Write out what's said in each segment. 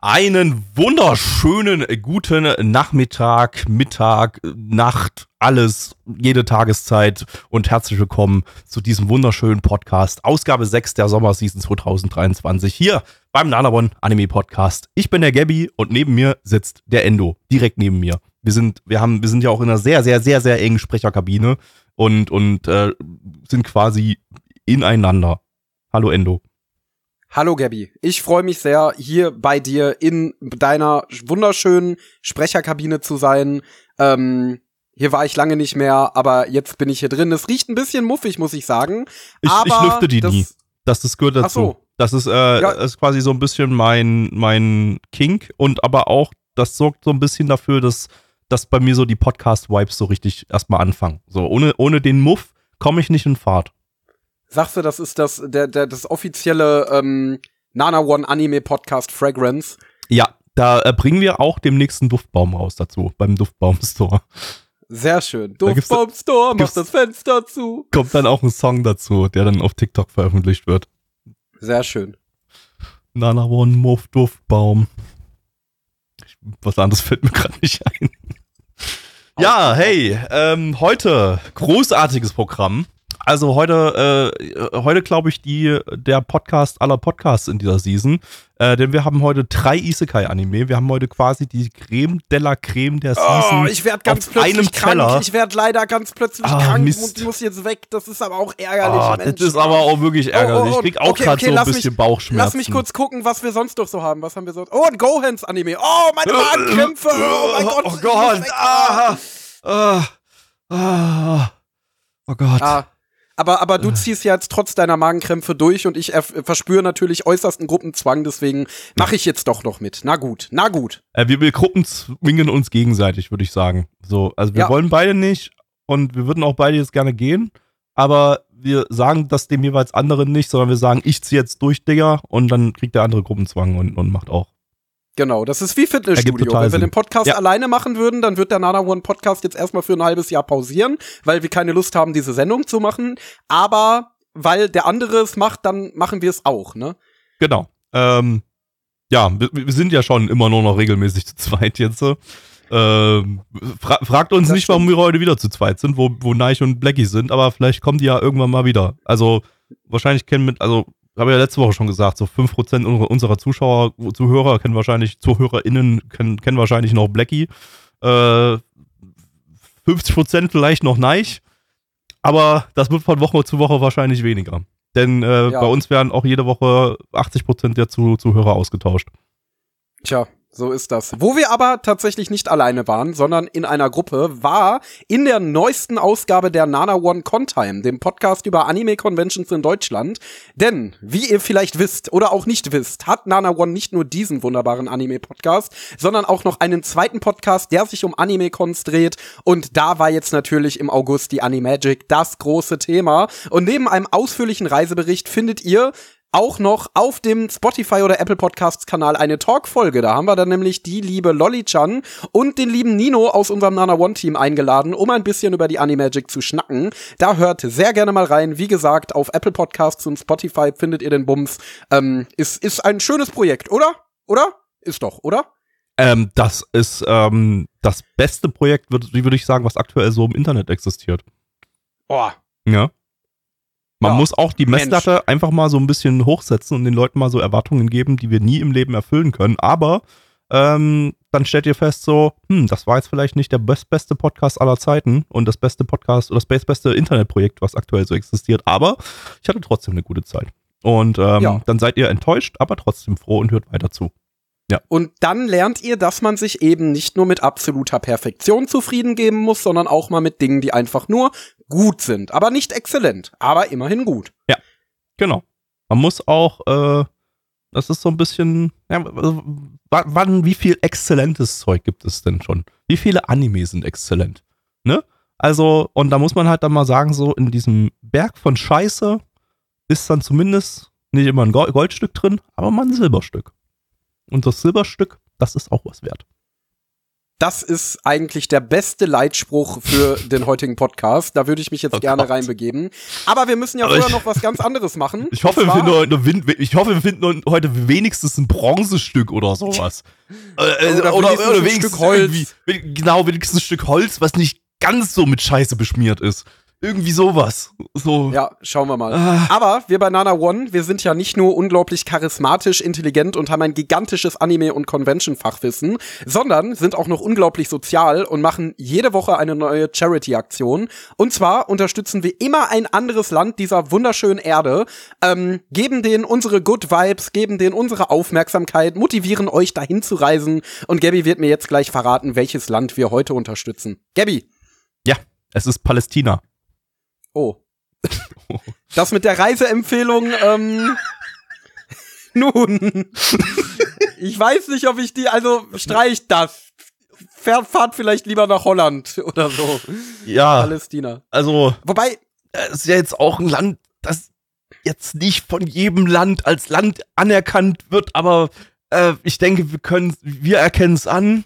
Einen wunderschönen guten Nachmittag, Mittag, Nacht, alles, jede Tageszeit und herzlich willkommen zu diesem wunderschönen Podcast, Ausgabe 6 der Sommerseason 2023 hier beim Nanabon Anime Podcast. Ich bin der Gabby und neben mir sitzt der Endo, direkt neben mir. Wir sind, wir haben, wir sind ja auch in einer sehr, sehr, sehr, sehr engen Sprecherkabine und, und äh, sind quasi ineinander. Hallo Endo. Hallo Gabby, ich freue mich sehr, hier bei dir in deiner wunderschönen Sprecherkabine zu sein. Ähm, hier war ich lange nicht mehr, aber jetzt bin ich hier drin. Es riecht ein bisschen muffig, muss ich sagen. Ich, aber ich lüfte die das, nie. Das, das gehört dazu. So. Das ist, äh, Ja. ist quasi so ein bisschen mein, mein Kink und aber auch, das sorgt so ein bisschen dafür, dass, dass bei mir so die Podcast-Vibes so richtig erstmal anfangen. So, ohne, ohne den Muff komme ich nicht in Fahrt. Sagst du, das ist das, der, der, das offizielle ähm, Nana One Anime Podcast Fragrance? Ja, da äh, bringen wir auch dem nächsten Duftbaum raus dazu, beim Duftbaum-Store. Sehr schön. Duftbaum Store, mach das Fenster zu. Kommt dann auch ein Song dazu, der dann auf TikTok veröffentlicht wird. Sehr schön. Nana One Muff Duftbaum. Was anderes fällt mir gerade nicht ein. Ja, hey, ähm, heute großartiges Programm. Also heute, äh, heute glaube ich die der Podcast aller Podcasts in dieser Season, äh, denn wir haben heute drei Isekai-Anime. Wir haben heute quasi die Creme de la Creme der Season. Oh, ich werde ganz plötzlich krank. Teller. Ich werde leider ganz plötzlich Ah, krank Mist. und muss jetzt weg. Das ist aber auch ärgerlich. Ah, Mensch. das ist aber auch wirklich ärgerlich. ich krieg auch okay, gerade okay, so ein lass bisschen mich- Bauchschmerzen. Lass mich kurz gucken, was wir sonst noch so haben. Was haben wir sonst? Oh, ein Gohans Anime. Oh, meine Magenkrämpfe. Oh mein Gott. Oh Gott. Ah, ah, ah, oh Gott. Ah, aber, aber du ziehst ja jetzt trotz deiner Magenkrämpfe durch und ich verspüre natürlich äußersten Gruppenzwang, deswegen mache ich jetzt doch noch mit. Na gut, na gut. Äh, wir, wir Gruppen zwingen uns gegenseitig, würde ich sagen. So, also wir Ja. wollen beide nicht und wir würden auch beide jetzt gerne gehen, aber wir sagen das dem jeweils anderen nicht, sondern wir sagen, ich ziehe jetzt durch, Digga, und dann kriegt der andere Gruppenzwang und, und macht auch. Genau, das ist wie Fitnessstudio. Wenn wir den Podcast Ja. alleine machen würden, dann wird der Nana One Podcast jetzt erstmal für ein halbes Jahr pausieren, weil wir keine Lust haben, diese Sendung zu machen. Aber weil der andere es macht, dann machen wir es auch, ne? Genau. Ähm, ja, wir, wir sind ja schon immer nur noch regelmäßig zu zweit jetzt. Ähm, fra fragt uns Das nicht, warum wir heute wieder zu zweit sind, wo, wo Neich und Blackie sind, aber vielleicht kommen die ja irgendwann mal wieder. Also wahrscheinlich kennen mit, also habe ja letzte Woche schon gesagt, so 5% unserer, unserer Zuschauer, Zuhörer kennen wahrscheinlich, ZuhörerInnen kennen, kennen wahrscheinlich noch Blackie. Äh, 50% vielleicht noch Neich. Aber das wird von Woche zu Woche wahrscheinlich weniger. Denn äh, Ja. bei uns werden auch jede Woche 80% der Zu Zuhörer ausgetauscht. Tja, so ist das. Wo wir aber tatsächlich nicht alleine waren, sondern in einer Gruppe, war in der neuesten Ausgabe der Nana One Contime, dem Podcast über Anime-Conventions in Deutschland. Denn, wie ihr vielleicht wisst oder auch nicht wisst, hat Nana One nicht nur diesen wunderbaren Anime-Podcast, sondern auch noch einen zweiten Podcast, der sich um Anime-Cons dreht. Und da war jetzt natürlich im August die Animagic das große Thema. Und neben einem ausführlichen Reisebericht findet ihr auch noch auf dem Spotify oder Apple Podcasts Kanal eine Talk-Folge. Da haben wir dann nämlich die liebe Lolly-chan und den lieben Nino aus unserem Nana One Team eingeladen, um ein bisschen über die Animagic zu schnacken. Da hört sehr gerne mal rein. Wie gesagt, auf Apple Podcasts und Spotify findet ihr den Bums. Ähm, ist, ist ein schönes Projekt, oder? Oder? Ist doch, oder? Ähm, das ist ähm, das beste Projekt, würd- würde ich sagen, was aktuell so im Internet existiert. Oh, Ja. Man Ja, muss auch die Mensch. Messlatte einfach mal so ein bisschen hochsetzen und den Leuten mal so Erwartungen geben, die wir nie im Leben erfüllen können. Aber ähm, dann stellt ihr fest so, hm, das war jetzt vielleicht nicht der best beste Podcast aller Zeiten und das beste Podcast oder das best- beste Internetprojekt, was aktuell so existiert. Aber ich hatte trotzdem eine gute Zeit. Und ähm, Ja. dann seid ihr enttäuscht, aber trotzdem froh und hört weiter zu. Und dann lernt ihr, dass man sich eben nicht nur mit absoluter Perfektion zufrieden geben muss, sondern auch mal mit Dingen, die einfach nur gut sind. Aber nicht exzellent, aber immerhin gut. Genau. Man muss auch äh, Das ist so ein bisschen, ja, also, wann, wie viel exzellentes Zeug gibt es denn schon? Wie viele Anime sind exzellent? Ne? Also, und da muss man halt dann mal sagen, so in diesem Berg von Scheiße ist dann zumindest nicht immer ein Goldstück drin, aber mal ein Silberstück. Und das Silberstück, das ist auch was wert. Das ist eigentlich der beste Leitspruch für den heutigen Podcast. Da würde ich mich jetzt oh gerne Gott. reinbegeben. Aber wir müssen ja Aber vorher noch was ganz anderes machen. Ich hoffe, wir finden heute, ich hoffe, wir finden heute wenigstens ein Bronzestück oder sowas. Äh, oder, oder, oder, oder wenigstens ein Stück Holz. Genau, wenigstens ein Stück Holz, was nicht ganz so mit Scheiße beschmiert ist. Irgendwie sowas. So. Ja, schauen wir mal. Ah. Aber wir bei Nana One, wir sind ja nicht nur unglaublich charismatisch, intelligent und haben ein gigantisches Anime- und Convention-Fachwissen, sondern sind auch noch unglaublich sozial und machen jede Woche eine neue Charity-Aktion. Und zwar unterstützen wir immer ein anderes Land dieser wunderschönen Erde, ähm, geben denen unsere Good Vibes, geben denen unsere Aufmerksamkeit, motivieren euch dahin zu reisen. Und Gabby wird mir jetzt gleich verraten, welches Land wir heute unterstützen. Gabby. Ja, es ist Palästina. Oh. Das mit der Reiseempfehlung, ähm, nun. Ich weiß nicht, ob ich die, also streicht das. Fahrt vielleicht lieber nach Holland oder so. Ja. Palästina. Also. Wobei. Es ist ja jetzt auch ein Land, das jetzt nicht von jedem Land als Land anerkannt wird, aber äh, ich denke, wir können, wir erkennen es an.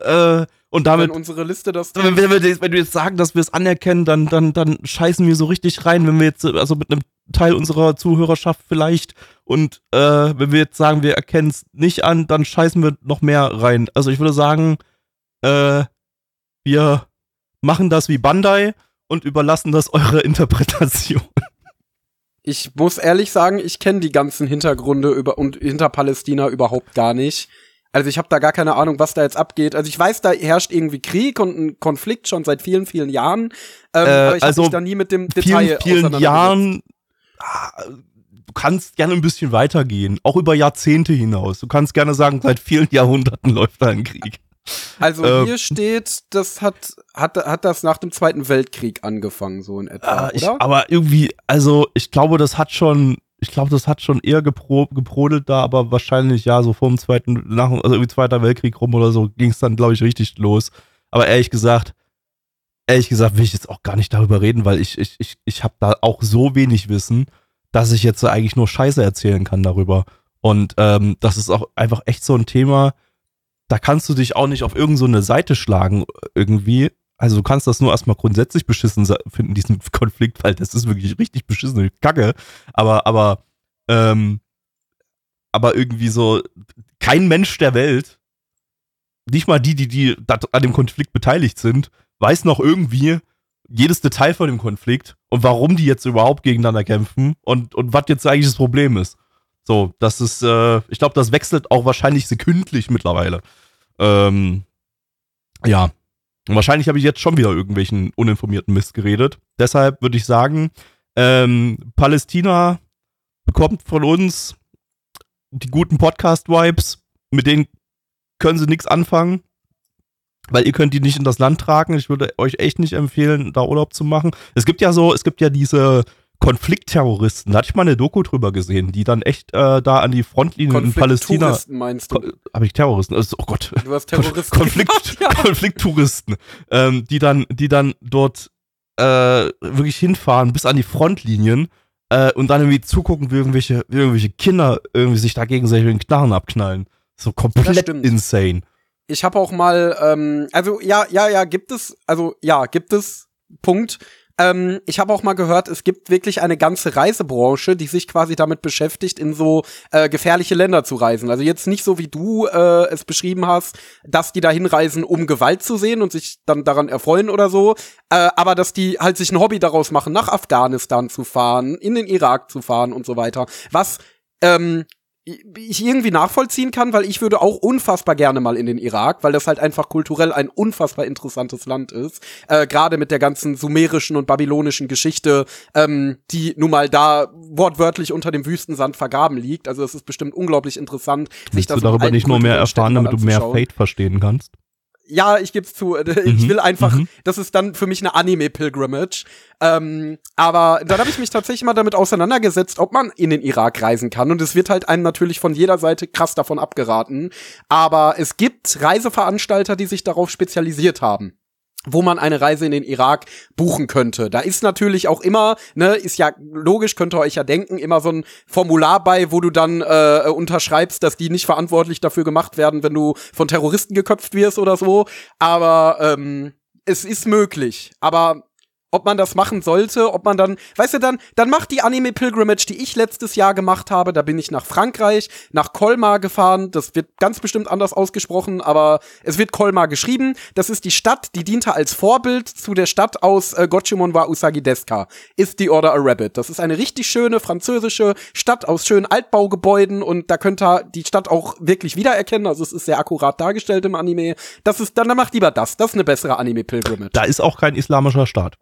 Äh, und damit. Wenn unsere Liste das. Wenn, wenn, wir, wenn wir jetzt sagen, dass wir es anerkennen, dann, dann, dann scheißen wir so richtig rein, wenn wir jetzt, also mit einem Teil unserer Zuhörerschaft vielleicht. Und äh, wenn wir jetzt sagen, wir erkennen es nicht an, dann scheißen wir noch mehr rein. Also ich würde sagen, äh, wir machen das wie Bandai und überlassen das eurer Interpretation. Ich muss ehrlich sagen, ich kenne die ganzen Hintergründe über und hinter Palästina überhaupt gar nicht. Also ich habe da gar keine Ahnung, was da jetzt abgeht. Also ich weiß, da herrscht irgendwie Krieg und ein Konflikt schon seit vielen, vielen Jahren. Ähm, äh, aber ich also habe mich da nie mit dem Detail vielen, vielen Jahren. Ah, du kannst gerne ein bisschen weitergehen, auch über Jahrzehnte hinaus. Du kannst gerne sagen, seit vielen Jahrhunderten läuft da ein Krieg. Also ähm, hier steht, das hat, hat, hat das nach dem Zweiten Weltkrieg angefangen, so in etwa, äh, ich, aber irgendwie, also ich glaube, das hat schon ich glaube, das hat schon eher gepro gebrodelt da, aber wahrscheinlich ja, so vor dem zweiten, nach, also irgendwie Zweiter Weltkrieg rum oder so, ging es dann, glaube ich, richtig los. Aber ehrlich gesagt, ehrlich gesagt, will ich jetzt auch gar nicht darüber reden, weil ich, ich, ich, ich habe da auch so wenig Wissen, dass ich jetzt eigentlich nur Scheiße erzählen kann darüber. Und ähm, das ist auch einfach echt so ein Thema, da kannst du dich auch nicht auf irgendeine so Seite schlagen irgendwie, also du kannst das nur erstmal grundsätzlich beschissen finden, diesen Konflikt, weil das ist wirklich richtig beschissene Kacke. Aber, aber, ähm, aber irgendwie so, kein Mensch der Welt, nicht mal die, die, die an dem Konflikt beteiligt sind, weiß noch irgendwie jedes Detail von dem Konflikt und warum die jetzt überhaupt gegeneinander kämpfen und, und was jetzt eigentlich das Problem ist. So, das ist, äh, ich glaube, das wechselt auch wahrscheinlich sekündlich mittlerweile. Ähm, ja, und wahrscheinlich habe ich jetzt schon wieder irgendwelchen uninformierten Mist geredet. Deshalb würde ich sagen, ähm, Palästina bekommt von uns die guten Podcast-Vibes, mit denen können sie nichts anfangen, weil ihr könnt die nicht in das Land tragen. Ich würde euch echt nicht empfehlen, da Urlaub zu machen. Es gibt ja so, es gibt ja diese Konfliktterroristen, da hatte ich mal eine Doku drüber gesehen, die dann echt äh, da an die Frontlinien in Palästina. Touristen meinst du? Habe ich Terroristen? Also, oh Gott. Du hast Terroristen. Konflikt, ja. Konflikttouristen, ähm, die dann, die dann dort äh, wirklich hinfahren bis an die Frontlinien äh, und dann irgendwie zugucken, wie irgendwelche, wie irgendwelche Kinder irgendwie sich da gegenseitig den Knarren abknallen. So komplett insane. Ich habe auch mal, ähm, also ja, ja, ja, gibt es, also ja, gibt es Punkt. Ähm, ich habe auch mal gehört, es gibt wirklich eine ganze Reisebranche, die sich quasi damit beschäftigt, in so äh, gefährliche Länder zu reisen. Also jetzt nicht so wie du äh, es beschrieben hast, dass die da hinreisen, um Gewalt zu sehen und sich dann daran erfreuen oder so, äh, aber dass die halt sich ein Hobby daraus machen, nach Afghanistan zu fahren, in den Irak zu fahren und so weiter. Was ähm, ich irgendwie nachvollziehen kann, weil ich würde auch unfassbar gerne mal in den Irak, weil das halt einfach kulturell ein unfassbar interessantes Land ist. Äh, Gerade mit der ganzen sumerischen und babylonischen Geschichte, ähm, die nun mal da wortwörtlich unter dem Wüstensand vergraben liegt. Also es ist bestimmt unglaublich interessant. Willst du darüber nicht nur mehr erfahren, damit du mehr Fate verstehen kannst? Ja, ich gebe zu. Ich mhm. will einfach, mhm. das ist dann für mich eine Anime-Pilgrimage. Ähm, aber dann habe ich mich tatsächlich mal damit auseinandergesetzt, ob man in den Irak reisen kann. Und es wird halt einem natürlich von jeder Seite krass davon abgeraten. Aber es gibt Reiseveranstalter, die sich darauf spezialisiert haben wo man eine Reise in den Irak buchen könnte. Da ist natürlich auch immer, ne, ist ja logisch, könnt ihr euch ja denken, immer so ein Formular bei, wo du dann äh, unterschreibst, dass die nicht verantwortlich dafür gemacht werden, wenn du von Terroristen geköpft wirst oder so. Aber ähm, es ist möglich. Aber ob man das machen sollte, ob man dann, weißt du, dann, dann macht die Anime Pilgrimage, die ich letztes Jahr gemacht habe. Da bin ich nach Frankreich, nach Colmar gefahren. Das wird ganz bestimmt anders ausgesprochen, aber es wird Colmar geschrieben. Das ist die Stadt, die diente als Vorbild zu der Stadt aus äh, Gochimon wa Usagi Deska. Ist die Order a Rabbit. Das ist eine richtig schöne französische Stadt aus schönen Altbaugebäuden und da könnt ihr die Stadt auch wirklich wiedererkennen. Also es ist sehr akkurat dargestellt im Anime. Das ist, dann, dann macht lieber das. Das ist eine bessere Anime Pilgrimage. Da ist auch kein islamischer Staat.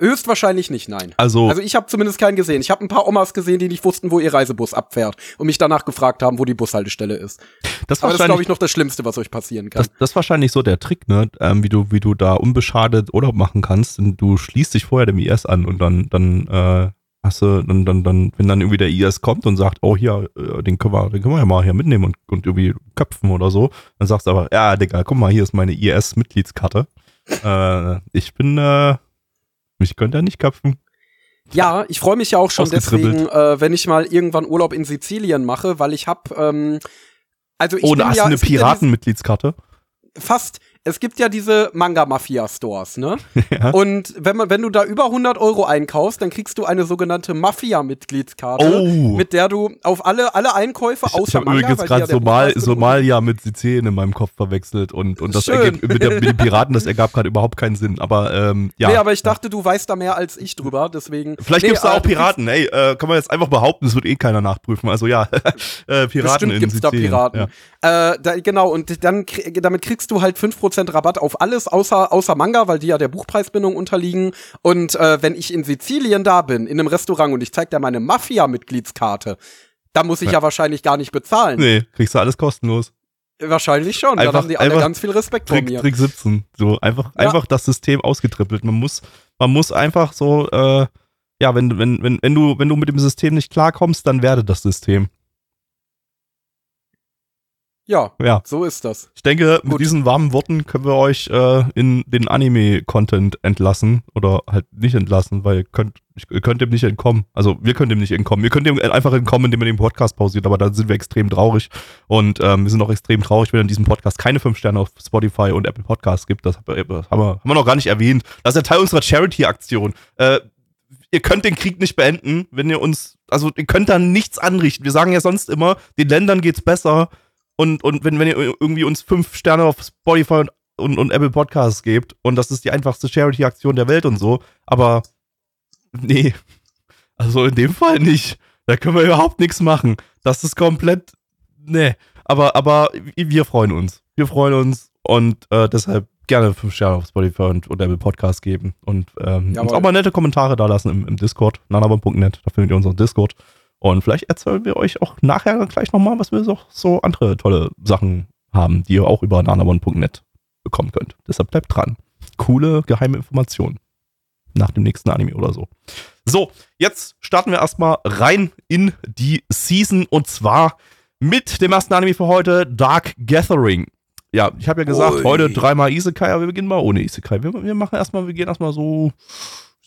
Höchstwahrscheinlich nicht, nein. Also, also ich habe zumindest keinen gesehen. Ich habe ein paar Omas gesehen, die nicht wussten, wo ihr Reisebus abfährt und mich danach gefragt haben, wo die Bushaltestelle ist. Das Aber das ist, glaube ich, noch das Schlimmste, was euch passieren kann. Das, das ist wahrscheinlich so der Trick, ne? Ähm, wie du, wie du da unbeschadet Urlaub machen kannst. Und du schließt dich vorher dem IS an und dann, dann äh, hast du, dann, dann, dann, wenn dann irgendwie der IS kommt und sagt, oh hier, äh, den können wir, den können wir ja mal hier mitnehmen und, und irgendwie köpfen oder so, dann sagst du aber, ja, Digga, guck mal, hier ist meine IS-Mitgliedskarte. äh, ich bin äh, mich könnte er nicht köpfen. Ja, ich freue mich ja auch schon deswegen, äh, wenn ich mal irgendwann Urlaub in Sizilien mache, weil ich habe, ähm, also ich oh, bin hast ja, du eine Piratenmitgliedskarte? Fast, es gibt ja diese Manga-Mafia-Stores, ne? Ja. Und wenn man, wenn du da über 100 Euro einkaufst, dann kriegst du eine sogenannte Mafia-Mitgliedskarte, oh. mit der du auf alle, alle Einkäufe außer Ich habe übrigens gerade Somal, Somalia mit Sizilien in meinem Kopf verwechselt und, und das ergibt, mit, der, mit den Piraten, das ergab gerade überhaupt keinen Sinn, aber ähm, ja. Nee, aber ich dachte, du weißt da mehr als ich drüber, deswegen. Vielleicht nee, gibt's da auch äh, Piraten, ey, äh, kann man jetzt einfach behaupten, das wird eh keiner nachprüfen, also ja, äh, Piraten Bestimmt in gibt's Sizilien. da Piraten. Ja. Äh, da, genau, und dann, damit kriegst du halt 5% Rabatt auf alle alles außer, außer Manga, weil die ja der Buchpreisbindung unterliegen. Und äh, wenn ich in Sizilien da bin, in einem Restaurant und ich zeig dir meine Mafia-Mitgliedskarte, da muss ich ja. ja wahrscheinlich gar nicht bezahlen. Nee, kriegst du alles kostenlos. Wahrscheinlich schon. Einfach, Dann haben die alle ganz viel Respekt Trick, vor mir. Trick 17. So einfach, ja. einfach das System ausgetrippelt. Man muss, man muss einfach so, äh, ja, wenn, wenn, wenn, wenn du, wenn du mit dem System nicht klarkommst, dann werde das System. Ja, ja, so ist das. Ich denke, Gut. mit diesen warmen Worten können wir euch äh, in den Anime-Content entlassen oder halt nicht entlassen, weil ihr könnt, ihr könnt dem nicht entkommen. Also wir können dem nicht entkommen. Wir können dem einfach entkommen, indem ihr den Podcast pausiert, aber da sind wir extrem traurig und ähm, wir sind auch extrem traurig, wenn in diesem Podcast keine fünf Sterne auf Spotify und Apple Podcasts gibt. Das haben wir, haben wir, haben wir noch gar nicht erwähnt. Das ist ja Teil unserer Charity-Aktion. Äh, ihr könnt den Krieg nicht beenden, wenn ihr uns, also ihr könnt da nichts anrichten. Wir sagen ja sonst immer, den Ländern geht's besser und, und wenn, wenn ihr irgendwie uns fünf Sterne auf Spotify und, und, und Apple Podcasts gebt und das ist die einfachste Charity-Aktion der Welt und so, aber nee, also in dem Fall nicht. Da können wir überhaupt nichts machen. Das ist komplett, nee. Aber, aber wir freuen uns. Wir freuen uns und äh, deshalb gerne fünf Sterne auf Spotify und, und Apple Podcasts geben und ähm, uns auch mal nette Kommentare da lassen im, im Discord, nanabon.net, da findet ihr unseren Discord. Und vielleicht erzählen wir euch auch nachher gleich nochmal, was wir so, so andere tolle Sachen haben, die ihr auch über nanamon.net bekommen könnt. Deshalb bleibt dran. Coole geheime Informationen. Nach dem nächsten Anime oder so. So, jetzt starten wir erstmal rein in die Season und zwar mit dem ersten Anime für heute, Dark Gathering. Ja, ich habe ja gesagt, Ui. heute dreimal Isekai, aber wir beginnen mal ohne Isekai. Wir, wir machen erstmal, wir gehen erstmal so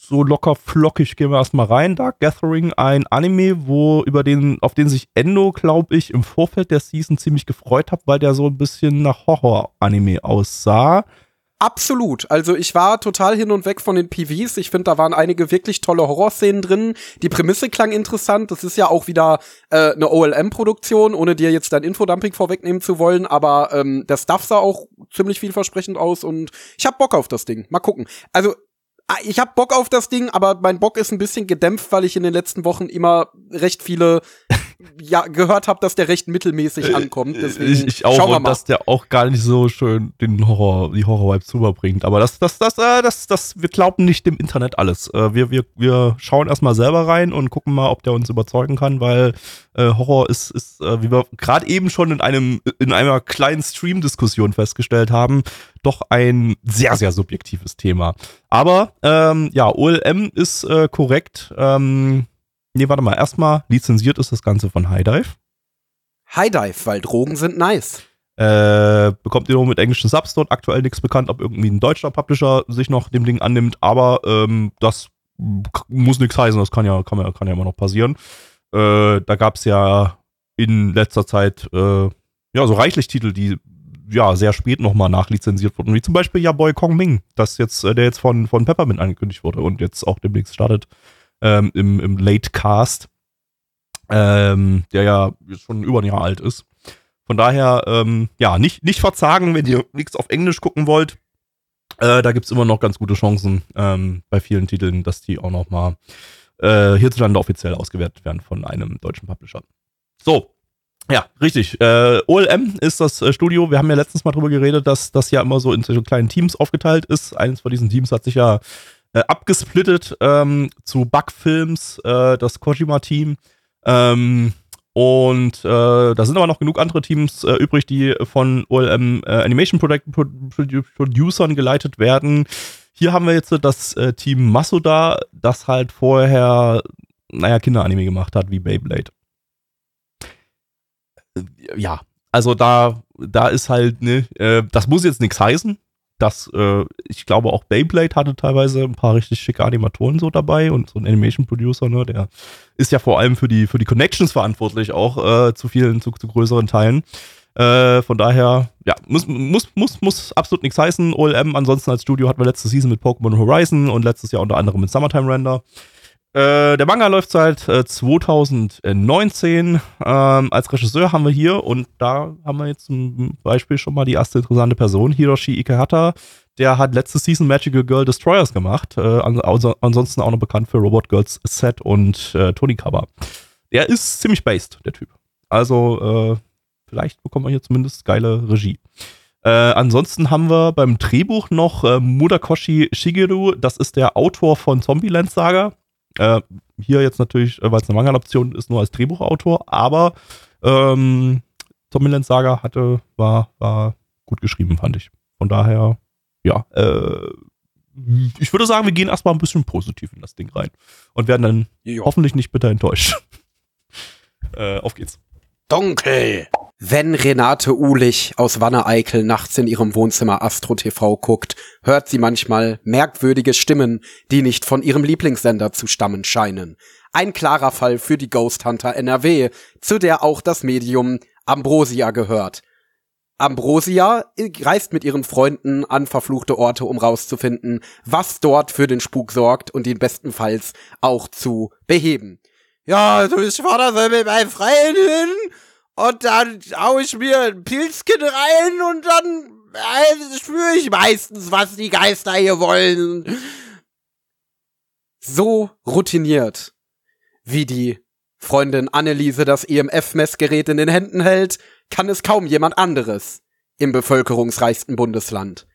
so locker flockig gehen wir erstmal rein. Dark Gathering, ein Anime, wo über den, auf den sich Endo, glaube ich, im Vorfeld der Season ziemlich gefreut hat, weil der so ein bisschen nach Horror-Anime aussah. Absolut. Also ich war total hin und weg von den PVs. Ich finde, da waren einige wirklich tolle Horrorszenen drin. Die Prämisse klang interessant. Das ist ja auch wieder äh, eine OLM-Produktion, ohne dir jetzt dein Infodumping vorwegnehmen zu wollen. Aber ähm, der Stuff sah auch ziemlich vielversprechend aus und ich hab Bock auf das Ding. Mal gucken. Also ich hab Bock auf das Ding, aber mein Bock ist ein bisschen gedämpft, weil ich in den letzten Wochen immer recht viele ja gehört habe, dass der recht mittelmäßig ankommt. Deswegen ich, ich auch schauen wir und mal. dass der auch gar nicht so schön den Horror, die Horror-Vibes rüberbringt. Aber das, das, das, äh, das, das, wir glauben nicht dem Internet alles. Äh, wir, wir, wir schauen erstmal selber rein und gucken mal, ob der uns überzeugen kann, weil äh, Horror ist, ist äh, wie wir gerade eben schon in einem, in einer kleinen Stream-Diskussion festgestellt haben, doch ein sehr, sehr subjektives Thema. Aber ähm, ja, OLM ist äh, korrekt. Ähm, nee, warte mal, erstmal lizenziert ist das Ganze von High Dive. High Dive, weil Drogen sind nice. Äh, bekommt ihr nur mit englischen Subs dort. Aktuell nichts bekannt, ob irgendwie ein deutscher Publisher sich noch dem Ding annimmt, aber ähm, das muss nichts heißen, das kann ja, kann, ja, kann ja immer noch passieren. Äh, da gab es ja in letzter Zeit äh, ja so reichlich Titel, die ja sehr spät nochmal nachlizenziert wurden, wie zum Beispiel ja Boy Kong Ming, das jetzt, äh, der jetzt von, von Peppermint angekündigt wurde und jetzt auch demnächst startet ähm, im, im Late Cast, ähm, der ja schon über ein Jahr alt ist. Von daher, ähm, ja, nicht, nicht verzagen, wenn ihr nichts auf Englisch gucken wollt. Äh, da gibt's immer noch ganz gute Chancen ähm, bei vielen Titeln, dass die auch noch mal äh, hierzulande offiziell ausgewertet werden von einem deutschen Publisher. So, ja, richtig. Äh, OLM ist das äh, Studio. Wir haben ja letztens mal drüber geredet, dass das ja immer so in so kleinen Teams aufgeteilt ist. Eines von diesen Teams hat sich ja äh, abgesplittet ähm, zu Bugfilms, äh, das Kojima-Team. Ähm, und äh, da sind aber noch genug andere Teams äh, übrig, die von OLM äh, Animation Product Pro Produ Producern geleitet werden. Hier haben wir jetzt das äh, Team Masuda, das halt vorher, naja, Kinderanime gemacht hat, wie Beyblade. Äh, Ja, also da, da ist halt, ne, äh, das muss jetzt nichts heißen. Das, äh, ich glaube auch Beyblade hatte teilweise ein paar richtig schicke Animatoren so dabei und so ein Animation Producer, ne, der ist ja vor allem für die, für die Connections verantwortlich, auch äh, zu vielen, zu, zu größeren Teilen. Äh, von daher, ja, muss, muss, muss, muss absolut nichts heißen. OLM ansonsten als Studio hatten wir letzte Season mit Pokémon Horizon und letztes Jahr unter anderem mit Summertime Render. Äh, der Manga läuft seit äh, 2019. Ähm, als Regisseur haben wir hier, und da haben wir jetzt zum Beispiel schon mal die erste interessante Person, Hiroshi Ikehata. Der hat letzte Season Magical Girl Destroyers gemacht. Äh, also, ansonsten auch noch bekannt für Robot Girls Set und äh, Tony Cover. Der ist ziemlich based, der Typ. Also, äh, vielleicht bekommen wir hier zumindest geile Regie. Äh, ansonsten haben wir beim Drehbuch noch äh, Mudakoshi Shigeru. Das ist der Autor von Zombieland Saga. Äh, hier jetzt natürlich, äh, weil es eine Manga-Option ist, nur als Drehbuchautor, aber ähm, Zombieland Saga hatte, war, war gut geschrieben, fand ich. Von daher, ja, äh, ich würde sagen, wir gehen erstmal ein bisschen positiv in das Ding rein und werden dann Jo. hoffentlich nicht bitter enttäuscht. äh, auf geht's. Dunkel. Wenn Renate Uhlich aus Wanne-Eickel nachts in ihrem Wohnzimmer Astro TV guckt, hört sie manchmal merkwürdige Stimmen, die nicht von ihrem Lieblingssender zu stammen scheinen. Ein klarer Fall für die Ghost Hunter NRW, zu der auch das Medium Ambrosia gehört. Ambrosia reist mit ihren Freunden an verfluchte Orte, um rauszufinden, was dort für den Spuk sorgt und ihn bestenfalls auch zu beheben. Ja, du ich fahr da so mit meinen Freien hin und dann hau ich mir ein Pilzchen rein und dann äh, spüre ich meistens, was die Geister hier wollen. So routiniert, wie die Freundin Anneliese das EMF-Messgerät in den Händen hält, kann es kaum jemand anderes im bevölkerungsreichsten Bundesland.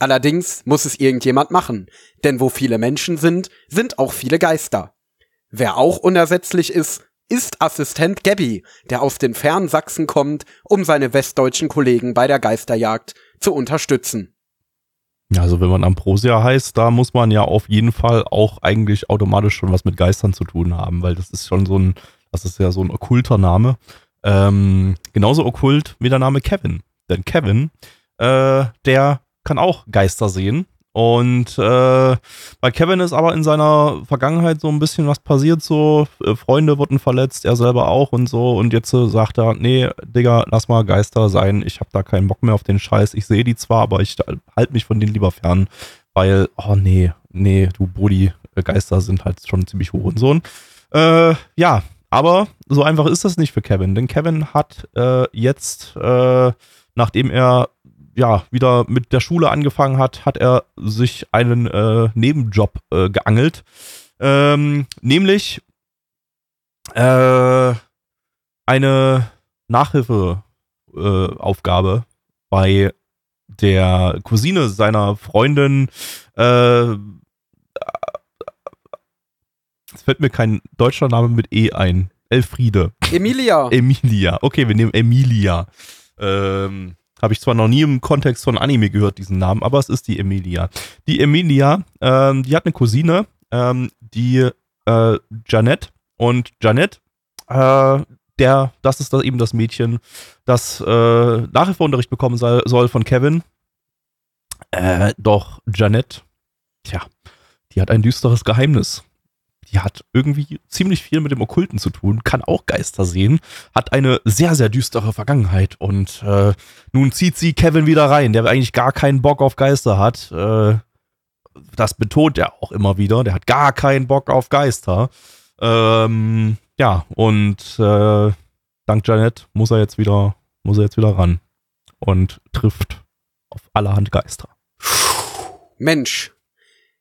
Allerdings muss es irgendjemand machen, denn wo viele Menschen sind, sind auch viele Geister. Wer auch unersetzlich ist, ist Assistent Gabby, der aus den fernen Sachsen kommt, um seine westdeutschen Kollegen bei der Geisterjagd zu unterstützen. Also wenn man Ambrosia heißt, da muss man ja auf jeden Fall auch eigentlich automatisch schon was mit Geistern zu tun haben, weil das ist schon so ein, das ist ja so ein okkulter Name. Ähm, genauso okkult wie der Name Kevin. Denn Kevin, äh, der kann auch Geister sehen. Und äh, bei Kevin ist aber in seiner Vergangenheit so ein bisschen was passiert, so äh, Freunde wurden verletzt, er selber auch und so. Und jetzt äh, sagt er, nee, Digga, lass mal Geister sein, ich habe da keinen Bock mehr auf den Scheiß. Ich sehe die zwar, aber ich halte mich von denen lieber fern, weil, oh nee, nee, du Brudi, äh, Geister sind halt schon ziemlich Hurensohn. Äh, ja, aber so einfach ist das nicht für Kevin, denn Kevin hat äh, jetzt, äh, nachdem er ja wieder mit der Schule angefangen hat, hat er sich einen äh, Nebenjob äh, geangelt, ähm, nämlich äh, eine Nachhilfeaufgabe äh, bei der Cousine seiner Freundin. Äh, es fällt mir kein deutscher Name mit E ein. Elfriede. Emilia. Emilia. Okay, wir nehmen Emilia. Ähm, Habe ich zwar noch nie im Kontext von Anime gehört, diesen Namen, aber es ist die Emilia. Die Emilia, ähm, die hat eine Cousine, ähm, die äh, Janette. Und Janette, äh, der, das ist das eben das Mädchen, das äh, Nachhilfeunterricht bekommen soll, soll von Kevin. Äh, doch Janette, tja, die hat ein düsteres Geheimnis. Die hat irgendwie ziemlich viel mit dem Okkulten zu tun, kann auch Geister sehen, hat eine sehr, sehr düstere Vergangenheit und äh, nun zieht sie Kevin wieder rein, der eigentlich gar keinen Bock auf Geister hat. Äh, das betont er auch immer wieder, der hat gar keinen Bock auf Geister. Ähm, ja, und äh, dank Janet muss er jetzt wieder, muss er jetzt wieder ran und trifft auf allerhand Geister. Mensch.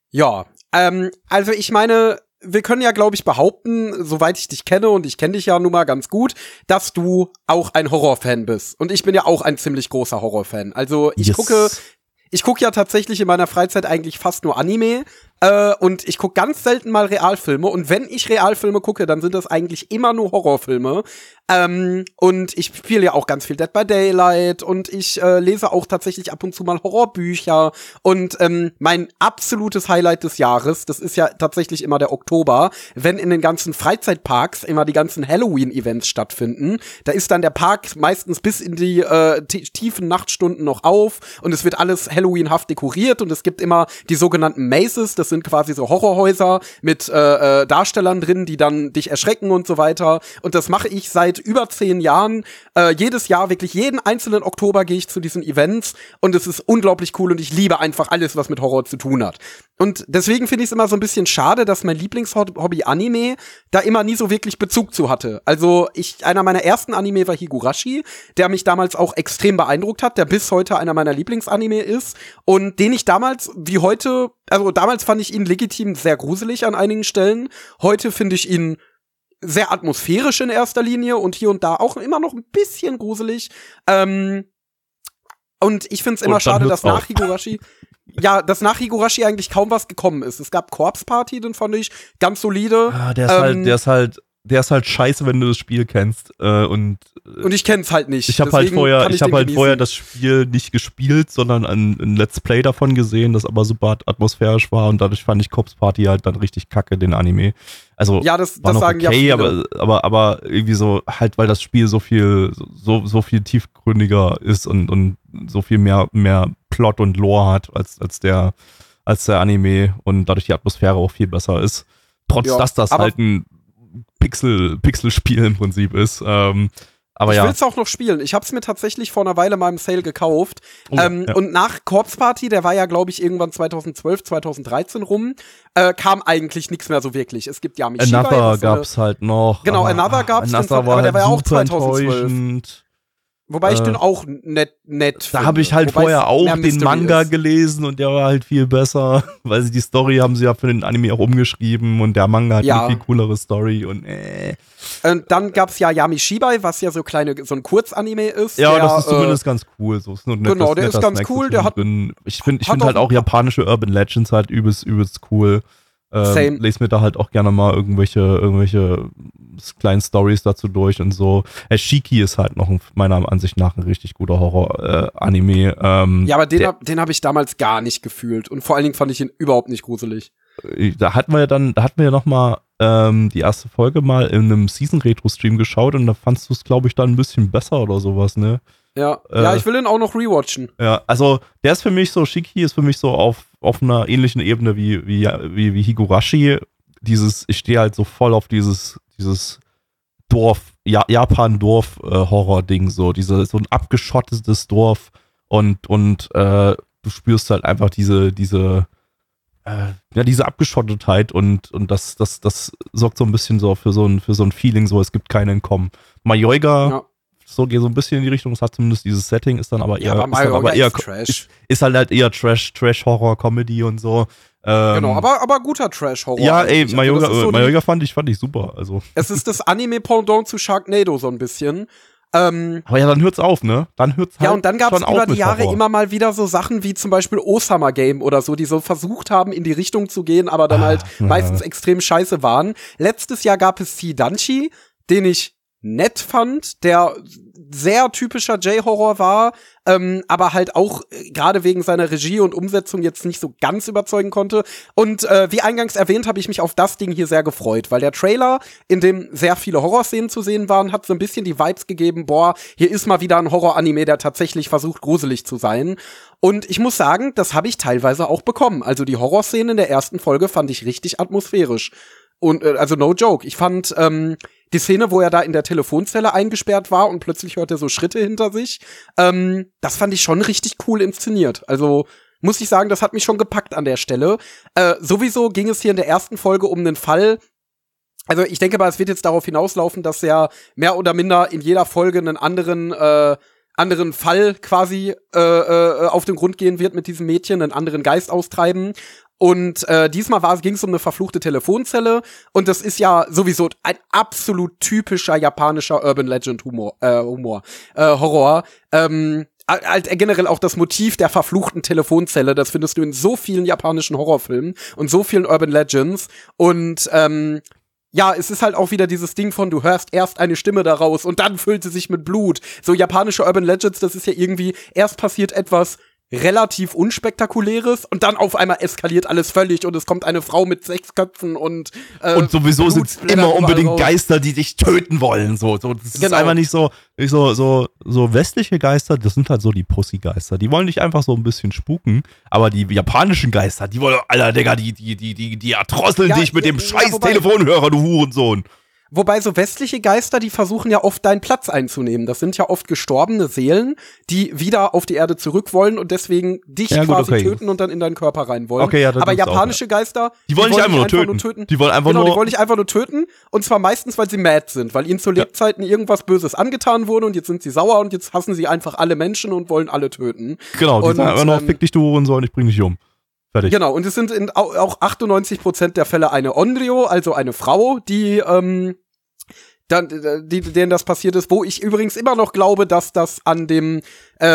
Ja, ähm, also ich meine, wir können ja, glaube ich, behaupten, soweit ich dich kenne, und ich kenne dich ja nun mal ganz gut, dass du auch ein Horrorfan bist. Und ich bin ja auch ein ziemlich großer Horrorfan. Also ich Yes. gucke, ich gucke ja tatsächlich in meiner Freizeit eigentlich fast nur Anime. Äh, und ich gucke ganz selten mal Realfilme. Und wenn ich Realfilme gucke, dann sind das eigentlich immer nur Horrorfilme. Ähm, und ich spiele ja auch ganz viel Dead by Daylight und ich äh, lese auch tatsächlich ab und zu mal Horrorbücher. Und ähm, mein absolutes Highlight des Jahres, das ist ja tatsächlich immer der Oktober, wenn in den ganzen Freizeitparks immer die ganzen Halloween-Events stattfinden. Da ist dann der Park meistens bis in die äh, ti- tiefen Nachtstunden noch auf und es wird alles Halloweenhaft dekoriert und es gibt immer die sogenannten Maces, das sind quasi so Horrorhäuser mit äh, äh, Darstellern drin, die dann dich erschrecken und so weiter. Und das mache ich seit über zehn Jahren. Äh, jedes Jahr, wirklich jeden einzelnen Oktober gehe ich zu diesen Events und es ist unglaublich cool und ich liebe einfach alles, was mit Horror zu tun hat. Und deswegen finde ich es immer so ein bisschen schade, dass mein Lieblingshobby Anime da immer nie so wirklich Bezug zu hatte. Also ich, einer meiner ersten Anime war Higurashi, der mich damals auch extrem beeindruckt hat, der bis heute einer meiner Lieblingsanime ist und den ich damals wie heute, also damals fand ich ihn legitim sehr gruselig an einigen Stellen. Heute finde ich ihn sehr atmosphärisch in erster Linie und hier und da auch immer noch ein bisschen gruselig. Ähm, und ich finde es immer schade, dass nach auf. Higurashi ja, dass nach Higurashi eigentlich kaum was gekommen ist. Es gab Corpse Party, den fand ich ganz solide. Ah, der ist Ähm, halt, der ist halt, der ist halt scheiße, wenn du das Spiel kennst. Äh, und Und ich kenn's halt nicht. ich habe halt vorher, ich den habe halt genießen. vorher das Spiel nicht gespielt, sondern ein, ein Let's Play davon gesehen, das aber super atmosphärisch war und dadurch fand ich Cops Party halt dann richtig kacke, den Anime. Also Ja, das, war das noch sagen ja okay, viele. aber, aber, aber irgendwie so, halt, weil das Spiel so viel, so, so viel tiefgründiger ist und, und so viel mehr, mehr Plot und Lore hat als, als der, als der Anime und dadurch die Atmosphäre auch viel besser ist. Trotz, Ja, dass das halt ein Pixel, Pixel-Spiel im Prinzip ist. Ähm, aber ich ja. will's auch noch spielen. Ich hab's mir tatsächlich vor einer Weile mal im Sale gekauft. Oh, ähm, ja. Und nach Corpse Party, der war ja, glaube ich, irgendwann 2012, 2013 rum, äh, kam eigentlich nichts mehr so wirklich. Es gibt Shibai, Another eine- gab's halt noch. Genau, aber, Another ah, gab's, Another war aber der halt war ja auch super 2012. Wobei ich äh, den auch nett, nett Da habe ich halt Wobei vorher es auch den Mystery Manga ist. gelesen und der war halt viel besser, weil sie die Story haben sie ja für den Anime auch umgeschrieben und der Manga hat Ja. eine viel coolere Story und äh. Und dann gab's ja Yami Shibai, was ja so kleine, so ein Kurzanime ist. Ja, der, das ist zumindest Äh, ganz cool. So ist nur ein genau, der ist ganz Snack cool, der hat-. Ich finde ich find halt auch- auch japanische Urban Legends halt übelst, übelst cool. Ähm. Lese mir da halt auch gerne mal irgendwelche, irgendwelche kleinen Stories dazu durch und so. Äh, Shiki ist halt noch ein, meiner Ansicht nach ein richtig guter Horror-Anime. ähm, ja, aber den, der- hab, habe ich damals gar nicht gefühlt. Und vor allen Dingen fand ich ihn überhaupt nicht gruselig. da hatten wir ja dann, da hatten wir ja noch mal ähm, die erste Folge mal in einem Season-Retro-Stream geschaut und da fandst du es, glaube ich, dann ein bisschen besser oder sowas, ne? Ja, Äh, ja, ich will ihn auch noch rewatchen. Ja, also der ist für mich so, Shiki ist für mich so auf, auf einer ähnlichen Ebene wie, wie, wie, wie Higurashi. Dieses, ich stehe halt so voll auf dieses, dieses Dorf, ja, Japan-Dorf-Horror-Ding, so, diese, so ein abgeschottetes Dorf und, und äh, du spürst halt einfach diese, diese, äh, ja, diese Abgeschottetheit und, und das, das, das sorgt so ein bisschen so für so ein, für so ein Feeling, so es gibt kein Entkommen. Mayoiga, Ja. So geht so ein bisschen in die Richtung, es hat zumindest dieses Setting, ist dann aber eher, Ja, aber ist dann aber eher Trash. Ist, ist halt halt eher Trash, Trash, Horror, Comedy und so. Ähm, Genau, aber, aber guter Trash-Horror. ja, ey. Also Mayoga, ist so Mayoga fand ich, fand ich super. Also, Es ist das Anime-Pendant zu Sharknado so ein bisschen. Ähm, aber ja, dann hört's auf, ne? Dann hört's halt ja, und dann gab es schon auf über die Jahre Horror. immer mal wieder so Sachen wie zum Beispiel Osama Game oder so, die so versucht haben, in die Richtung zu gehen, aber dann Ah, halt ja. meistens extrem scheiße waren. Letztes Jahr gab es Sidanchi, den ich nett fand, der sehr typischer J-Horror war, ähm, aber halt auch äh, gerade wegen seiner Regie und Umsetzung jetzt nicht so ganz überzeugen konnte. Und äh, wie eingangs erwähnt, habe ich mich auf das Ding hier sehr gefreut, weil der Trailer, in dem sehr viele Horrorszenen zu sehen waren, hat so ein bisschen die Vibes gegeben, boah, hier ist mal wieder ein Horror-Anime, der tatsächlich versucht, gruselig zu sein. Und ich muss sagen, das habe ich teilweise auch bekommen. Also die Horrorszenen in der ersten Folge fand ich richtig atmosphärisch. Und äh, also no joke. Ich fand ähm, die Szene, wo er da in der Telefonzelle eingesperrt war und plötzlich hört er so Schritte hinter sich, ähm, das fand ich schon richtig cool inszeniert. Also muss ich sagen, das hat mich schon gepackt an der Stelle. Äh, sowieso ging es hier in der ersten Folge um einen Fall. Also ich denke mal, es wird jetzt darauf hinauslaufen, dass er mehr oder minder in jeder Folge einen anderen äh, anderen Fall quasi äh, äh, auf den Grund gehen wird mit diesem Mädchen, einen anderen Geist austreiben. Und äh, diesmal ging es um eine verfluchte Telefonzelle und das ist ja sowieso ein absolut typischer japanischer Urban Legend Humor, äh, Humor, äh, Horror. Ähm, halt generell auch das Motiv der verfluchten Telefonzelle, das findest du in so vielen japanischen Horrorfilmen und so vielen Urban Legends und ähm, ja, es ist halt auch wieder dieses Ding von, du hörst erst eine Stimme daraus und dann füllt sie sich mit Blut. So japanische Urban Legends, das ist ja irgendwie, erst passiert etwas relativ unspektakuläres und dann auf einmal eskaliert alles völlig und es kommt eine Frau mit sechs Köpfen und äh, Und sowieso sind immer unbedingt raus. Geister, die dich töten wollen. So, so das ist Genau. einfach nicht so, nicht so, so, so westliche Geister, das sind halt so die Pussy-Geister. Die wollen dich einfach so ein bisschen spuken, aber die japanischen Geister, die wollen, Alter, Digga, die, die, die, die, die erdrosseln Ja, dich mit ja, dem ja, scheiß Telefonhörer, du Hurensohn. Wobei so westliche Geister, die versuchen ja oft deinen Platz einzunehmen. Das sind ja oft gestorbene Seelen, die wieder auf die Erde zurück wollen und deswegen dich Ja, gut, quasi okay. töten und dann in deinen Körper rein wollen. Okay, ja, Aber gibt's auch, japanische Geister, Die wollen dich einfach nur töten. Die wollen einfach genau, nur- die wollen dich einfach nur töten. Und zwar meistens, weil sie mad sind, weil ihnen zu Lebzeiten irgendwas Böses angetan wurde und jetzt sind sie sauer und jetzt hassen sie einfach alle Menschen und wollen alle töten. Genau, die Und, sagen einfach nur, ähm, fick dich, du Hurensohn, ich bring dich um. Fertig. Genau, und es sind in, au- auch 98% der Fälle eine Onryo, also eine Frau, die, ähm, dann, die, denen das passiert ist, wo ich übrigens immer noch glaube, dass das an dem, äh,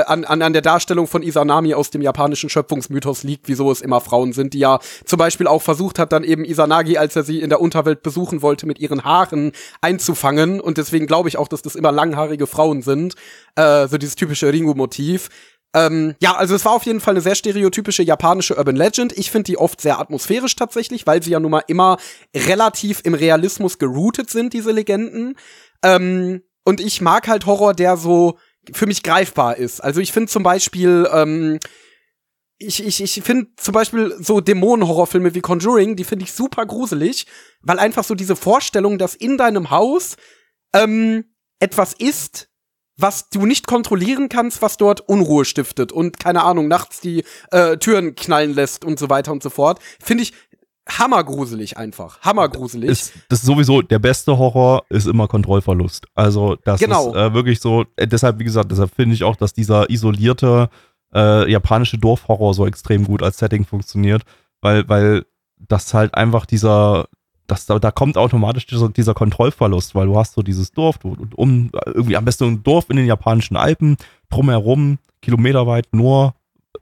äh, an, an, an der Darstellung von Isanami aus dem japanischen Schöpfungsmythos liegt, wieso es immer Frauen sind, die ja zum Beispiel auch versucht hat, dann eben Isanagi, als er sie in der Unterwelt besuchen wollte, mit ihren Haaren einzufangen. Und deswegen glaube ich auch, dass das immer langhaarige Frauen sind. Äh, so dieses typische Ringu-Motiv. Ähm, ja, also es war auf jeden Fall eine sehr stereotypische japanische Urban Legend. Ich finde die oft sehr atmosphärisch tatsächlich, weil sie ja nun mal immer relativ im Realismus geroutet sind, diese Legenden. Ähm, und ich mag halt Horror, der so für mich greifbar ist. Also ich finde zum Beispiel, ähm, ich, ich, ich finde zum Beispiel so Dämonen-Horrorfilme wie Conjuring, die finde ich super gruselig, weil einfach so diese Vorstellung, dass in deinem Haus ähm, etwas ist, was du nicht kontrollieren kannst, was dort Unruhe stiftet und keine Ahnung, nachts die äh, Türen knallen lässt und so weiter und so fort, finde ich hammergruselig einfach. Hammergruselig. ist, das ist sowieso der beste Horror ist immer Kontrollverlust. Also das Genau. ist äh, wirklich so. Äh, deshalb, wie gesagt, deshalb finde ich auch, dass dieser isolierte äh, japanische Dorfhorror so extrem gut als Setting funktioniert, weil weil das halt einfach dieser das, da, da kommt automatisch dieser, dieser Kontrollverlust, weil du hast so dieses Dorf, du, um irgendwie am besten ein Dorf in den japanischen Alpen, drumherum kilometerweit nur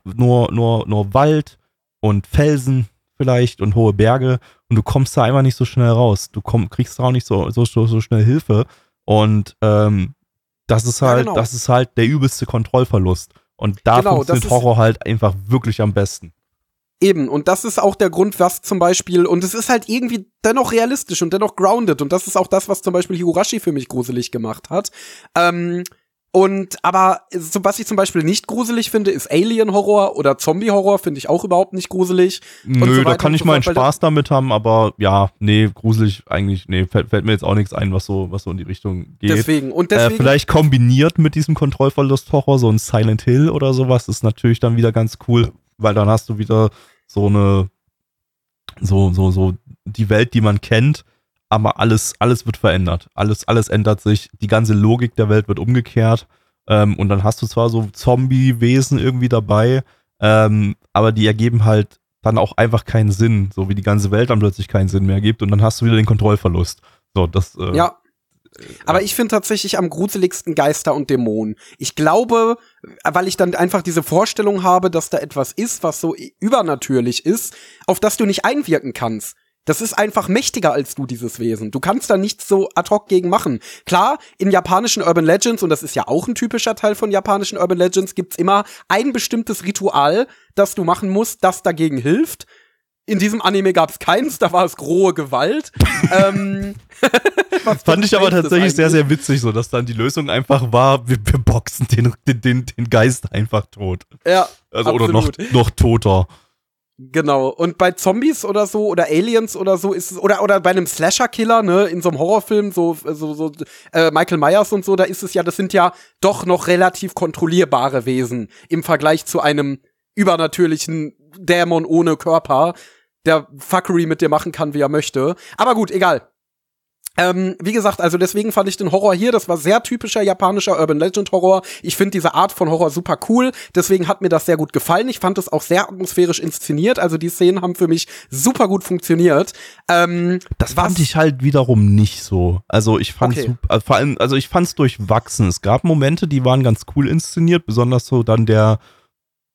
nur nur nur Wald und Felsen vielleicht und hohe Berge und du kommst da einfach nicht so schnell raus. Du komm, kriegst da auch nicht so, so, so, schnell Hilfe. Und ähm, das ist Ja, halt, genau. das ist halt der übelste Kontrollverlust. Und da Genau, funktioniert Horror halt einfach wirklich am besten. Eben, und das ist auch der Grund, was zum Beispiel, und es ist halt irgendwie dennoch realistisch und dennoch grounded, und das ist auch das, was zum Beispiel Higurashi für mich gruselig gemacht hat. Ähm, und aber so, was ich zum Beispiel nicht gruselig finde, ist Alien-Horror oder Zombie-Horror, finde ich auch überhaupt nicht gruselig. Nö, so da kann ich so meinen Spaß damit haben, aber ja, nee, gruselig eigentlich, nee, fällt, fällt mir jetzt auch nichts ein, was so, was so in die Richtung geht. Deswegen, und Äh, deswegen. vielleicht kombiniert mit diesem Kontrollverlust-Horror, so ein Silent Hill oder sowas, ist natürlich dann wieder ganz cool, weil dann hast du wieder so eine, so, so, so die Welt, die man kennt, aber alles, alles wird verändert. Alles, alles ändert sich, die ganze Logik der Welt wird umgekehrt. Ähm, und dann hast du zwar so Zombie-Wesen irgendwie dabei, ähm, aber die ergeben halt dann auch einfach keinen Sinn, so wie die ganze Welt dann plötzlich keinen Sinn mehr gibt und dann hast du wieder den Kontrollverlust. So, das. Äh, ja. Aber ich finde tatsächlich am gruseligsten Geister und Dämonen. Ich glaube, weil ich dann einfach diese Vorstellung habe, dass da etwas ist, was so übernatürlich ist, auf das du nicht einwirken kannst. Das ist einfach mächtiger als du, dieses Wesen. Du kannst da nichts so ad hoc gegen machen. Klar, in japanischen Urban Legends, und das ist ja auch ein typischer Teil von japanischen Urban Legends, gibt's immer ein bestimmtes Ritual, das du machen musst, das dagegen hilft. In diesem Anime gab's keins, da war es grohe Gewalt. ähm, Fand ich aber tatsächlich sehr, sehr witzig, so dass dann die Lösung einfach war, wir, wir boxen den, den, den Geist einfach tot. Ja. Also, oder noch, noch toter. Genau. Und bei Zombies oder so oder Aliens oder so ist es oder oder bei einem Slasher-Killer, ne, in so einem Horrorfilm, so so so äh, Michael Myers und so, da ist es ja, das sind ja doch noch relativ kontrollierbare Wesen im Vergleich zu einem übernatürlichen Dämon ohne Körper, der Fuckery mit dir machen kann, wie er möchte. Aber gut, egal. Ähm, wie gesagt, also deswegen fand ich den Horror hier, das war sehr typischer japanischer Urban Legend Horror. Ich finde diese Art von Horror super cool, deswegen hat mir das sehr gut gefallen. Ich fand es auch sehr atmosphärisch inszeniert, also die Szenen haben für mich super gut funktioniert. Ähm, das fand ich halt wiederum nicht so. Also ich fand okay. super, also vor allem, also ich fand es durchwachsen. Es gab Momente, die waren ganz cool inszeniert, besonders so dann der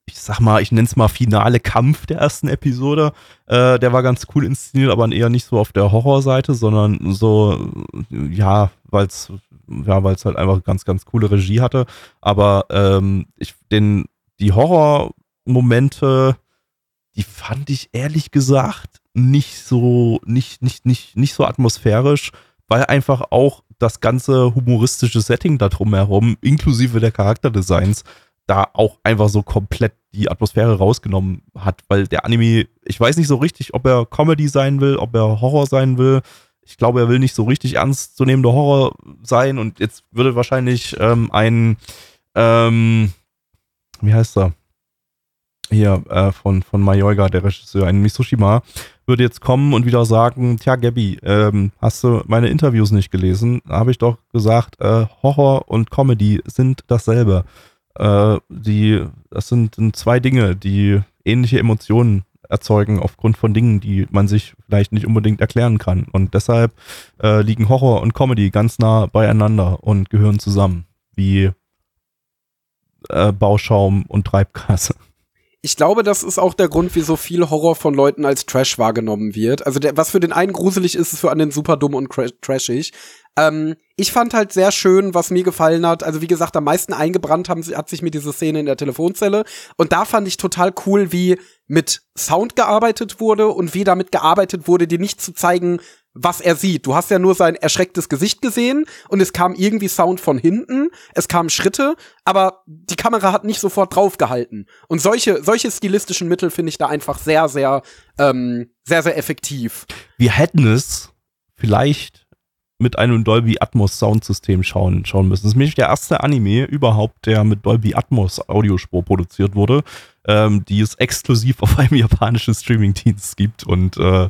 ich sag mal, ich nenne es mal finale Kampf der ersten Episode. Äh, der war ganz cool inszeniert, aber eher nicht so auf der Horrorseite, sondern so, ja, weil es ja, weil es halt einfach ganz, ganz coole Regie hatte. Aber ähm, ich, den, die Horrormomente, die fand ich ehrlich gesagt nicht so, nicht, nicht, nicht, nicht so atmosphärisch, weil einfach auch das ganze humoristische Setting da drumherum, inklusive der Charakterdesigns, da auch einfach so komplett die Atmosphäre rausgenommen hat, weil der Anime, ich weiß nicht so richtig, ob er Comedy sein will, ob er Horror sein will. Ich glaube, er will nicht so richtig ernstzunehmender Horror sein und jetzt würde wahrscheinlich ähm, ein, ähm, wie heißt er? Hier, äh, von, von Mayoiga, der Regisseur, ein Misushima, würde jetzt kommen und wieder sagen, tja, Gabby, ähm, hast du meine Interviews nicht gelesen? Da habe ich doch gesagt, äh, Horror und Comedy sind dasselbe. Äh, die, das sind, sind zwei Dinge, die ähnliche Emotionen erzeugen aufgrund von Dingen, die man sich vielleicht nicht unbedingt erklären kann. Und deshalb äh, liegen Horror und Comedy ganz nah beieinander und gehören zusammen, wie äh, Bauschaum und Treibgasse. Ich glaube, das ist auch der Grund, wieso viel Horror von Leuten als Trash wahrgenommen wird. Also der, was für den einen gruselig ist, ist für anderen super dumm und trashig. Ähm, ich fand halt sehr schön, was mir gefallen hat. Also wie gesagt, am meisten eingebrannt haben, hat sich mir diese Szene in der Telefonzelle. Und da fand ich total cool, wie mit Sound gearbeitet wurde und wie damit gearbeitet wurde, dir nicht zu zeigen, was er sieht. Du hast ja nur sein erschrecktes Gesicht gesehen und es kam irgendwie Sound von hinten, es kamen Schritte, aber die Kamera hat nicht sofort draufgehalten. Und solche, solche stilistischen Mittel finde ich da einfach sehr, sehr, ähm, sehr, sehr effektiv. Wir hätten es vielleicht mit einem Dolby Atmos Soundsystem schauen, schauen müssen. Das ist nämlich der erste Anime überhaupt, der mit Dolby Atmos Audiospur produziert wurde, ähm, die es exklusiv auf einem japanischen Streaming-Dienst gibt und äh,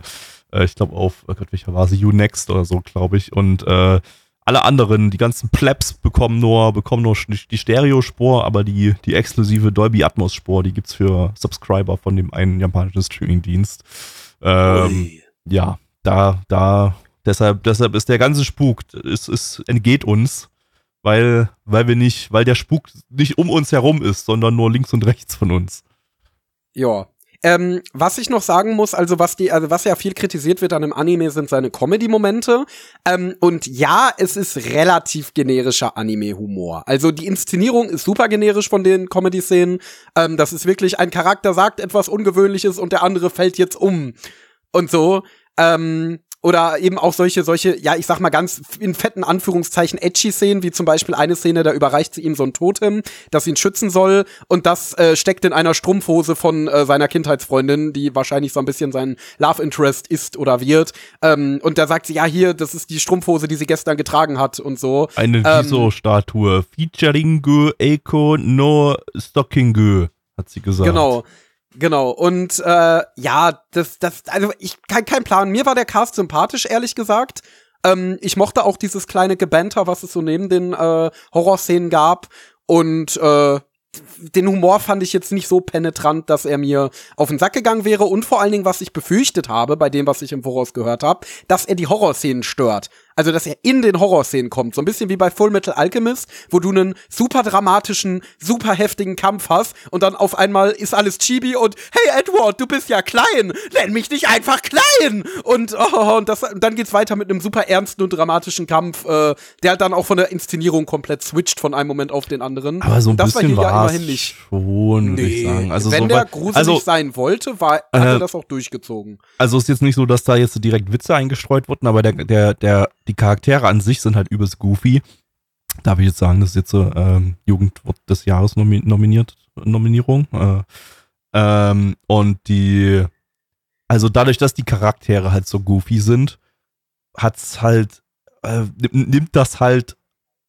äh ich glaube auf, oh Gott, welcher war sie, Unext oder so, glaube ich. Und äh, alle anderen, die ganzen Plebs bekommen nur, bekommen nur die Stereospur, aber die, die exklusive Dolby Atmos Spur, die gibt's für Subscriber von dem einen japanischen Streaming-Dienst. Ähm, ja, da, da Deshalb, deshalb ist der ganze Spuk, es, es entgeht uns, weil, weil wir nicht, weil der Spuk nicht um uns herum ist, sondern nur links und rechts von uns. Ja. Ähm, was ich noch sagen muss, also was die, also was ja viel kritisiert wird an einem Anime, sind seine Comedy-Momente. Ähm, und ja, es ist relativ generischer Anime-Humor. Also die Inszenierung ist super generisch von den Comedy-Szenen. Ähm, das ist wirklich ein Charakter sagt etwas Ungewöhnliches und der andere fällt jetzt um und so. Ähm, oder eben auch solche, solche, ja, ich sag mal ganz in fetten Anführungszeichen edgy Szenen, wie zum Beispiel eine Szene, da überreicht sie ihm so ein Totem, das ihn schützen soll und das äh, steckt in einer Strumpfhose von äh, seiner Kindheitsfreundin, die wahrscheinlich so ein bisschen sein Love Interest ist oder wird. Ähm, und da sagt sie, ja, hier, das ist die Strumpfhose, die sie gestern getragen hat und so. Eine ähm, Viso-Statue. Featuring Eiko no Stocking hat sie gesagt. Genau. Genau, und äh, ja, das, das, also ich kein, kein Plan. Mir war der Cast sympathisch, ehrlich gesagt. Ähm, ich mochte auch dieses kleine Gebanter, was es so neben den äh, Horrorszenen gab. Und äh, den Humor fand ich jetzt nicht so penetrant, dass er mir auf den Sack gegangen wäre und vor allen Dingen, was ich befürchtet habe bei dem, was ich im Voraus gehört habe, dass er die Horrorszenen stört. Also, dass er in den Horrorszenen kommt. So ein bisschen wie bei Full Metal Alchemist, wo du einen super dramatischen, super heftigen Kampf hast und dann auf einmal ist alles Chibi und hey Edward, du bist ja klein, nenn mich nicht einfach klein! Und, oh, und, das, und dann geht's weiter mit einem super ernsten und dramatischen Kampf, äh, der dann auch von der Inszenierung komplett switcht von einem Moment auf den anderen. Aber so ein das bisschen war hier ja immerhin nicht. schon, würde ich sagen. Also wenn so der gruselig also, sein wollte, war, hat Äh, er das auch durchgezogen. also ist jetzt nicht so, dass da jetzt direkt Witze eingestreut wurden, aber der, der, der, die Charaktere an sich sind halt übelst goofy. Darf ich jetzt sagen, das ist jetzt so ähm, Jugendwort des Jahres nomi nominiert, Nominierung. Äh, ähm, und die, also dadurch, dass die Charaktere halt so goofy sind, hat's halt, äh, nimm- nimmt das halt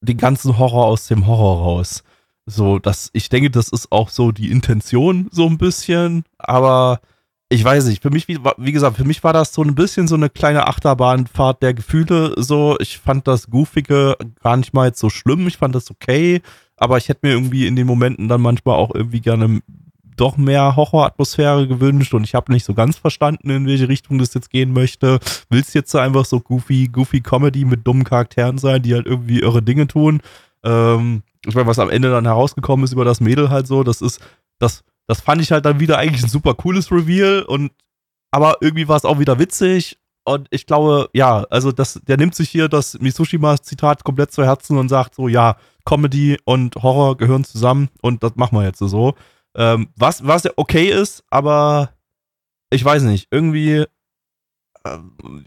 den ganzen Horror aus dem Horror raus. So, das, ich denke, das ist auch so die Intention, so ein bisschen, aber ich weiß nicht, für mich, wie, wie gesagt, für mich war das so ein bisschen so eine kleine Achterbahnfahrt der Gefühle. So, ich fand das Goofige gar nicht mal jetzt so schlimm, ich fand das okay, aber ich hätte mir irgendwie in den Momenten dann manchmal auch irgendwie gerne doch mehr Horroratmosphäre gewünscht und ich habe nicht so ganz verstanden, in welche Richtung das jetzt gehen möchte. Willst jetzt einfach so goofy, goofy Comedy mit dummen Charakteren sein, die halt irgendwie irre Dinge tun? Ähm, ich meine, was am Ende dann herausgekommen ist über das Mädel halt so, das ist, das, das fand ich halt dann wieder eigentlich ein super cooles Reveal und aber irgendwie war es auch wieder witzig und ich glaube, ja, also das, der nimmt sich hier das Mitsushima-Zitat komplett zu Herzen und sagt so, ja, Comedy und Horror gehören zusammen und das machen wir jetzt so. Ähm, was, was okay ist, aber ich weiß nicht, irgendwie ähm,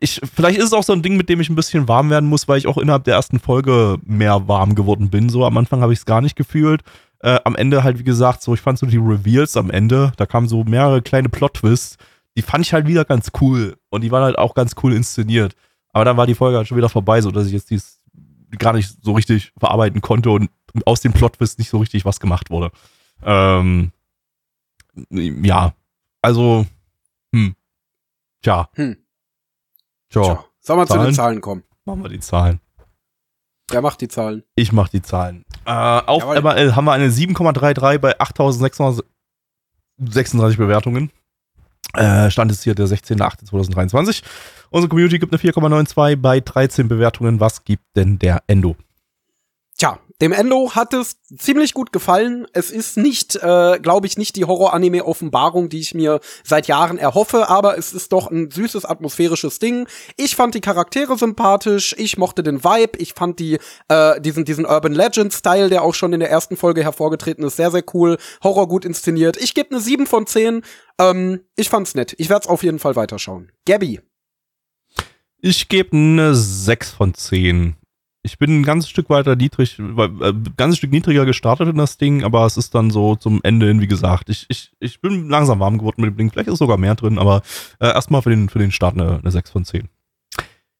ich, vielleicht ist es auch so ein Ding, mit dem ich ein bisschen warm werden muss, weil ich auch innerhalb der ersten Folge mehr warm geworden bin. So am Anfang habe ich es gar nicht gefühlt. Äh, am Ende halt, wie gesagt, so, ich fand so die Reveals am Ende, da kamen so mehrere kleine Plot-Twists, die fand ich halt wieder ganz cool und die waren halt auch ganz cool inszeniert. Aber dann war die Folge halt schon wieder vorbei, so dass ich jetzt dies gar nicht so richtig verarbeiten konnte und aus dem Plot-Twist nicht so richtig was gemacht wurde. Ähm, ja, also, hm, tja, Hm. tja, Tja, sollen wir zu den Zahlen kommen? machen wir die Zahlen. Wer macht die Zahlen? Ich mach die Zahlen. Äh, auf Jawohl. MRL haben wir eine 7,33 bei 8636 Bewertungen. Äh, Stand ist hier der 16.08.2023. Unsere Community gibt eine 4,92 bei 13 Bewertungen. Was gibt denn der Endo? Dem Endo hat es ziemlich gut gefallen. Es ist nicht, äh, glaube ich, nicht die Horror-Anime-Offenbarung, die ich mir seit Jahren erhoffe, aber es ist doch ein süßes, atmosphärisches Ding. Ich fand die Charaktere sympathisch, ich mochte den Vibe, ich fand die, äh, diesen, diesen Urban Legend-Style, der auch schon in der ersten Folge hervorgetreten ist, sehr, sehr cool. Horror gut inszeniert. Ich gebe eine 7 von 10. Ähm, ich fand's nett. Ich werde es auf jeden Fall weiterschauen. Gabby. Ich gebe eine 6 von 10. Ich bin ein ganzes Stück weiter niedrig, äh, ganz Stück niedriger gestartet in das Ding, aber es ist dann so zum Ende hin, wie gesagt. Ich, ich, ich bin langsam warm geworden mit dem Ding. Vielleicht ist sogar mehr drin, aber äh, erstmal für den, für den Start eine, eine 6 von 10.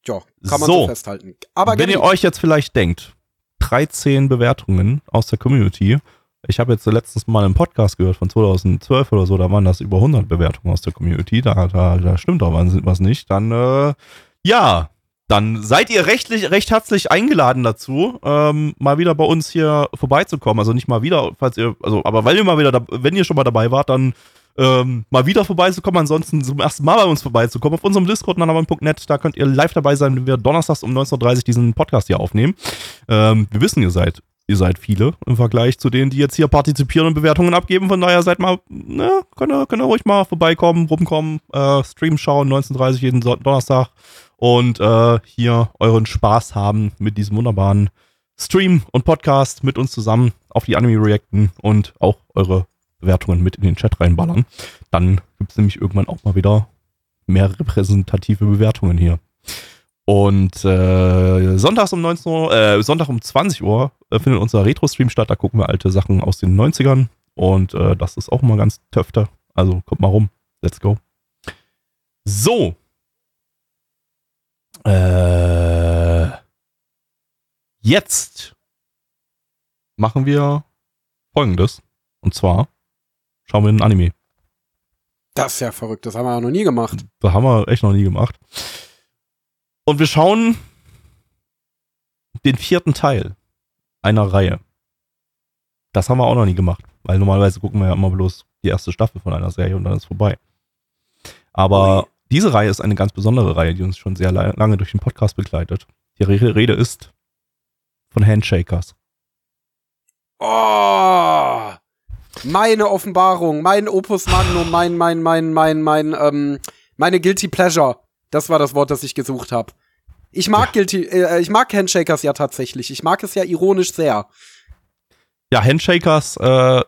Ja, kann man so, So. festhalten. Aber Wenn ihr euch jetzt vielleicht denkt, 13 Bewertungen aus der Community. Ich habe jetzt letztens mal einen Podcast gehört von 2012 oder so, da waren das über 100 Bewertungen aus der Community. Da, da, da stimmt doch was, was nicht. Dann, äh, ja, dann seid ihr rechtlich, recht herzlich eingeladen dazu, ähm, mal wieder bei uns hier vorbeizukommen. Also nicht mal wieder, falls ihr, also, aber weil ihr mal wieder, da, wenn ihr schon mal dabei wart, dann ähm, mal wieder vorbeizukommen, ansonsten zum ersten Mal bei uns vorbeizukommen auf unserem Discord nanaman.net. Da könnt ihr live dabei sein, wenn wir donnerstags um 19.30 Uhr diesen Podcast hier aufnehmen. Ähm, wir wissen, ihr seid, ihr seid viele im Vergleich zu denen, die jetzt hier partizipieren und Bewertungen abgeben. Von daher seid mal, ne, könnt ihr, könnt ihr ruhig mal vorbeikommen, rumkommen, äh, Stream schauen, 19.30 Uhr jeden Son- Donnerstag und äh, hier euren Spaß haben mit diesem wunderbaren Stream und Podcast mit uns zusammen auf die Anime reacten und auch eure Bewertungen mit in den Chat reinballern. Dann gibt es nämlich irgendwann auch mal wieder mehr repräsentative Bewertungen hier. Und äh, sonntags um 19 Uhr, äh, Sonntag um 20 Uhr äh, findet unser Retro-Stream statt. Da gucken wir alte Sachen aus den 90ern. Und äh, das ist auch mal ganz töfter. Also kommt mal rum. Let's go. So. Äh, jetzt machen wir folgendes. Und zwar schauen wir einen Anime. das ist ja verrückt, das haben wir noch nie gemacht. Das haben wir echt noch nie gemacht. Und wir schauen den vierten Teil einer Reihe. Das haben wir auch noch nie gemacht, weil normalerweise gucken wir ja immer bloß die erste Staffel von einer Serie und dann ist vorbei. Aber Ui. diese Reihe ist eine ganz besondere Reihe, die uns schon sehr la- lange durch den Podcast begleitet. Die Re- Rede ist von Handshakers. Oh, meine Offenbarung, mein Opus Magnum, mein, mein, mein, mein, mein, ähm, meine Guilty Pleasure. Das war das Wort, das ich gesucht habe. Ich mag Guilty, äh, ich mag Handshakers ja tatsächlich. Ich mag es ja ironisch sehr. Ja, Handshakers äh,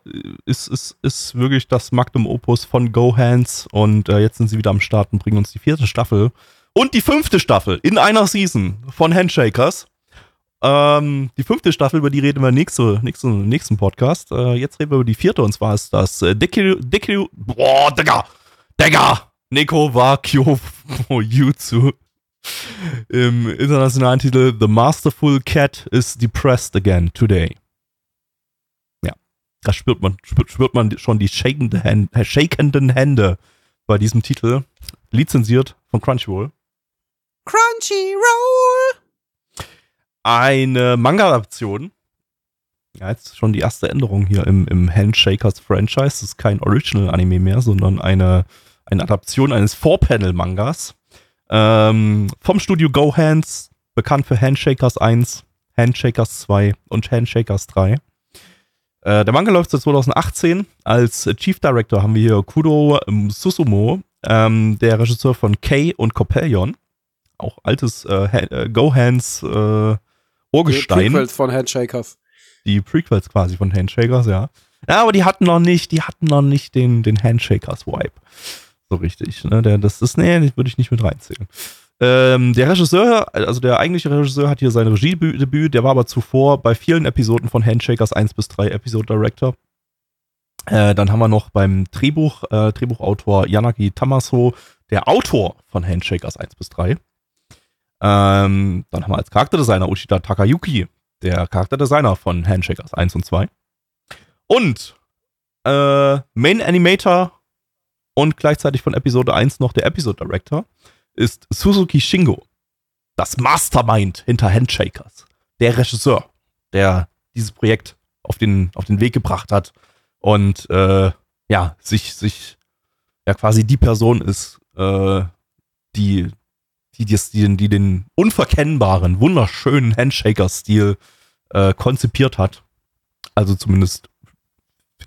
ist, ist, ist wirklich das Magnum Opus von Go Hands und äh, jetzt sind sie wieder am Start und bringen uns die vierte Staffel und die fünfte Staffel in einer Season von Handshakers. Ähm, die fünfte Staffel, über die reden wir nächste, nächste, nächsten Podcast. Äh, jetzt reden wir über die vierte und zwar ist das äh, Dickie, boah, Digga, Digga, Neko wa Kyo Jutsu. Im internationalen Titel The Masterful Cat is Depressed Again Today. Da spürt man, spürt, spürt man schon die shakende äh, shakenden Hände bei diesem Titel. Lizenziert von Crunchyroll. Crunchyroll. Eine Manga-Adaption. Ja, jetzt schon die erste Änderung hier im, im Handshakers-Franchise. Das ist kein Original-Anime mehr, sondern eine, eine Adaption eines Four-Panel-Mangas. Ähm, vom Studio Go Hands, bekannt für Handshakers 1, Handshakers 2 und Handshakers 3. Äh, der Manga läuft seit 2018. Als Chief Director haben wir hier Kudo ähm, Susumo, ähm, der Regisseur von Kay und Coppelion. Auch altes äh, Ha- äh, Go Hands äh, Urgestein. Prequels von Handshakers. Die Prequels quasi von Handshakers, ja. Ja, aber die hatten noch nicht, die hatten noch nicht den, den Handshakers-Vibe. So richtig. Ne? Der, das ist, nee, würde ich nicht mit reinzählen. Ähm, der Regisseur, also der eigentliche Regisseur hat hier sein Regiedebüt, der war aber zuvor bei vielen Episoden von Handshakers 1 bis 3 Episode Director. Äh, dann haben wir noch beim Drehbuch, äh, Drehbuchautor Yanagi Tamaso, der Autor von Handshakers 1 bis 3. Ähm, dann haben wir als Charakterdesigner Ushida Takayuki, der Charakterdesigner von Handshakers 1 und 2. Und äh, Main Animator und gleichzeitig von Episode 1 noch der Episode Director ist Suzuki Shingo. Das Mastermind hinter Handshakers. Der Regisseur, der dieses Projekt auf den, auf den Weg gebracht hat und äh, ja, sich, sich ja quasi die Person ist, äh, die, die, die, die, die den unverkennbaren, wunderschönen Handshaker-Stil äh, konzipiert hat. Also zumindest,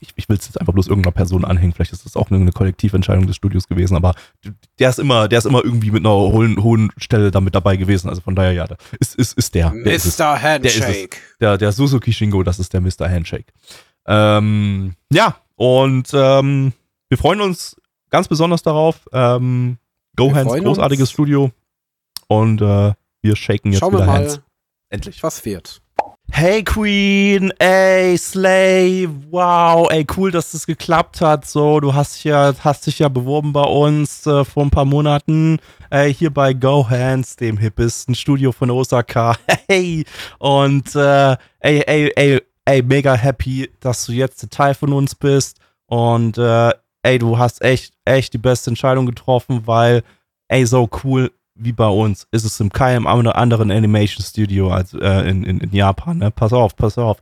ich, ich will es jetzt einfach bloß irgendeiner Person anhängen, vielleicht ist das auch eine Kollektiventscheidung des Studios gewesen, aber der ist immer, der ist immer irgendwie mit einer hohen, hohen Stelle damit dabei gewesen. Also von daher, ja, da ist, ist, ist der. der. Mr. Der ist. Handshake. Der, der Suzuki Shingo, das ist der Mr. Handshake. Ähm, ja, und ähm, wir freuen uns ganz besonders darauf. Ähm, Wir GoHands, freuen großartiges uns. Studio. Und äh, wir shaken jetzt Schauen wir wieder mal, Hands. Endlich. was wird. Hey Queen, ey Slay, wow, ey cool, dass das geklappt hat. So, du hast ja, hast dich ja beworben bei uns äh, vor ein paar Monaten äh, hier bei Go Hands, dem hippesten Studio von Osaka. Hey und äh, ey, ey, ey, ey, mega happy, dass du jetzt Teil von uns bist und äh, ey, du hast echt, echt die beste Entscheidung getroffen, weil ey, so cool wie bei uns ist es in keinem anderen Animation Studio als äh, in, in, in Japan. Ne? Pass auf, pass auf.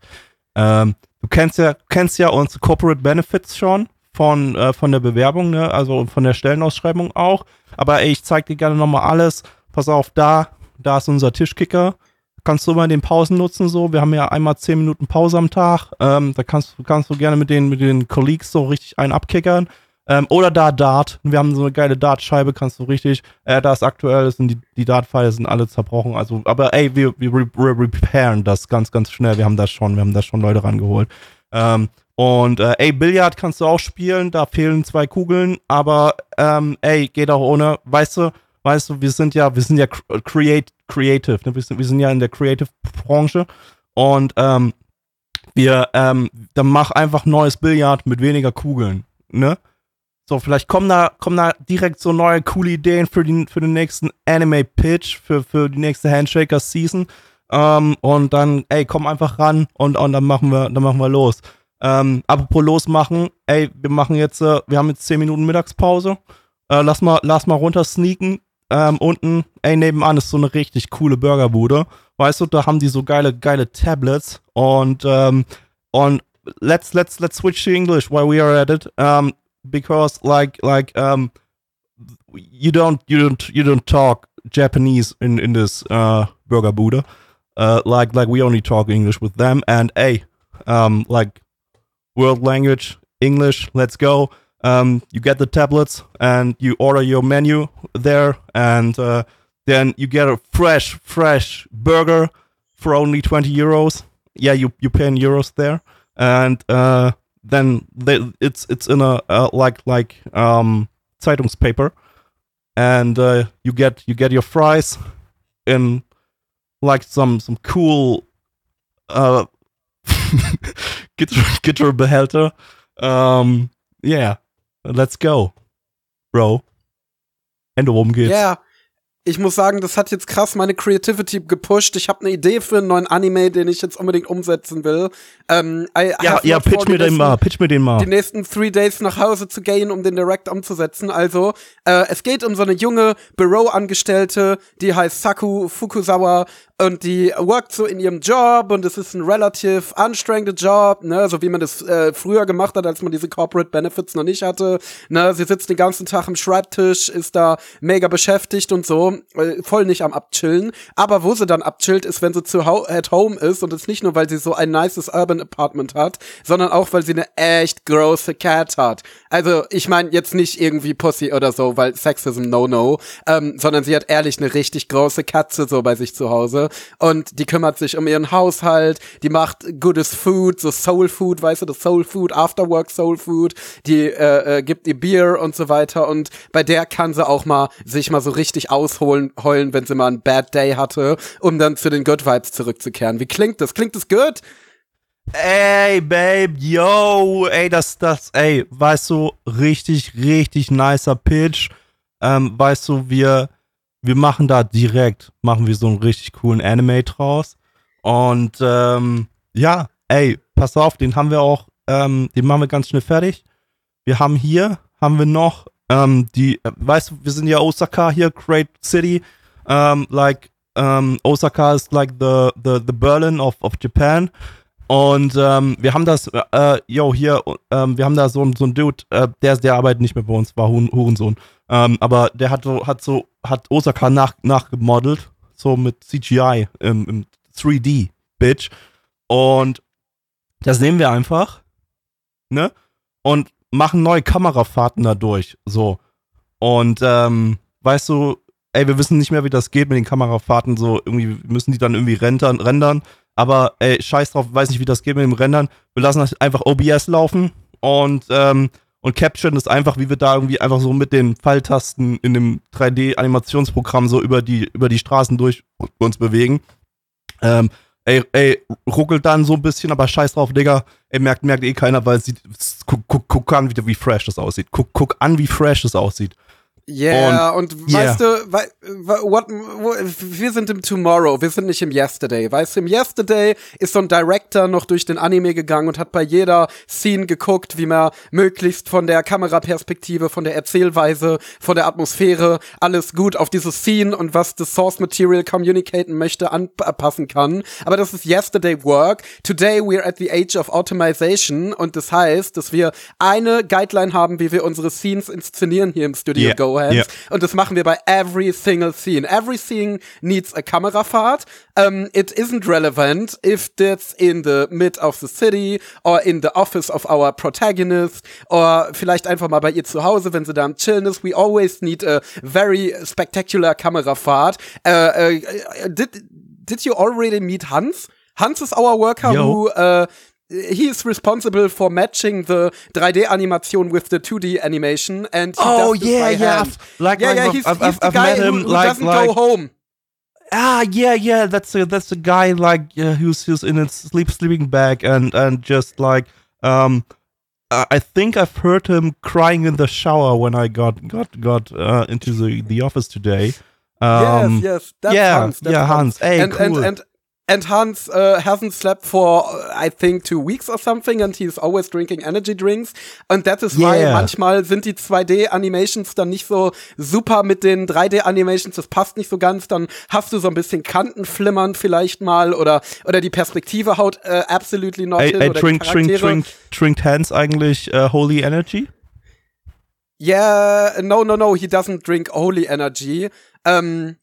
Ähm, du kennst ja, kennst ja unsere Corporate Benefits schon von, äh, von der Bewerbung, ne? also von der Stellenausschreibung auch. Aber ey, ich zeig dir gerne nochmal alles. Pass auf, da, da ist unser Tischkicker. Kannst du mal den Pausen nutzen so. Wir haben ja einmal 10 Minuten Pause am Tag. Ähm, da kannst, kannst du gerne mit den, mit den Colleagues so richtig einen abkickern. Ähm, oder da Dart. Wir haben so eine geile Dart-Scheibe, kannst du richtig. Äh, da ist aktuell, sind die, die Dart-Pfeile sind alle zerbrochen. Also, aber ey, wir, wir, re- repairen das ganz, ganz schnell. Wir haben das schon, wir haben da schon Leute rangeholt. Ähm, und äh, ey, Billard kannst du auch spielen, da fehlen zwei Kugeln, aber ähm, ey, geht auch ohne. Weißt du, weißt du, wir sind ja, wir sind ja cr- create, creative, ne? wir, sind, wir sind ja in der Creative-Branche und ähm, wir, ähm, dann mach einfach neues Billard mit weniger Kugeln, ne? So, vielleicht kommen da, kommen da direkt so neue coole Ideen für, die, für den nächsten Anime-Pitch, für, für die nächste Handshaker-Season. Ähm, und dann, ey, komm einfach ran und, und dann machen wir, dann machen wir los. Ähm, apropos losmachen, ey, wir machen jetzt, äh, wir haben jetzt 10 Minuten Mittagspause. Äh, lass mal, lass mal runter sneaken. Ähm, unten, ey, nebenan ist so eine richtig coole Burgerbude. Weißt du, da haben die so geile, geile Tablets und, ähm, und let's let's let's switch to English while we are at it. Um, because like like um, you don't you don't you don't talk Japanese in in this uh burger Buddha. Uh, like like we only talk English with them. And a um, like world language English. Let's go. Um, you get the tablets and you order your menu there, and uh, then you get a fresh fresh burger for only twenty euros. Yeah, you you pay in euros there, and uh, then they, it's it's in a uh, like like um, Zeitungspaper, and uh, you get you get your fries in like some some cool uh Gitter, Gitterbehälter. Um, yeah, let's go, bro. And worum geht's? Yeah. Ich muss sagen, das hat jetzt krass meine Creativity gepusht. Ich habe eine Idee für einen neuen Anime, den ich jetzt unbedingt umsetzen will. Ähm, ja, ja, pitch mir den mal, pitch mir den mal. Die nächsten three Days nach Hause zu gehen, um den direkt umzusetzen. Also, äh, es geht um so eine junge Büro-Angestellte, die heißt Saku Fukusawa und die workt so in ihrem Job und es ist ein relativ anstrengender Job, ne, so wie man das äh, früher gemacht hat, als man diese Corporate Benefits noch nicht hatte. Ne, sie sitzt den ganzen Tag am Schreibtisch, ist da mega beschäftigt und so, äh, voll nicht am abchillen. Aber wo sie dann abchillt, ist, wenn sie zu ho at home ist. Und es nicht nur, weil sie so ein nices Urban Apartment hat, sondern auch, weil sie eine echt große Cat hat. Also, ich meine jetzt nicht irgendwie Pussy oder so, weil Sex ist ein No-No, ähm, sondern sie hat ehrlich eine richtig große Katze so bei sich zu Hause. Und die kümmert sich um ihren Haushalt, die macht gutes Food, so Soul Food, weißt du, das Soul Food, Afterwork Soul Food, die äh, äh, gibt ihr Bier und so weiter. Und bei der kann sie auch mal sich mal so richtig ausholen, heulen, wenn sie mal einen Bad Day hatte, um dann zu den Good Vibes zurückzukehren. Wie klingt das? Klingt das gut? Ey, Babe, yo, ey, das, das, ey, weißt du, richtig, richtig nicer Pitch. Ähm, weißt du, wir, wir machen da direkt, machen wir so einen richtig coolen Anime draus. Und ähm, ja, ey, pass auf, den haben wir auch, ähm, den machen wir ganz schnell fertig. Wir haben hier, haben wir noch ähm, die, äh, weißt du, wir sind ja Osaka hier, Great City. Um, like um, Osaka is like the the the Berlin of of Japan. Und ähm, wir haben das, äh, yo, hier, ähm, wir haben da so, so einen Dude, äh, der, der arbeitet nicht mehr bei uns, war Hurensohn. Ähm, aber der hat so, hat so, hat Osaka nach, nachgemodelt, so mit CGI im, im 3D, Bitch. Und das nehmen wir einfach, ne? Und machen neue Kamerafahrten dadurch, so. Und, ähm, weißt du, ey, wir wissen nicht mehr, wie das geht mit den Kamerafahrten, so, irgendwie müssen die dann irgendwie rendern, rendern aber ey, scheiß drauf, weiß nicht, wie das geht mit dem Rendern. Wir lassen das einfach OBS laufen und, ähm, und capturen das einfach, wie wir da irgendwie einfach so mit den Pfeiltasten in dem 3D-Animationsprogramm so über die, über die Straßen durch uns bewegen. Ähm, ey, ey, ruckelt dann so ein bisschen, aber scheiß drauf, Digga. Ey, merkt, merkt eh keiner, weil sieht, guck, guck, guck an, wie, wie fresh das aussieht. Guck, guck an, wie fresh das aussieht. Yeah, und, und yeah. weißt du, what, wir sind im Tomorrow, wir sind nicht im Yesterday. Weißt du, im Yesterday ist so ein Director noch durch den Anime gegangen und hat bei jeder Scene geguckt, wie man möglichst von der Kameraperspektive, von der Erzählweise, von der Atmosphäre alles gut auf diese Scene und was das Source Material communicaten möchte anpassen kann. Aber das ist Yesterday Work. Today we're at the age of Automation und das heißt, dass wir eine Guideline haben, wie wir unsere Scenes inszenieren hier im Studio yeah. Go Hands. Yeah. Und das machen wir bei every single scene. Every scene needs a Kamerafahrt. Um, it isn't relevant if it's in the mid of the city or in the office of our protagonist or vielleicht einfach mal bei ihr zu Hause, wenn sie da am Chillen ist. We always need a very spectacular Kamerafahrt. Uh, uh, did, did you already meet Hans? Hans is our worker Yo. who uh, he is responsible for matching the 3D animation with the 2D animation, and oh yeah, yeah, like yeah, like, yeah, he's, I've, he's the I've guy who, who like, doesn't like, go home. Ah, yeah, yeah, that's a that's a guy like uh, who's who's in a sleep sleeping bag and and just like um. I think I've heard him crying in the shower when I got got got uh, into the, the office today. Um, yes, yes, that's yeah, Hans. That's yeah, Hans. Hans. Hey, and, cool. and, and and Hans uh, hasn't slept for uh, I think two weeks or something and he's always drinking energy drinks und that is why Yeah. manchmal sind die 2D Animations dann nicht so super mit den 3D Animations das passt nicht so ganz dann hast du so ein bisschen Kantenflimmern vielleicht mal oder oder die Perspektive haut äh, absolutely not Ey, hin ey, oder drink, drink, drink, trinkt Hans eigentlich äh, Holy Energy? Yeah, no no no he doesn't drink holy energy um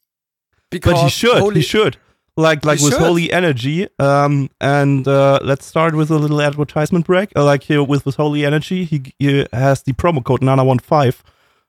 because But he should. holy he should. Like like He with should. Holy Energy. Um, and uh, let's start with a little advertisement break. Uh, like here with with Holy Energy, he, he has the promo code Nana15.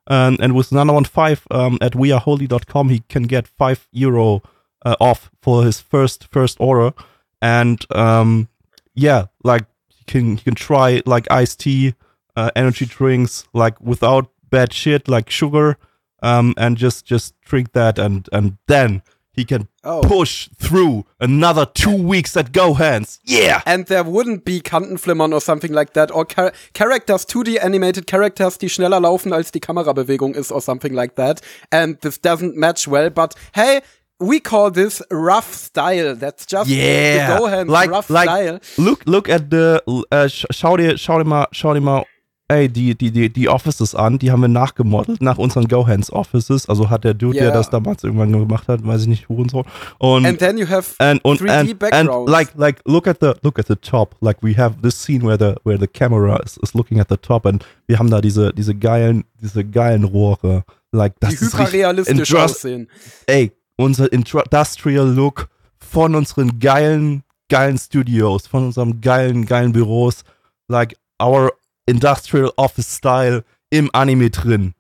Um, and with Nana15 um, at weareholy.com, he can get five euro uh, off for his first first order. And um, yeah, like he can he can try like iced tea, uh, energy drinks, like without bad shit like sugar, um, and just just drink that, and and then he can Oh. push through another two weeks at Go Hands. Yeah. and there wouldn't be Kantenflimmern or something like that or char characters 2D animated characters die schneller laufen als die Kamerabewegung ist or something like that and this doesn't match well but hey we call this rough style that's just Yeah, the Gohan like rough like style look look at the sch schau dir schau dir mal schau dir mal ey die die die die Offices an, die haben wir nachgemodelt nach unseren Go Hands Offices, also hat der Dude, der Yeah. das damals irgendwann gemacht hat, weiß ich nicht, Hurensohn. Und and then you have and und 3D and, and backgrounds. like like look at the look at the top. Like we have this scene where the where the camera is, is looking at the top and wir haben da diese diese geilen diese geilen Rohre. Like das die hyperrealistisch aussehen. Ey unser industrial Look von unseren geilen geilen Studios von unserem geilen geilen Büros. Like our industrial office style im Anime drin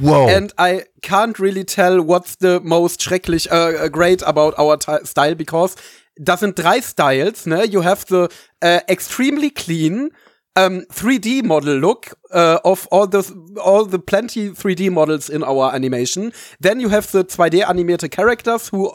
wow And I can't really tell what's the most schrecklich uh, great about our style because das sind drei Styles, ne? You have the uh, extremely clean um, 3D model look uh, of all the all the plenty 3D models in our animation. Then you have the 2D animierte characters who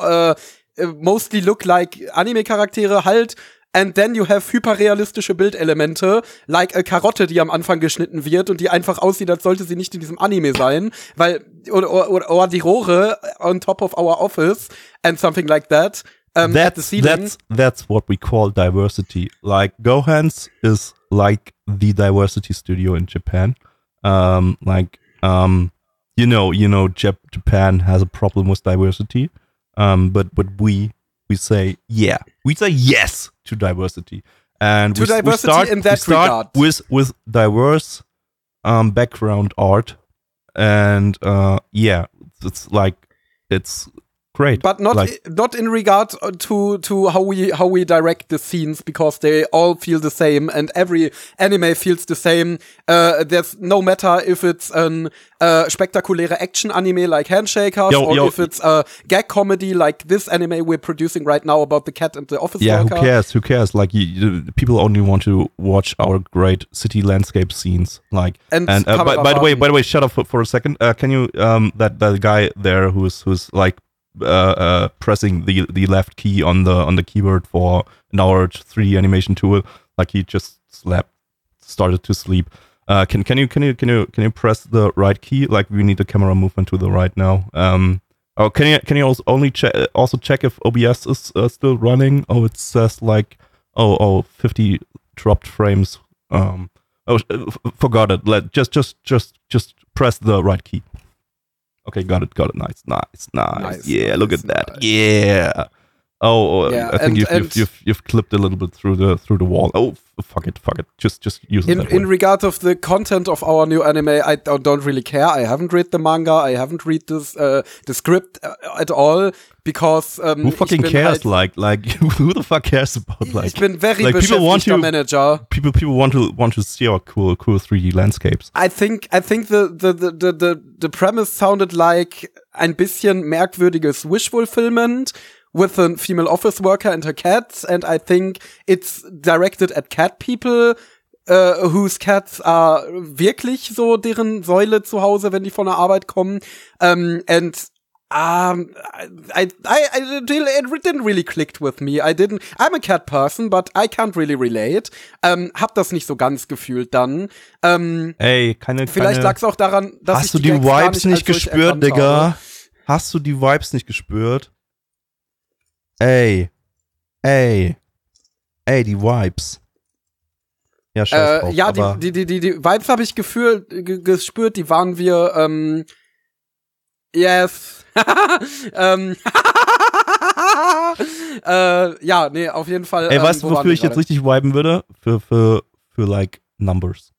mostly look like Anime Charaktere halt. And then you have hyperrealistische Bildelemente, like a Karotte, die am Anfang geschnitten wird und die einfach aussieht, als sollte sie nicht in diesem Anime sein, weil oder oder, oder die Rohre on top of our office and something like that. Um, that's that's that's what we call diversity. Like Gohans is like the diversity studio in Japan. Um, like um, you know, you know, Jap- Japan has a problem with diversity. Um, but but we we say yeah, we say yes to diversity, and To we, s- we diversity start, in that start regard. with with diverse um background art, and uh, yeah, it's like it's great, but not like, not in regard to to how we how we direct the scenes because they all feel the same and every anime feels the same. Uh, there's no matter if it's an uh, spektakuläre action anime like Handshakers Yo, or yo. if it's a gag comedy like this anime we're producing right now about the cat and the office yeah worker. who cares who cares like you, you- people only want to watch our great city landscape scenes like And and uh, by, by the way by the way shut up for, for a second uh, can you um that that guy there who's who's like uh, uh pressing the the left key on the on the keyboard for an hour 3d animation tool like he just slept started to sleep uh can can you can you can you can you press the right key like we need the camera movement to the right now um Oh, can you can you also only check also check if OBS is uh, still running? Oh, it says like oh oh 50 dropped frames. Um, oh, uh, forgot it. Let just just just just press the right key. Okay, got it, got it. Nice, nice, nice. Nice, yeah, look nice, at that. nice. Yeah. Oh, uh, Yeah, I think and- you've, and- you've you've you've clipped a little bit through the through the wall. Oh, fuck it, fuck it. Just just use it In, that in way. regard of the content of our new anime, I don't, really care. I haven't read the manga. I haven't read this uh, the script uh, at all because um, Who fucking cares? Halt, Like like who the fuck cares about like ich bin very like people want to- Manager. people people want to want to see our cool cool 3D landscapes. I think I think the the the the the, the premise sounded like ein bisschen merkwürdiges wish fulfillment with a female office worker and her cats and I think it's directed at cat people uh, whose cats are wirklich so deren Säule zu Hause, wenn die von der Arbeit kommen. Um, and um, I, I, I it didn't really clicked with me. I didn't. I'm a cat person, but I can't really relate. Um, hab das nicht so ganz gefühlt dann. Um, Ey, keine Vielleicht lag's auch daran, dass ich Hast du die gar Vibes nicht, solche gespürt, Digga? habe. Hast du die Vibes nicht gespürt? Ey. Ey. Ey, die Vibes. Ja, scheiß Äh, drauf, ja, aber die, die, die, die, Vibes habe ich gefühlt, ge gespürt, die waren wir, ähm, yes. ähm, äh, ja, nee, auf jeden Fall. Ey, ähm, weißt du, wofür ich jetzt gerade? richtig viben würde? Für, für, für like Numbers.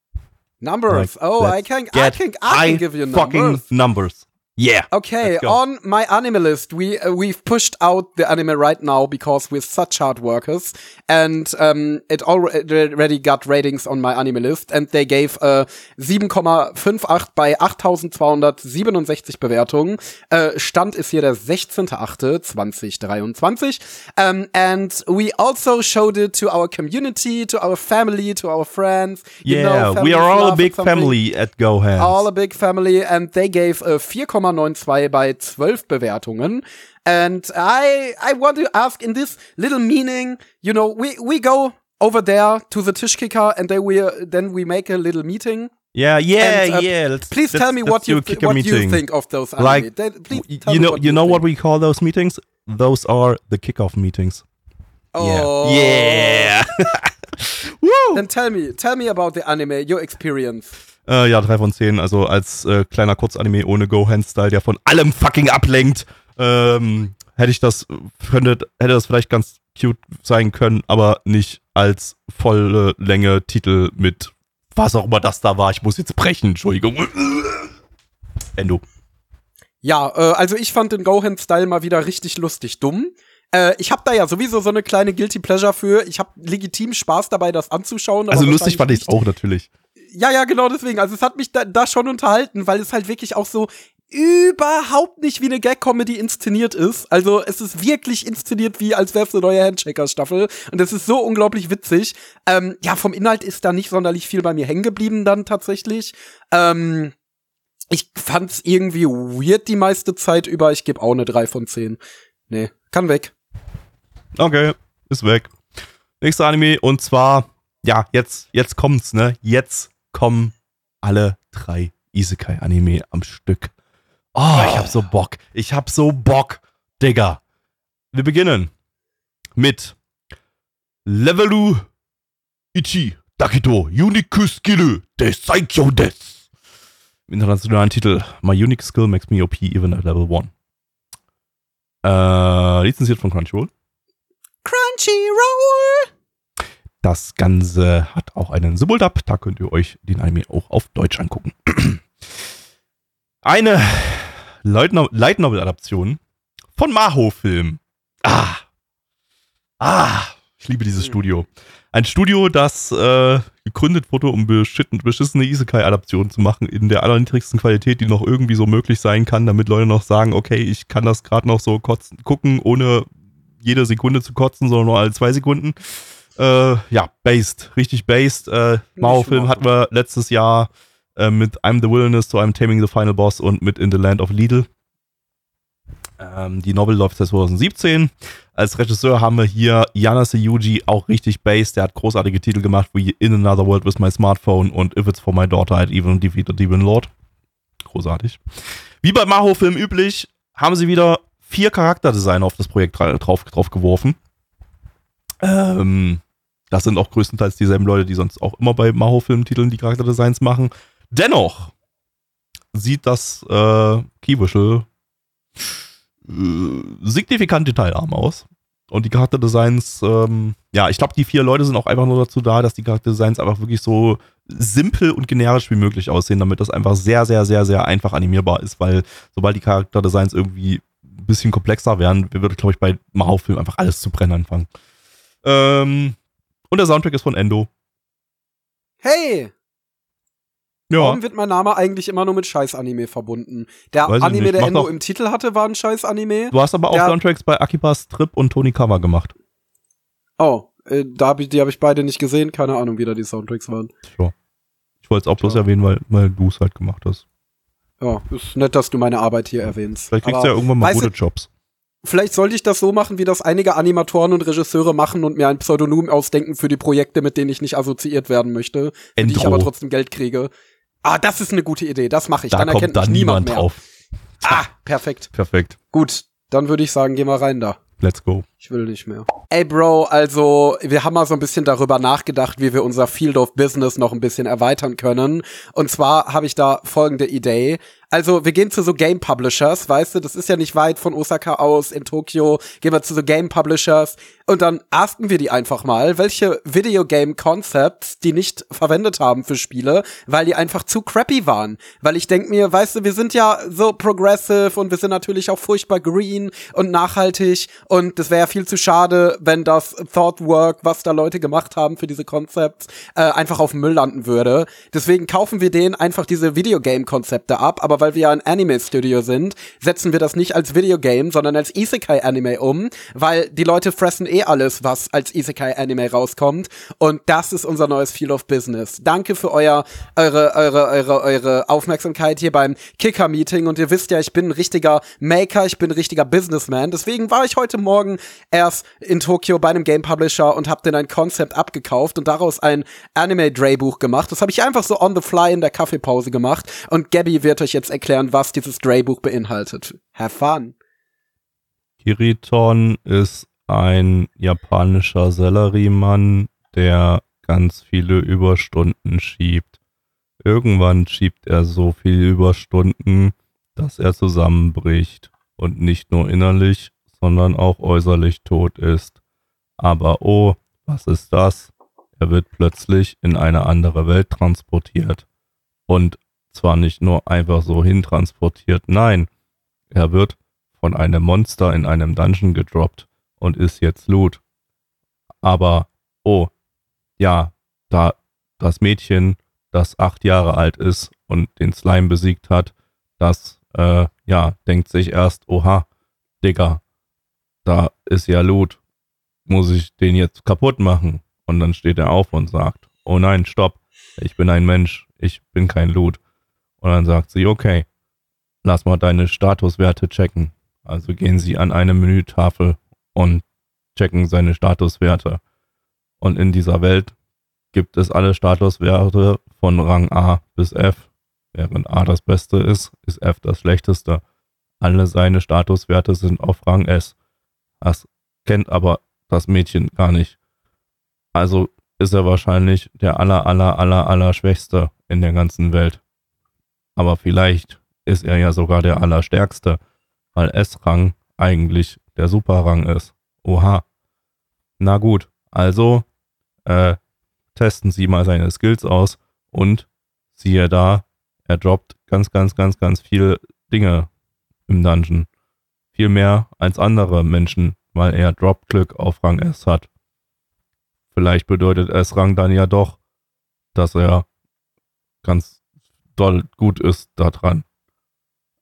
Numbers. Like, oh, I can, I can, I can give you fucking numbers. Yeah. Okay, on my anime list, we uh, we've pushed out the anime right now because we're such hard workers, and um, it already got ratings on my anime list, and they gave uh, 7,58 bei 8.267 Bewertungen. Äh, Stand ist hier der 16.8.2023. Um, and we also showed it to our community, to our family, to our friends. You Yeah, know, we are all a big family at Go Hands. All a big family and they gave a 4,92 bei 12 Bewertungen. And I I want to ask in this little meaning, you know, we we go over there to the Tischkicker and then we then we make a little meeting. yeah, yeah, And, uh, yeah. Let's, Please let's- tell me what you th- what you think of those anime. Like, They- you know, what you know what think. we call those meetings? Those are the kickoff meetings. Oh. Yeah. Woo! Then tell me, tell me about the anime, your experience. Äh, ja, drei von zehn. Also als äh, kleiner Kurzanime ohne Go-Hand-Style, der von allem fucking ablenkt, ähm, hätte ich das, könnte, hätte das vielleicht ganz cute sein können, aber nicht als volle Länge Titel mit was auch immer das da war. Ich muss jetzt brechen, Entschuldigung. Endo. Ja, äh, also ich fand den Gohan-Style mal wieder richtig lustig dumm. Äh, ich habe da ja sowieso so eine kleine Guilty Pleasure für. Ich habe legitim Spaß dabei, das anzuschauen. Also lustig fand ich auch natürlich. Ja, ja, genau deswegen. Also es hat mich da, da schon unterhalten, weil es halt wirklich auch so überhaupt nicht wie eine Gag-Comedy inszeniert ist. Also es ist wirklich inszeniert wie, als wäre es eine neue Handshakers-Staffel. Und es ist so unglaublich witzig. Ähm, ja, vom Inhalt ist da nicht sonderlich viel bei mir hängen geblieben dann tatsächlich. Ähm, ich fand's irgendwie weird die meiste Zeit über. Ich gebe auch eine 3 von 10. Nee, kann weg. Okay, ist weg. Nächster Anime und zwar, ja, jetzt, jetzt kommt's, ne? Jetzt kommen alle drei Isekai-Anime am Stück. Oh, ich hab so Bock. Ich hab so Bock, Digga. Wir beginnen mit Levelu Ichi Dakito Unique Skill des Saikyo des. Im internationalen Titel My Unique Skill makes me OP even at Level 1. Äh, lizenziert von Crunchyroll. Crunchyroll! Das Ganze hat auch einen Simultap. Da könnt ihr euch den Anime auch auf Deutsch angucken. Eine Light No- Light Novel-Adaption von Maho-Film. Ah. Ah. Ich liebe dieses Hm. Studio. Ein Studio, das äh, gegründet wurde, um beschissene Isekai-Adaptionen zu machen, in der allerniedrigsten Qualität, die noch irgendwie so möglich sein kann, damit Leute noch sagen, okay, ich kann das gerade noch so kotzen, gucken, ohne jede Sekunde zu kotzen, sondern nur alle zwei Sekunden. Äh, ja, based, richtig based. Äh, Mao-Film hatten wir letztes Jahr äh, mit I'm the Wilderness zu I'm Taming the Final Boss und mit In the Land of Lidl. Ähm, die Novel läuft seit 2017. Als Regisseur haben wir hier Yanase Yuji, auch richtig based. Der hat großartige Titel gemacht wie In Another World with My Smartphone und If It's For My Daughter, I'd Even Defeat the Demon Lord. Großartig. Wie bei Maho-Film üblich, haben sie wieder vier Charakterdesigner auf das Projekt dra- drauf, drauf geworfen. Ähm, das sind auch größtenteils dieselben Leute, die sonst auch immer bei Maho-Film-Titeln die Charakterdesigns machen. Dennoch sieht das äh, Keywishle äh, signifikant detailarm aus. Und die Charakterdesigns, ähm, ja, ich glaube, die vier Leute sind auch einfach nur dazu da, dass die Charakterdesigns einfach wirklich so simpel und generisch wie möglich aussehen, damit das einfach sehr, sehr, sehr, sehr einfach animierbar ist, weil sobald die Charakterdesigns irgendwie ein bisschen komplexer werden, würde, glaube ich, bei Mahau-Film einfach alles zu brennen anfangen. Ähm, und der Soundtrack ist von Endo. Hey, Ja, warum wird mein Name eigentlich immer nur mit Scheiß-Anime verbunden? Der Weiß Anime, der Endo im Titel hatte, war ein Scheiß-Anime. du hast aber auch der- Soundtracks bei Akipas Trip und Tony Kama gemacht. Oh, äh, da hab ich, die habe ich beide nicht gesehen. Keine Ahnung, wie da die Soundtracks waren. Ich wollte es auch bloß Tja. erwähnen, weil, weil du es halt gemacht hast. Ja, ist nett, dass du meine Arbeit hier erwähnst. Vielleicht kriegst Aber du ja irgendwann mal gute Jobs. Vielleicht sollte ich das so machen, wie das einige Animatoren und Regisseure machen und mir ein Pseudonym ausdenken für die Projekte, mit denen ich nicht assoziiert werden möchte, für die ich aber trotzdem Geld kriege. Ah, das ist eine gute Idee. Das mache ich. Da dann erkennt kommt da mich niemand niemand mehr. drauf. Ah, perfekt. Perfekt. Gut, dann würde ich sagen, geh mal rein da. Let's go. Ich will nicht mehr. Ey, Bro, also wir haben mal so ein bisschen darüber nachgedacht, wie wir unser Field of Business noch ein bisschen erweitern können. Und zwar habe ich da folgende Idee. Also, wir gehen zu so Game Publishers, weißt du, das ist ja nicht weit von Osaka aus in Tokio. Gehen wir zu so Game Publishers und dann asken wir die einfach mal, welche Videogame Concepts die nicht verwendet haben für Spiele, weil die einfach zu crappy waren. Weil ich denk mir, weißt du, wir sind ja so progressive und wir sind natürlich auch furchtbar green und nachhaltig und das wäre ja viel zu schade, wenn das Thought Work, was da Leute gemacht haben für diese Concepts, äh, einfach auf Müll landen würde. Deswegen kaufen wir denen einfach diese Videogame Konzepte ab, aber weil wir ja ein Anime-Studio sind, setzen wir das nicht als Videogame, sondern als Isekai-Anime um, weil die Leute fressen eh alles, was als Isekai-Anime rauskommt. Und das ist unser neues Field of Business. Danke für euer, eure, eure, eure, eure Aufmerksamkeit hier beim Kicker-Meeting. Und ihr wisst ja, ich bin ein richtiger Maker, ich bin ein richtiger Businessman. Deswegen war ich heute Morgen erst in Tokio bei einem Game Publisher und habe den ein Konzept abgekauft und daraus ein Anime-Drehbuch gemacht. Das habe ich einfach so on the fly in der Kaffeepause gemacht. Und Gabby wird euch jetzt erklären, was dieses Drehbuch beinhaltet. Have fun. Kiriton ist ein japanischer Selleriemann, der ganz viele Überstunden schiebt. Irgendwann schiebt er so viel Überstunden, dass er zusammenbricht und nicht nur innerlich, sondern auch äußerlich tot ist. Aber oh, was ist das? Er wird plötzlich in eine andere Welt transportiert. Und zwar nicht nur einfach so hintransportiert, nein, er wird von einem Monster in einem Dungeon gedroppt und ist jetzt Loot. Aber, oh, ja, da das Mädchen, das acht Jahre alt ist und den Slime besiegt hat, das, äh, ja, denkt sich erst, oha, Digga, da ist ja Loot, muss ich den jetzt kaputt machen? Und dann steht er auf und sagt, oh nein, stopp, ich bin ein Mensch, ich bin kein Loot. Und dann sagt sie, okay, lass mal deine Statuswerte checken. Also gehen sie an eine Menütafel und checken seine Statuswerte. Und in dieser Welt gibt es alle Statuswerte von Rang A bis F. Während A das Beste ist, ist F das Schlechteste. Alle seine Statuswerte sind auf Rang S. Das kennt aber das Mädchen gar nicht. Also ist er wahrscheinlich der aller, aller, aller, aller Schwächste in der ganzen Welt. Aber vielleicht ist er ja sogar der Allerstärkste, weil S-Rang eigentlich der Superrang ist. Oha. Na gut, also äh, testen Sie mal seine Skills aus und siehe da, er droppt ganz, ganz, ganz, ganz viel Dinge im Dungeon. Viel mehr als andere Menschen, weil er Drop-Glück auf Rang S hat. Vielleicht bedeutet S-Rang dann ja doch, dass er ganz doll gut ist daran.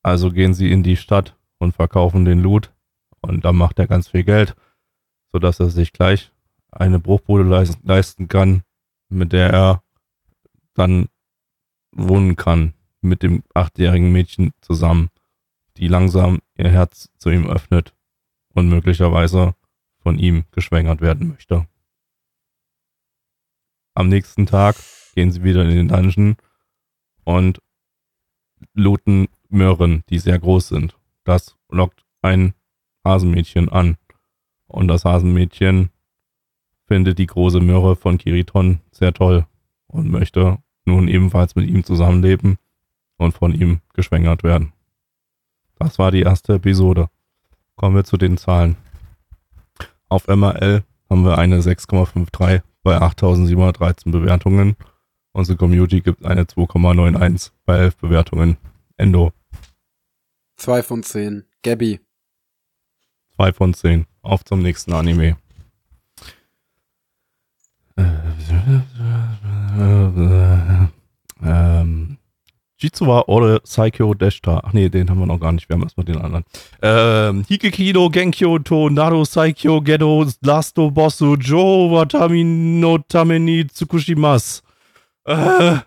Also gehen sie in die Stadt und verkaufen den Loot und dann macht er ganz viel Geld, sodass er sich gleich eine Bruchbude leisten kann, mit der er dann wohnen kann mit dem achtjährigen Mädchen zusammen, die langsam ihr Herz zu ihm öffnet und möglicherweise von ihm geschwängert werden möchte. Am nächsten Tag gehen sie wieder in den Dungeon und looten Möhren, die sehr groß sind. Das lockt ein Hasenmädchen an. Und das Hasenmädchen findet die große Möhre von Kiriton sehr toll und möchte nun ebenfalls mit ihm zusammenleben und von ihm geschwängert werden. Das war die erste Episode. Kommen wir zu den Zahlen. Auf MRL haben wir eine 6,53 bei 8713 Bewertungen Unsere Community gibt eine 2,91 bei 11 Bewertungen. Endo. 2 von 10. Gabby. 2 von 10. Auf zum nächsten Anime. Ähm, Jitsuwa Ore Saikyo Deshta. Ach nee, den haben wir noch gar nicht. Wir haben erstmal den anderen. Ähm, Hikekino Genkyo to Naro Saikyo Gedo Lasto Bosu Jo Watami no Tameni Tsukushimas. Äh,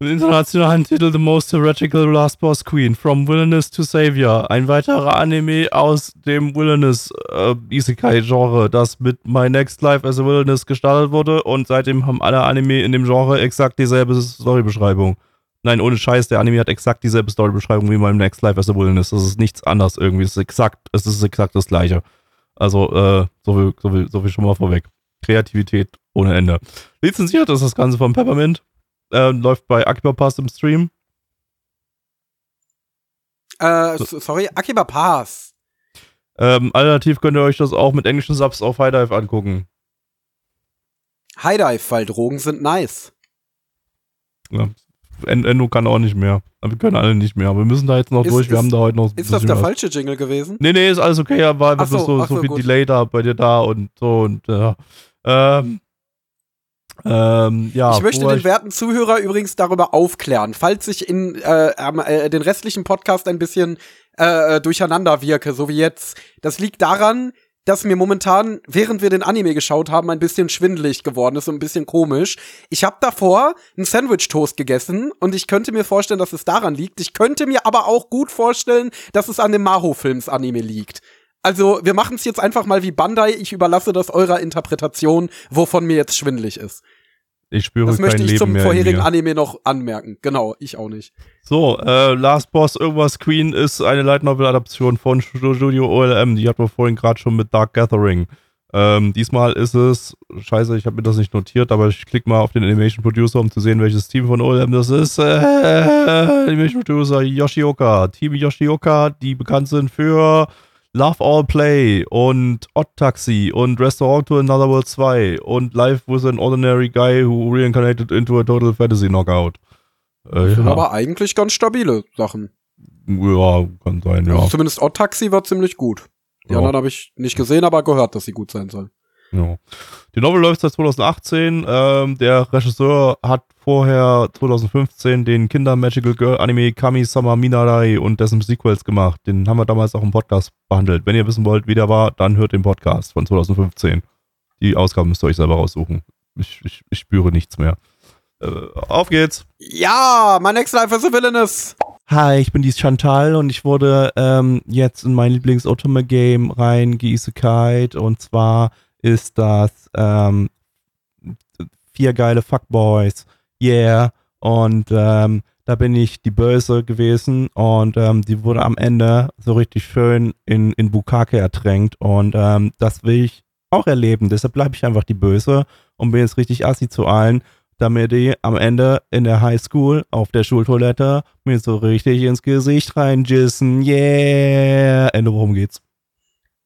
den internationalen Titel The Most Heretical Last Boss Queen From Wilderness to Savior. Ein weiterer Anime aus dem Wilderness äh, Isekai-Genre, das mit My Next Life as a Wilderness gestartet wurde und seitdem haben alle Anime in dem Genre exakt dieselbe Storybeschreibung. Nein, ohne Scheiß, der Anime hat exakt dieselbe Storybeschreibung wie My Next Life as a Wilderness. Das ist nichts anderes irgendwie. Es ist exakt, es ist exakt das gleiche. Also, äh, so viel, so viel, so viel schon mal vorweg. Kreativität ohne Ende. Lizenziert ist das Ganze von Peppermint. Äh, läuft bei Akiba Pass im Stream. Äh, sorry, Akiba Pass. Ähm, alternativ könnt ihr euch das auch mit englischen Subs auf High Dive angucken. High Dive, weil Drogen sind nice. Ja. Endo kann auch nicht mehr. Wir können alle nicht mehr. Wir müssen da jetzt noch Ist- durch. Wir ist- haben da heute noch. Ist das der was. falsche Jingle gewesen? Nee, nee, ist alles okay, aber so, so, so, so, viel gut. Delay da bei dir da und so und ja. Ähm, ähm, ja. ich möchte den werten Zuhörer übrigens darüber aufklären, falls ich in äh, äh, den restlichen Podcast ein bisschen äh, durcheinander wirke, so wie jetzt. Das liegt daran, dass mir momentan, während wir den Anime geschaut haben, ein bisschen schwindelig geworden ist und ein bisschen komisch. Ich habe davor einen Sandwich-Toast gegessen und ich könnte mir vorstellen, dass es daran liegt. Ich könnte mir aber auch gut vorstellen, dass es an dem Maho-Films-Anime liegt. Also, wir machen es jetzt einfach mal wie Bandai. Ich überlasse das eurer Interpretation, wovon mir jetzt schwindelig ist. Ich spüre Das möchte ich Leben zum vorherigen. Anime noch anmerken. Genau, ich auch nicht. So, äh, Last Boss irgendwas Queen ist eine Light Novel Adaption von Studio OLM. Die hatten wir vorhin gerade schon mit Dark Gathering. Ähm, diesmal ist es, scheiße, ich habe mir das nicht notiert, aber ich klicke mal auf den Animation Producer, um zu sehen, welches Team von OLM das ist. Äh, Animation Producer Yoshioka. Team Yoshioka, die bekannt sind für Love All Play und Odd Taxi und Restaurant to Another World 2 und Life with an Ordinary Guy who reincarnated into a Total Fantasy Knockout. Äh, Sind ja. aber eigentlich ganz stabile Sachen. Ja, kann sein, ja. Also zumindest Odd Taxi war ziemlich gut. Die Ja. anderen habe ich nicht gesehen, aber gehört, dass sie gut sein soll. Ja. Die Novel läuft seit 2018. Ähm, der Regisseur hat vorher 2015 den Kinder Magical Girl Anime Kami Sama Minarai und dessen Sequels gemacht. Den haben wir damals auch im Podcast behandelt. Wenn ihr wissen wollt, wie der war, dann hört den Podcast von 2015. Die Ausgaben müsst ihr euch selber raussuchen. Ich, ich, ich spüre nichts mehr. Äh, auf geht's! Ja, mein Next Life is a Villainous. Hi, ich bin die Chantal und ich wurde ähm, jetzt in mein Lieblings-Otome-Game rein geisekite und zwar ist das ähm, vier geile Fuckboys. Yeah. Und ähm, da bin ich die Böse gewesen und ähm, die wurde am Ende so richtig schön in, in Bukake ertränkt und ähm, das will ich auch erleben. Deshalb bleibe ich einfach die Böse und bin jetzt richtig assi zu allen damit die am Ende in der Highschool auf der Schultoilette mir so richtig ins Gesicht reinjissen. Yeah! Ende, worum geht's?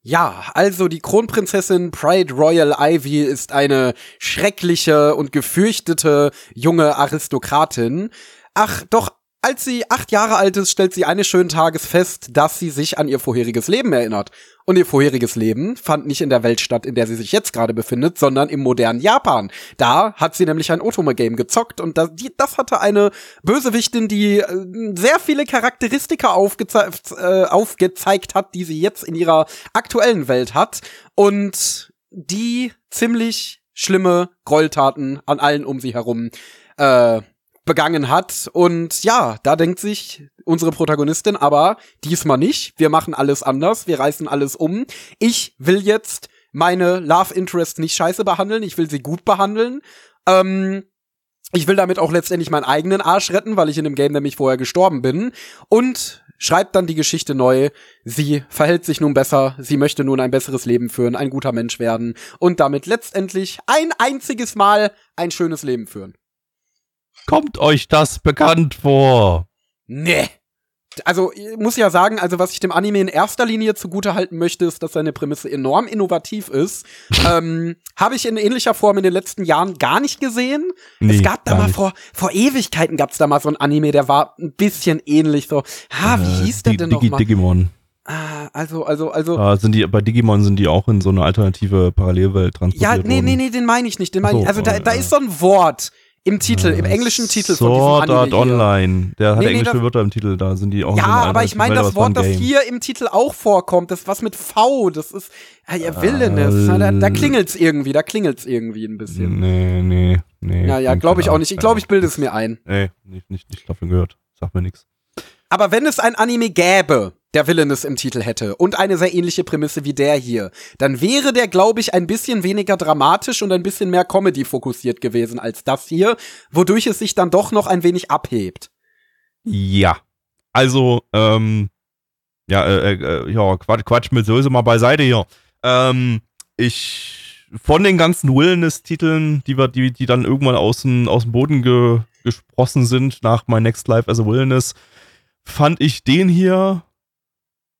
Ja, also die Kronprinzessin Pride Royal Ivy ist eine schreckliche und gefürchtete junge Aristokratin. Ach, doch, als sie acht Jahre alt ist, stellt sie eines schönen Tages fest, dass sie sich an ihr vorheriges Leben erinnert. Und ihr vorheriges Leben fand nicht in der Welt statt, in der sie sich jetzt gerade befindet, sondern im modernen Japan. Da hat sie nämlich ein Otome-Game gezockt und das, die, das hatte eine Bösewichtin, die äh, sehr viele Charakteristika aufgeze äh, aufgezeigt hat, die sie jetzt in ihrer aktuellen Welt hat und die ziemlich schlimme Gräueltaten an allen um sie herum äh, begangen hat. Und ja, da denkt sich unsere Protagonistin aber diesmal nicht. Wir machen alles anders. Wir reißen alles um. Ich will jetzt meine Love Interest nicht scheiße behandeln. Ich will sie gut behandeln. Ähm, ich will damit auch letztendlich meinen eigenen Arsch retten, weil ich in dem Game nämlich vorher gestorben bin. Und schreibt dann die Geschichte neu. Sie verhält sich nun besser. Sie möchte nun ein besseres Leben führen, ein guter Mensch werden und damit letztendlich ein einziges Mal ein schönes Leben führen. Kommt euch das bekannt vor? Nee. Also, ich muss ja sagen, also was ich dem Anime in erster Linie zugute halten möchte, ist, dass seine Prämisse enorm innovativ ist. ähm, Habe ich in ähnlicher Form in den letzten Jahren gar nicht gesehen. Nee, es gab da mal nicht. vor, vor Ewigkeiten gab's da mal so ein Anime, der war ein bisschen ähnlich so. Ha, wie Äh, hieß der denn Digi nochmal? Digimon. Ah, also, also, also. Äh, sind die, bei Digimon sind die auch in so eine alternative Parallelwelt transportiert Ja, nee, worden. nee, nee, den meine ich nicht. Den meine Ach ich. so, Also da, äh, da ist so ein Wort im Titel, im englischen Titel von diesem Art Anime hier. Online. Der hat Nee, nee, englische Wörter im Titel, da sind die auch Ja, aber ich meine das Wort, das hier im Titel auch vorkommt, das was mit V, das ist ja, Villainous. Äh, da, da klingelt's irgendwie, da klingelt's irgendwie ein bisschen. Nee, nee, nee. Ja, ja, glaube ich auch nicht. Ich glaube, ich bilde es mir ein. Nee, nicht, nicht, nicht davon gehört. Sag mir nix. Aber wenn es ein Anime gäbe, der Villainous im Titel hätte und eine sehr ähnliche Prämisse wie der hier, dann wäre der, glaube ich, ein bisschen weniger dramatisch und ein bisschen mehr Comedy fokussiert gewesen als das hier, wodurch es sich dann doch noch ein wenig abhebt. Ja. Also, ähm, ja, äh, äh, ja, Quatsch, Quatsch mit Soße mal beiseite hier. Ähm, ich von den ganzen Wilderness-Titeln, die wir, die, die dann irgendwann aus dem, aus dem Boden ge, gesprossen sind nach My Next Life as a Wilderness, fand ich den hier,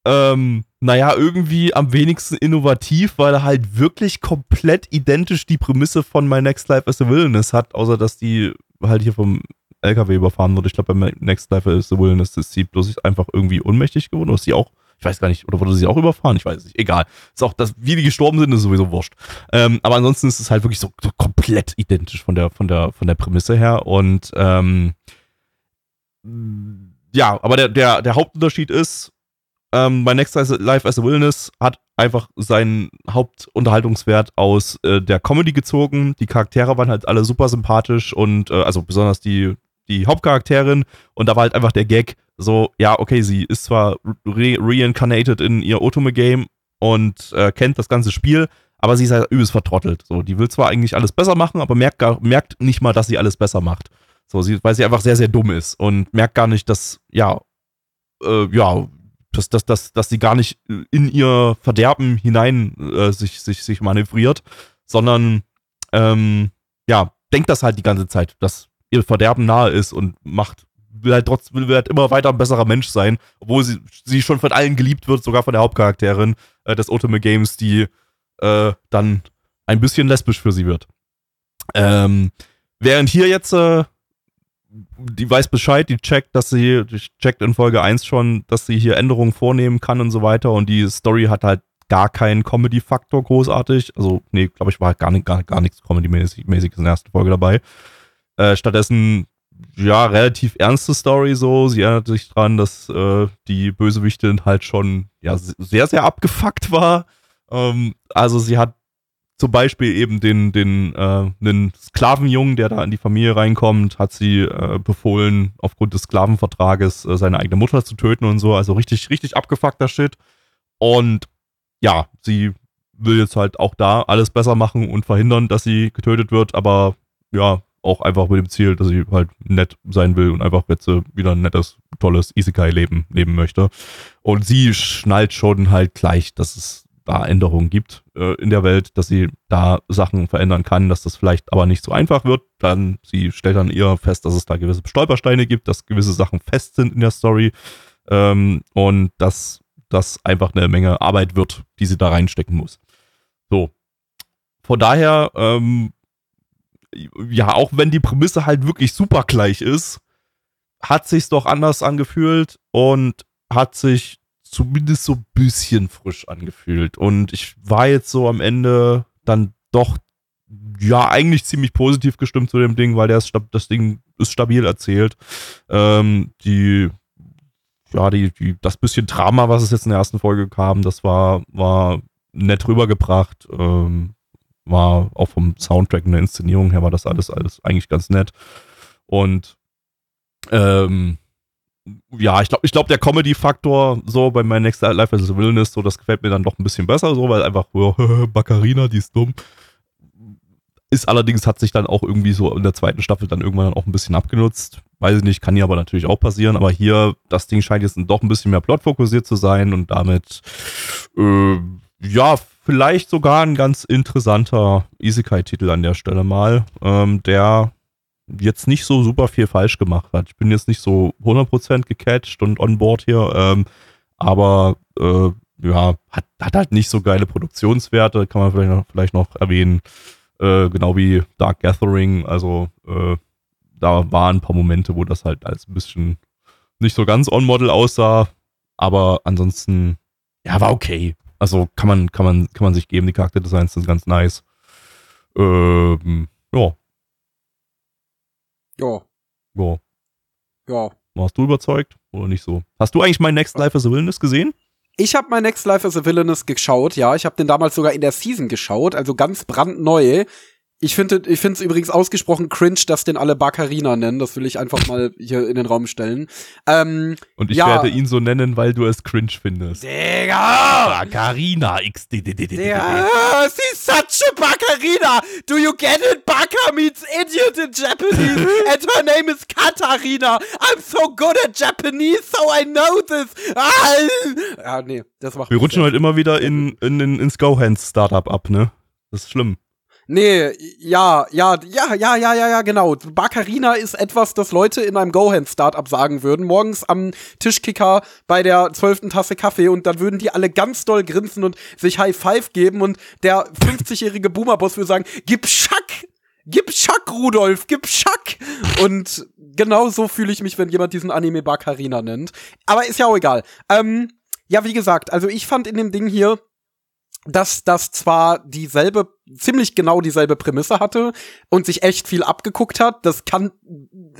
ähm, naja, irgendwie am wenigsten innovativ, weil er halt wirklich komplett identisch die Prämisse von My Next Life as a Wilderness hat, außer dass die halt hier vom LKW überfahren wurde. Ich glaube, bei My Next Life as a Wilderness ist sie bloß einfach irgendwie ohnmächtig geworden. Oder ist sie auch, ich weiß gar nicht, oder wurde sie auch überfahren? Ich weiß nicht. Egal. Ist auch, dass, wie die gestorben sind, ist sowieso wurscht. Ähm, aber ansonsten ist es halt wirklich so, so, komplett identisch von der, von der, von der Prämisse her. Und ähm, ja, aber der, der, der Hauptunterschied ist, ähm, My Next Life as a Wilderness hat einfach seinen Hauptunterhaltungswert aus äh, der Comedy gezogen. Die Charaktere waren halt alle super sympathisch und äh, also besonders die, die Hauptcharakterin und da war halt einfach der Gag so, ja, okay, sie ist zwar re reincarnated in ihr Otome-Game und äh, kennt das ganze Spiel, aber sie ist halt übelst vertrottelt. So, die will zwar eigentlich alles besser machen, aber merkt, gar, merkt nicht mal, dass sie alles besser macht. So, sie, weil sie einfach sehr, sehr dumm ist und merkt gar nicht, dass, ja, äh, ja, dass, dass, dass, dass sie gar nicht in ihr Verderben hinein äh, sich, sich, sich manövriert, sondern ähm, ja, denkt das halt die ganze Zeit, dass ihr Verderben nahe ist und macht, will halt trotzdem, will halt immer weiter ein besserer Mensch sein, obwohl sie, sie schon von allen geliebt wird, sogar von der Hauptcharakterin äh, des Ultimate Games, die äh, dann ein bisschen lesbisch für sie wird. Ähm, während hier jetzt äh, die weiß Bescheid, die checkt, dass sie, die checkt in Folge 1 schon, dass sie hier Änderungen vornehmen kann und so weiter. Und die Story hat halt gar keinen Comedy-Faktor großartig. Also, nee, glaube ich, war halt gar, nicht, gar, gar nichts Comedy-mäßiges in der ersten Folge dabei. Äh, stattdessen, ja, relativ ernste Story so. Sie erinnert sich dran, dass äh, die Bösewichtin halt schon ja, sehr, sehr abgefuckt war. Ähm, also sie hat zum Beispiel eben den, den äh, einen Sklavenjungen, der da in die Familie reinkommt, hat sie äh, befohlen, aufgrund des Sklavenvertrages äh, seine eigene Mutter zu töten und so. Also richtig, richtig abgefuckter Shit. Und ja, sie will jetzt halt auch da alles besser machen und verhindern, dass sie getötet wird, aber ja, auch einfach mit dem Ziel, dass sie halt nett sein will und einfach jetzt wieder ein nettes, tolles Isekai-Leben leben möchte. Und sie schnallt schon halt gleich, dass es da Änderungen gibt äh, in der Welt, dass sie da Sachen verändern kann, dass das vielleicht aber nicht so einfach wird. Dann, sie stellt dann eher fest, dass es da gewisse Stolpersteine gibt, dass gewisse Sachen fest sind in der Story ähm, und dass das einfach eine Menge Arbeit wird, die sie da reinstecken muss. So. Von daher, ähm, ja, auch wenn die Prämisse halt wirklich super gleich ist, hat sich's doch anders angefühlt und hat sich zumindest so ein bisschen frisch angefühlt. Und ich war jetzt so am Ende dann doch, ja, eigentlich ziemlich positiv gestimmt zu dem Ding, weil das, das Ding ist stabil erzählt. Ähm, die, ja, die, die, das bisschen Drama, was es jetzt in der ersten Folge kam, das war, war nett rübergebracht. Ähm, war auch vom Soundtrack und der Inszenierung her war das alles, alles eigentlich ganz nett. Und ähm, ja, ich glaube, ich glaube, der Comedy-Faktor so bei My Next Life as a Wilderness, so, das gefällt mir dann doch ein bisschen besser, so, weil einfach, Baccarina, die ist dumm. Ist allerdings, hat sich dann auch irgendwie so in der zweiten Staffel dann irgendwann dann auch ein bisschen abgenutzt. Weiß ich nicht, kann hier aber natürlich auch passieren. Aber hier, das Ding scheint jetzt doch ein bisschen mehr plotfokussiert zu sein und damit, äh, ja, vielleicht sogar ein ganz interessanter Isekai-Titel an der Stelle mal, ähm, der jetzt nicht so super viel falsch gemacht hat. Ich bin jetzt nicht so 100% gecatcht und on board hier, ähm, aber äh, ja, hat, hat halt nicht so geile Produktionswerte, kann man vielleicht noch, vielleicht noch erwähnen. Äh, genau wie Dark Gathering, also äh, da waren ein paar Momente, wo das halt als ein bisschen nicht so ganz on-model aussah, aber ansonsten, ja, war okay. Also kann man, kann man, kann man sich geben, die Charakterdesigns sind ganz nice. Ähm, ja, ja. Ja. Warst du überzeugt oder nicht so? Hast du eigentlich mein Next Life as a Villainous gesehen? Ich habe mein Next Life as a Villainous geschaut, ja. Ich habe den damals sogar in der Season geschaut, also ganz brandneu. Ich finde ich finde es übrigens ausgesprochen cringe, dass den alle Bakarina nennen. Das will ich einfach mal hier in den Raum stellen. Ähm, Und ich ja. werde ihn so nennen, weil du es cringe findest. Digga! Carina X. Yeah, she's such a Bakarina. Do you get it? Baka means idiot in Japanese, and her name is Katarina. I'm so good at Japanese, so I know this. Ah, ja, nee, das macht Wir rutschen heute immer wieder in, in, in, ins Go-Hands-Startup ab, ne? Das ist schlimm. Nee, ja, ja, ja, ja, ja, ja, ja, genau. Bakarina ist etwas, das Leute in einem Go-Hand-Startup sagen würden, morgens am Tischkicker bei der zwölften Tasse Kaffee und dann würden die alle ganz doll grinsen und sich High Five geben und der 50-jährige Boomer-Boss würde sagen, gib Schack! Gib Schack, Rudolf, gib Schack! Und genau so fühle ich mich, wenn jemand diesen Anime Bakarina nennt. Aber ist ja auch egal. Ähm, ja, wie gesagt, also ich fand in dem Ding hier, dass das zwar dieselbe, ziemlich genau dieselbe Prämisse hatte und sich echt viel abgeguckt hat. Das kann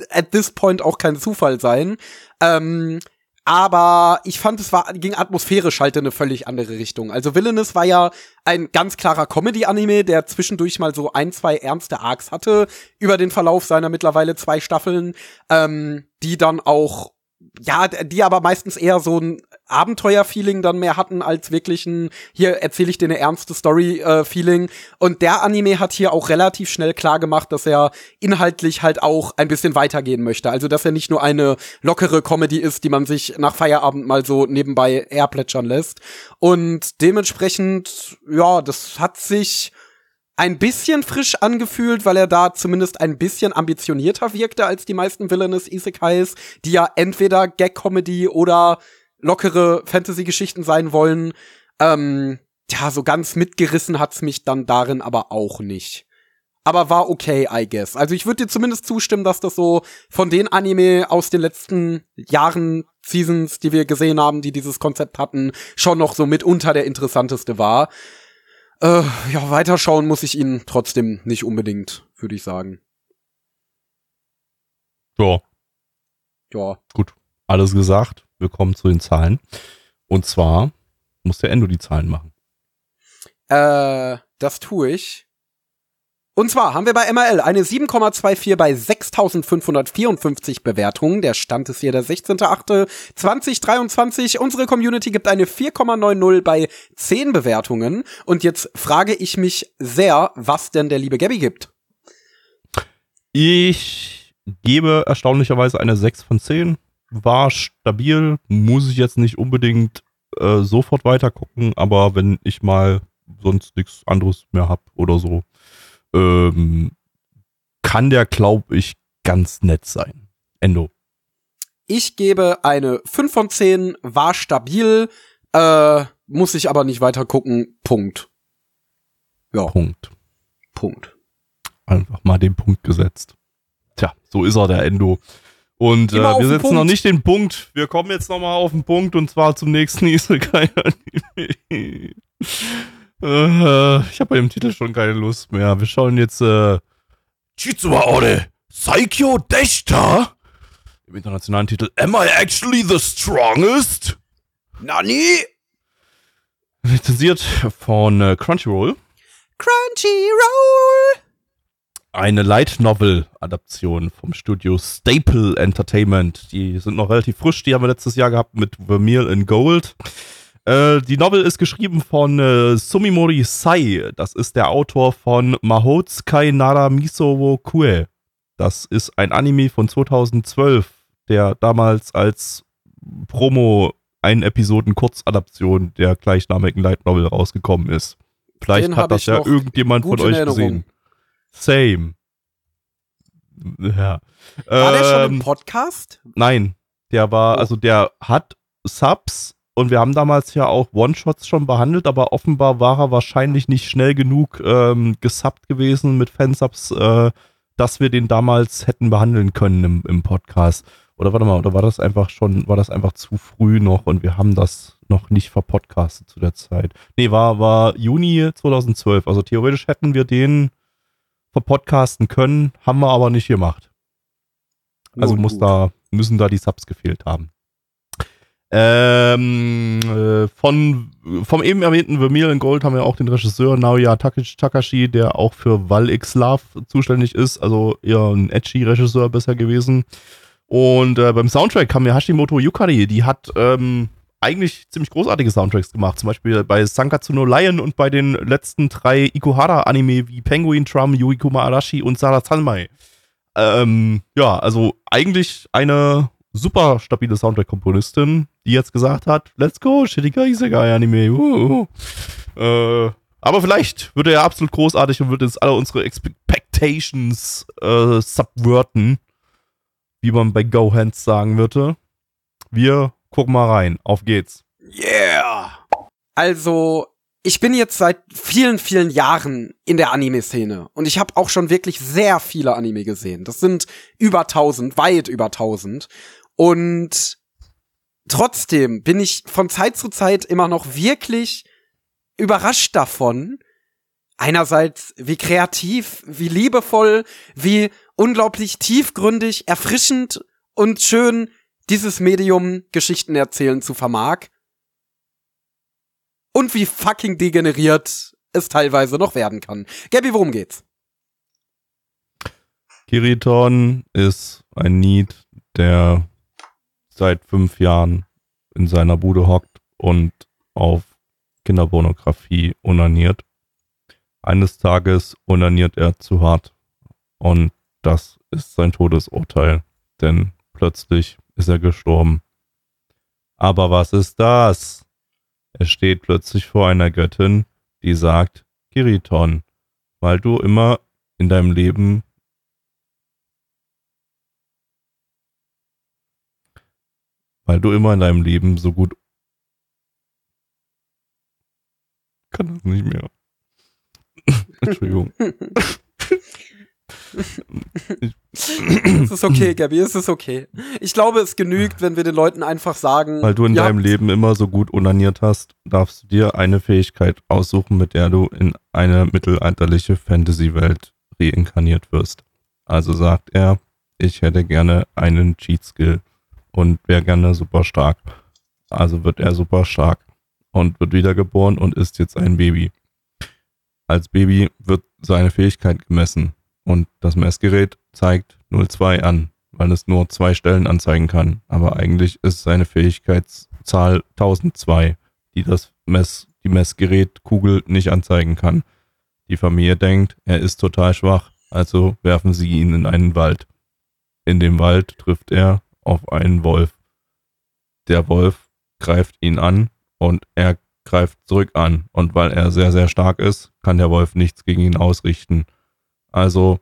at this point auch kein Zufall sein. Ähm, aber ich fand, es war, ging atmosphärisch halt in eine völlig andere Richtung. Also Villainous war ja ein ganz klarer Comedy-Anime, der zwischendurch mal so ein, zwei ernste Arcs hatte über den Verlauf seiner mittlerweile zwei Staffeln, ähm, die dann auch ja, die aber meistens eher so ein Abenteuer-Feeling dann mehr hatten als wirklich ein, hier erzähle ich dir eine ernste Story-Feeling. Und der Anime hat hier auch relativ schnell klar gemacht, dass er inhaltlich halt auch ein bisschen weitergehen möchte. Also, dass er nicht nur eine lockere Comedy ist, die man sich nach Feierabend mal so nebenbei herplätschern lässt. Und dementsprechend, ja, das hat sich ein bisschen frisch angefühlt, weil er da zumindest ein bisschen ambitionierter wirkte als die meisten Villainous Isekais, die ja entweder Gag-Comedy oder lockere Fantasy-Geschichten sein wollen. Ähm, ja, so ganz mitgerissen hat's mich dann darin aber auch nicht. Aber war okay, I guess. Also ich würde dir zumindest zustimmen, dass das so von den Anime aus den letzten Jahren, Seasons, die wir gesehen haben, die dieses Konzept hatten, schon noch so mitunter der interessanteste war. Äh, ja, weiterschauen muss ich ihn trotzdem nicht unbedingt, würde ich sagen. So, Ja. alles gesagt. Wir kommen zu den Zahlen. Und zwar muss der Endo die Zahlen machen. Äh, das tue ich. Und zwar haben wir bei MRL eine 7,24 bei 6554 Bewertungen. Der Stand ist hier der 16.8.2023. Unsere Community gibt eine 4,90 bei 10 Bewertungen. Und jetzt frage ich mich sehr, was denn der liebe Gabby gibt. Ich gebe erstaunlicherweise eine 6 von 10. War stabil, muss ich jetzt nicht unbedingt äh, sofort weiter gucken, aber wenn ich mal sonst nichts anderes mehr hab oder so, ähm, kann der, glaube ich, ganz nett sein. Endo. Ich gebe eine 5 von 10, war stabil, äh, muss ich aber nicht weiter gucken. Punkt. Ja, Punkt. Punkt. Einfach mal den Punkt gesetzt. Tja, so ist er, der Endo. Und äh, wir setzen Punkt. noch nicht den Punkt. Wir kommen jetzt noch mal auf den Punkt und zwar zum nächsten Isekai-Anime. äh, ich habe bei dem Titel schon keine Lust mehr. Wir schauen jetzt äh, Chitsuwa Ore Saikyo Deshita im internationalen Titel Am I Actually the Strongest? Nani? Lizenziert von äh, Crunchyroll. Crunchyroll. Eine Light Novel Adaption vom Studio Staple Entertainment. Die sind noch relativ frisch, die haben wir letztes Jahr gehabt mit Vermeil in Gold. Äh, die Novel ist geschrieben von äh, Sumimori Sai. Das ist der Autor von Mahotsukai Nara Miso wo Kue. Das ist ein Anime von 2012, der damals als Promo ein Episoden Kurzadaption der gleichnamigen Light Novel rausgekommen ist. Vielleicht Den hat das ja irgendjemand von euch Erinnerung. gesehen. Same. Ja. War der schon im Ähm, Podcast? Nein, der war, Oh. also der hat Subs und wir haben damals ja auch One-Shots schon behandelt, aber offenbar war er wahrscheinlich nicht schnell genug ähm, gesubbt gewesen mit Fansubs, äh, dass wir den damals hätten behandeln können im, im Podcast. Oder warte mal, oder war das einfach schon, war das einfach zu früh noch und wir haben das noch nicht verpodcastet zu der Zeit? Nee, war, war Juni 2012. Also theoretisch hätten wir den verpodcasten können, haben wir aber nicht gemacht. Also muss da, müssen da die Subs gefehlt haben. Ähm, äh, von, vom eben erwähnten Vermilion Gold haben wir auch den Regisseur Naoya Takashi, der auch für Val X Love zuständig ist, also eher ein edgy Regisseur bisher gewesen. Und äh, beim Soundtrack haben wir Hashimoto Yukari, die hat ähm, eigentlich ziemlich großartige Soundtracks gemacht. Zum Beispiel bei Sankatsuno Lion und bei den letzten drei Ikuhara-Anime wie Penguin Drum, Yuikuma Arashi und Sara Sanmai. Ähm, ja, also eigentlich eine super stabile Soundtrack-Komponistin, die jetzt gesagt hat, let's go, Shidiga Isegai Anime. Uh, uh. Äh, aber vielleicht wird er ja absolut großartig und wird jetzt alle unsere Expectations äh, subverten, wie man bei Go Hands sagen würde. Wir gucken mal rein. Auf geht's. Yeah! Also, ich bin jetzt seit vielen, vielen Jahren in der Anime-Szene und ich habe auch schon wirklich sehr viele Anime gesehen. Das sind über 1000, weit über 1000. Und trotzdem bin ich von Zeit zu Zeit immer noch wirklich überrascht davon, einerseits wie kreativ, wie liebevoll, wie unglaublich tiefgründig, erfrischend und schön dieses Medium Geschichten erzählen zu vermag. Und wie fucking degeneriert es teilweise noch werden kann. Gabby, worum geht's? Kiriton ist ein Need, der seit fünf Jahren in seiner Bude hockt und auf Kinderpornografie unaniert. Eines Tages unaniert er zu hart und das ist sein Todesurteil, denn plötzlich ist er gestorben. Aber was ist das? Er steht plötzlich vor einer Göttin, die sagt, Kiriton, weil du immer in deinem Leben weil du immer in deinem Leben so gut kann das nicht mehr. Entschuldigung. es ist okay, Gabi, es ist okay. Ich glaube, es genügt, wenn wir den Leuten einfach sagen. Weil du in ja, deinem Leben immer so gut unaniert hast, darfst du dir eine Fähigkeit aussuchen, mit der du in eine mittelalterliche Fantasy-Welt reinkarniert wirst. Also sagt er, ich hätte gerne einen Cheat-Skill und wäre gerne super stark. Also wird er super stark und wird wiedergeboren und ist jetzt ein Baby. Als Baby wird seine Fähigkeit gemessen und das Messgerät zeigt 02 an, weil es nur zwei Stellen anzeigen kann. Aber eigentlich ist seine Fähigkeitszahl 1002, die das Mess, die Messgerätkugel nicht anzeigen kann. Die Familie denkt, er ist total schwach, also werfen sie ihn in einen Wald. In dem Wald trifft er auf einen Wolf. Der Wolf greift ihn an und er greift zurück an. Und weil er sehr, sehr stark ist, kann der Wolf nichts gegen ihn ausrichten. Also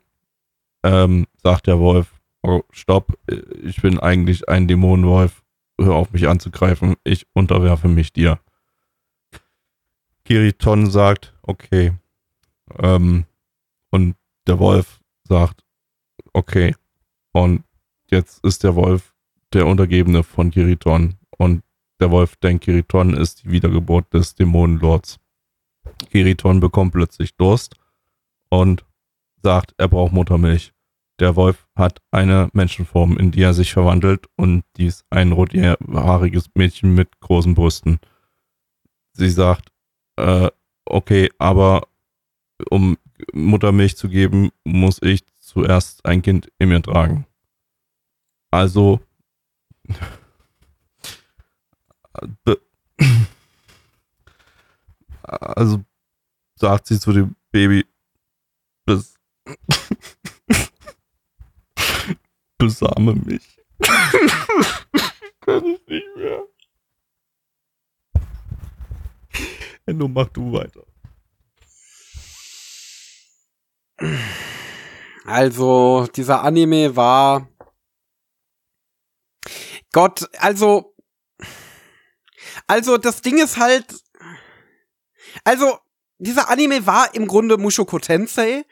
ähm, sagt der Wolf, oh, stopp, ich bin eigentlich ein Dämonenwolf, hör auf mich anzugreifen, ich unterwerfe mich dir. Kiriton sagt, okay. Ähm, und der Wolf sagt, okay. Und jetzt ist der Wolf der Untergebene von Kiriton. Und der Wolf denkt, Kiriton ist die Wiedergeburt des Dämonenlords. Kiriton bekommt plötzlich Durst und sagt, er braucht Muttermilch. Der Wolf hat eine Menschenform, in die er sich verwandelt und dies ein rothaariges Mädchen mit großen Brüsten. Sie sagt, äh, okay, aber um Muttermilch zu geben, muss ich zuerst ein Kind in mir tragen. Also also sagt sie zu dem Baby, besame mich. Kann ich nicht mehr. Endo, mach du weiter. Also, dieser Anime war Gott, also. Also, das Ding ist halt. Also, dieser Anime war im Grunde Mushoku Tensei,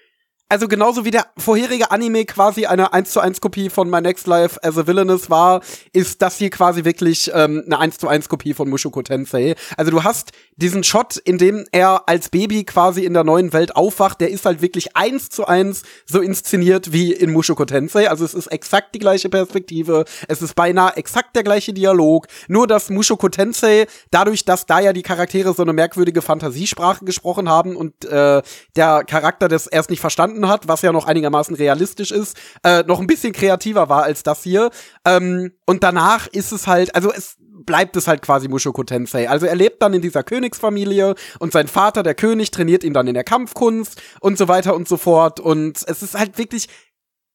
also genauso wie der vorherige Anime quasi eine 1 zu 1 Kopie von My Next Life as a Villainous war, ist das hier quasi wirklich ähm, eine 1 zu 1 Kopie von Mushoku Tensei. Also du hast diesen Shot, in dem er als Baby quasi in der neuen Welt aufwacht, der ist halt wirklich 1 zu 1 so inszeniert wie in Mushoku Tensei. Also es ist exakt die gleiche Perspektive, es ist beinahe exakt der gleiche Dialog, nur dass Mushoku Tensei, dadurch, dass da ja die Charaktere so eine merkwürdige Fantasiesprache gesprochen haben und äh, der Charakter das erst nicht verstanden gefunden hat, was ja noch einigermaßen realistisch ist, äh, noch ein bisschen kreativer war als das hier. Ähm, und danach ist es halt, also es bleibt es halt quasi Mushoku Tensei. Also er lebt dann in dieser Königsfamilie und sein Vater, der König, trainiert ihn dann in der Kampfkunst und so weiter und so fort. Und es ist halt wirklich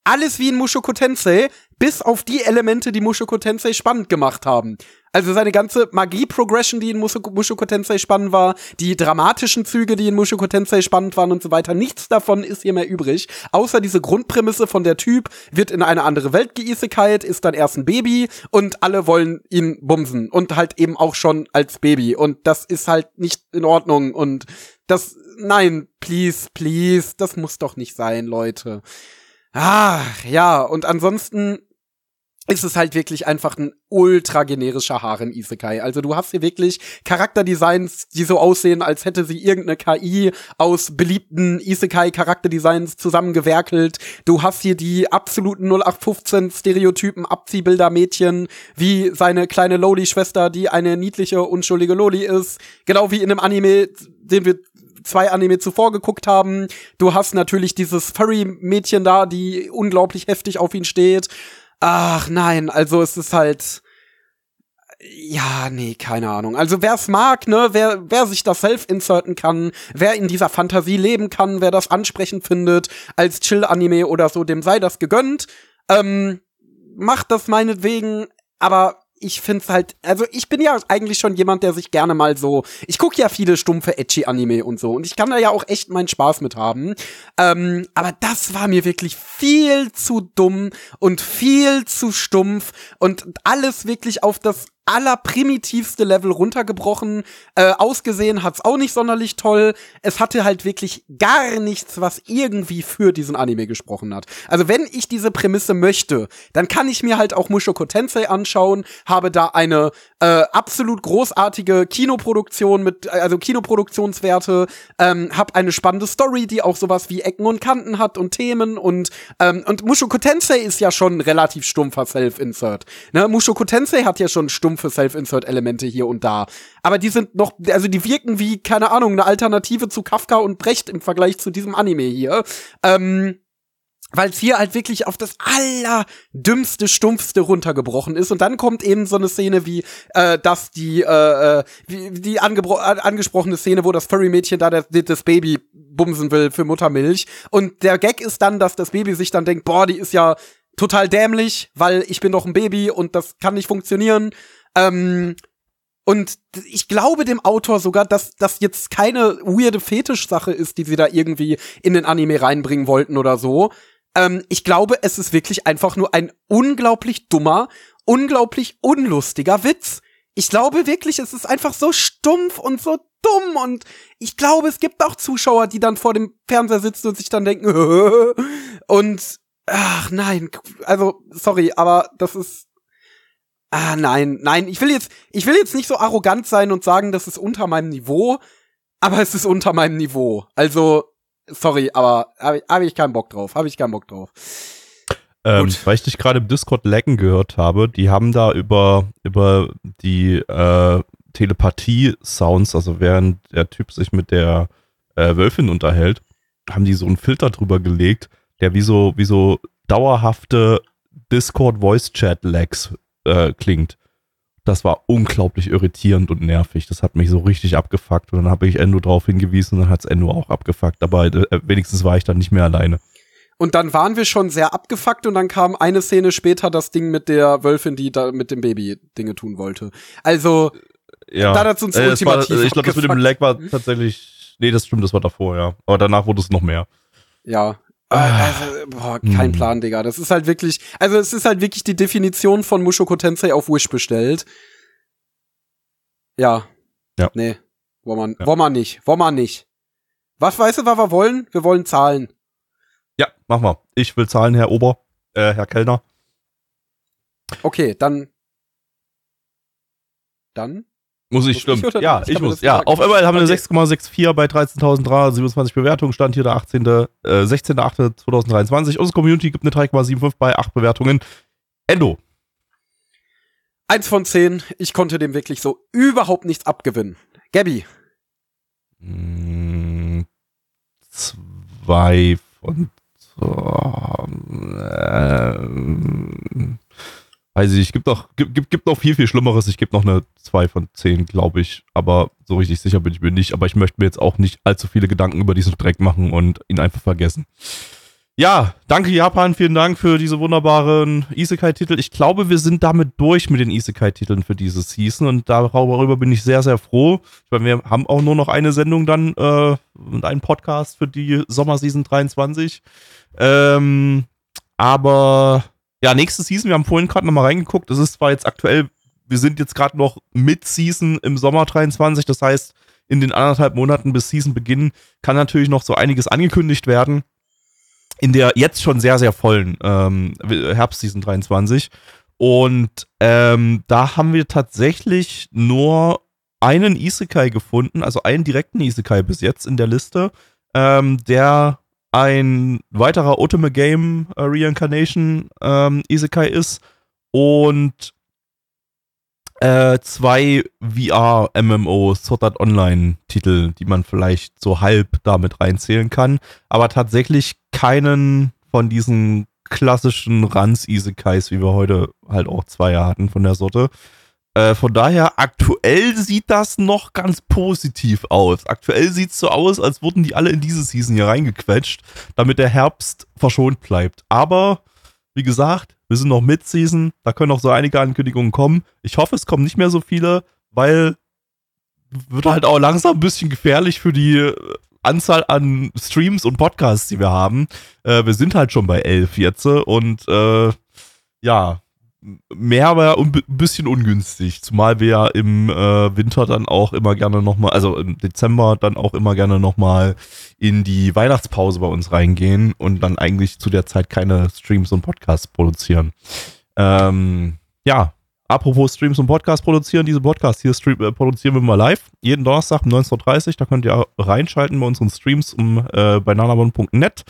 alles wie in Mushoku Tensei, bis auf die Elemente, die Mushoku Tensei spannend gemacht haben. Also seine ganze Magie-Progression, die in Mushoku, Mushoku Tensei spannend war, die dramatischen Züge, die in Mushoku Tensei spannend waren und so weiter, nichts davon ist hier mehr übrig. Außer diese Grundprämisse von der Typ wird in eine andere Welt geisekalt, ist dann erst ein Baby und alle wollen ihn bumsen. Und halt eben auch schon als Baby. Und das ist halt nicht in Ordnung. Und das, nein, please, please, das muss doch nicht sein, Leute. Ah, ja, und ansonsten ist es halt wirklich einfach ein ultra generischer Harem Isekai. Also du hast hier wirklich Charakterdesigns, die so aussehen, als hätte sie irgendeine KI aus beliebten Isekai Charakterdesigns zusammengewerkelt. Du hast hier die absoluten 0815 Stereotypen Abziehbilder Mädchen, wie seine kleine Loli Schwester, die eine niedliche unschuldige Loli ist, genau wie in einem Anime, den wir zwei Anime zuvor geguckt haben. Du hast natürlich dieses Furry-Mädchen da, die unglaublich heftig auf ihn steht. Ach nein, also es ist halt. Ja, nee, keine Ahnung. Also wer es mag, ne, wer, wer sich das self-inserten kann, wer in dieser Fantasie leben kann, wer das ansprechend findet, als Chill-Anime oder so, dem sei das gegönnt. Ähm, macht das meinetwegen, aber ich find's halt, also ich bin ja eigentlich schon jemand, der sich gerne mal so, ich gucke ja viele stumpfe Edgy-Anime und so und ich kann da ja auch echt meinen Spaß mit haben. Ähm, aber das war mir wirklich viel zu dumm und viel zu stumpf und alles wirklich auf das allerprimitivste Level runtergebrochen. Äh, ausgesehen hat's auch nicht sonderlich toll. Es hatte halt wirklich gar nichts, was irgendwie für diesen Anime gesprochen hat. Also wenn ich diese Prämisse möchte, dann kann ich mir halt auch Mushoku Tensei anschauen, habe da eine äh, absolut großartige Kinoproduktion mit, also Kinoproduktionswerte, ähm, hab eine spannende Story, die auch sowas wie Ecken und Kanten hat und Themen und ähm, und Mushoku Tensei ist ja schon relativ stumpfer Self-Insert. Ne? Mushoku Tensei hat ja schon stumpf stumpfe Self-Insert-Elemente hier und da. Aber die sind noch, also die wirken wie, keine Ahnung, eine Alternative zu Kafka und Brecht im Vergleich zu diesem Anime hier. Ähm, weil es hier halt wirklich auf das allerdümmste, stumpfste runtergebrochen ist. Und dann kommt eben so eine Szene wie, äh, dass die, äh, äh wie, die angesprochene Szene, wo das Furry-Mädchen da das, das Baby bumsen will für Muttermilch. Und der Gag ist dann, dass das Baby sich dann denkt, boah, die ist ja total dämlich, weil ich bin doch ein Baby und das kann nicht funktionieren. Ähm, und ich glaube dem Autor sogar, dass das jetzt keine weirde Fetischsache ist, die sie da irgendwie in den Anime reinbringen wollten oder so. Ähm, ich glaube, es ist wirklich einfach nur ein unglaublich dummer, unglaublich unlustiger Witz. Ich glaube wirklich, es ist einfach so stumpf und so dumm und ich glaube, es gibt auch Zuschauer, die dann vor dem Fernseher sitzen und sich dann denken, und ach nein, also sorry, aber das ist Ah, nein, nein, ich will jetzt, ich will jetzt nicht so arrogant sein und sagen, das ist unter meinem Niveau, aber es ist unter meinem Niveau. Also, sorry, aber habe hab ich keinen Bock drauf, habe ich keinen Bock drauf. Ähm, weil ich dich gerade im Discord lecken gehört habe, die haben da über, über die äh, Telepathie-Sounds, also während der Typ sich mit der äh, Wölfin unterhält, haben die so einen Filter drüber gelegt, der wie so, wie so dauerhafte Discord Voice Chat Lags äh, klingt. Das war unglaublich irritierend und nervig. Das hat mich so richtig abgefuckt. Und dann habe ich Endo darauf hingewiesen und dann hat es Endo auch abgefuckt. Aber äh, wenigstens war ich dann nicht mehr alleine. Und dann waren wir schon sehr abgefuckt und dann kam eine Szene später das Ding mit der Wölfin, die da mit dem Baby Dinge tun wollte. Also, ja. da hat uns äh, ultimativ war, Ich glaube, das mit dem Lag war tatsächlich, nee, das stimmt, das war davor, ja. Aber danach wurde es noch mehr. Ja. Also, boah, kein hm. Plan, Digga. Das ist halt wirklich, also es ist halt wirklich die Definition von Mushoku Tensei auf Wish bestellt. Ja. Ja. Nee. Wollen wir, ja. wollen wir nicht. Wollen wir nicht. Was weißt du, was wir wollen? Wir wollen Zahlen. Ja, mach mal. Ich will zahlen, Herr Ober, äh, Herr Kellner. Okay, dann. Dann? Muss ich, stimmt. ich ja? Ich ich muss. Ja, auf einmal haben wir eine Okay. 6,64 bei 13.327 Bewertungen. Stand hier der 18., äh, 16.8.2023. Unsere Community gibt eine 3,75 bei 8 Bewertungen. Endo. Eins von zehn. Ich konnte dem wirklich so überhaupt nichts abgewinnen. Gabby. Mm, Zwei von. Oh, ähm, weiß ich, gibt noch, gibt, gibt, gibt noch viel, viel Schlimmeres. Ich gebe noch eine 2 von 10, glaube ich. Aber so richtig sicher bin ich mir nicht. Aber ich möchte mir jetzt auch nicht allzu viele Gedanken über diesen Dreck machen und ihn einfach vergessen. Ja, danke Japan, vielen Dank für diese wunderbaren Isekai-Titel. Ich glaube, wir sind damit durch mit den Isekai-Titeln für diese Season und darüber bin ich sehr, sehr froh. Ich meine, wir haben auch nur noch eine Sendung dann äh, und einen Podcast für die Sommerseason 23. Ähm, aber ja, nächste Season, wir haben vorhin gerade nochmal reingeguckt. Das ist zwar jetzt aktuell, wir sind jetzt gerade noch Mid-Season im Sommer 23, das heißt, in den anderthalb Monaten bis Season-Beginn kann natürlich noch so einiges angekündigt werden in der jetzt schon sehr, sehr vollen ähm, Herbstseason 23. Und ähm, da haben wir tatsächlich nur einen Isekai gefunden, also einen direkten Isekai bis jetzt in der Liste, ähm, der ein weiterer Ultimate Game äh, Reincarnation ähm, Isekai ist und äh, zwei VR-MMO Sword Online-Titel, die man vielleicht so halb damit reinzählen kann, aber tatsächlich keinen von diesen klassischen Rans-Isekais, wie wir heute halt auch zwei hatten von der Sorte. Äh, von daher, aktuell sieht das noch ganz positiv aus. Aktuell sieht es so aus, als wurden die alle in diese Season hier reingequetscht, damit der Herbst verschont bleibt. Aber, wie gesagt, wir sind noch Mid-Season, da können noch so einige Ankündigungen kommen. Ich hoffe, es kommen nicht mehr so viele, weil wird halt auch langsam ein bisschen gefährlich für die äh, Anzahl an Streams und Podcasts, die wir haben. Äh, wir sind halt schon bei elf jetzt äh, und äh, ja, mehr wäre ein bi- bisschen ungünstig, zumal wir ja im äh, Winter dann auch immer gerne nochmal, also im Dezember dann auch immer gerne nochmal in die Weihnachtspause bei uns reingehen und dann eigentlich zu der Zeit keine Streams und Podcasts produzieren. Ähm, ja, apropos Streams und Podcasts produzieren, diese Podcasts hier stream, äh, produzieren wir mal live, jeden Donnerstag um 19.30 Uhr, da könnt ihr reinschalten bei unseren Streams um äh, bei nanabon.net.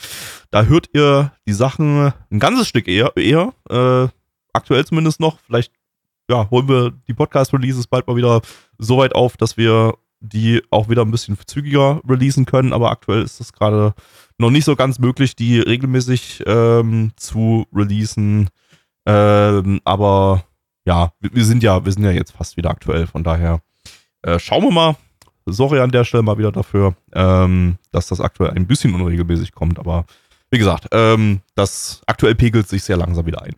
Da hört ihr die Sachen ein ganzes Stück eher, eher äh, aktuell zumindest noch. Vielleicht ja, holen wir die Podcast-Releases bald mal wieder so weit auf, dass wir die auch wieder ein bisschen zügiger releasen können. Aber aktuell ist es gerade noch nicht so ganz möglich, die regelmäßig ähm, zu releasen. Ähm, aber ja, wir, wir sind ja, wir sind ja jetzt fast wieder aktuell. Von daher äh, schauen wir mal. Sorry an der Stelle mal wieder dafür, ähm, dass das aktuell ein bisschen unregelmäßig kommt. Aber wie gesagt, ähm, das aktuell pegelt sich sehr langsam wieder ein.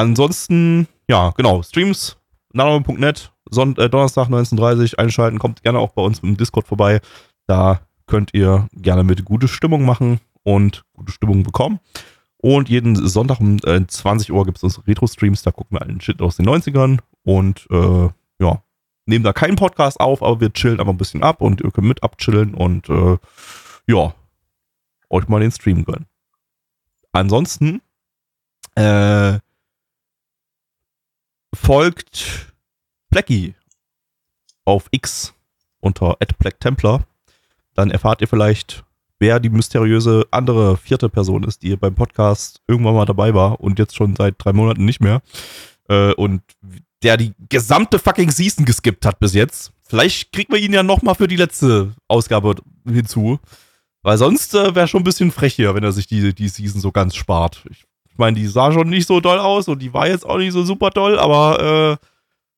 Ansonsten, ja, genau, Streams, nanome.net, äh, Donnerstag 19.30 einschalten, kommt gerne auch bei uns im Discord vorbei. Da könnt ihr gerne mit gute Stimmung machen und gute Stimmung bekommen. Und jeden Sonntag um äh, 20 Uhr gibt es unsere Retro-Streams, da gucken wir allen Shit aus den 90ern und äh, ja, nehmen da keinen Podcast auf, aber wir chillen einfach ein bisschen ab und ihr könnt mit abchillen und äh, ja, euch mal den Stream gönnen. Ansonsten äh, folgt Blackie auf X unter @blacktemplar. Dann erfahrt ihr vielleicht, wer die mysteriöse andere vierte Person ist, die beim Podcast irgendwann mal dabei war und jetzt schon seit drei Monaten nicht mehr. Äh, und der die gesamte fucking Season geskippt hat bis jetzt. Vielleicht kriegen wir ihn ja noch mal für die letzte Ausgabe hinzu. Weil sonst äh, wäre schon ein bisschen frech hier, wenn er sich die, die Season so ganz spart. Ich meine, die sah schon nicht so doll aus und die war jetzt auch nicht so super toll, aber äh,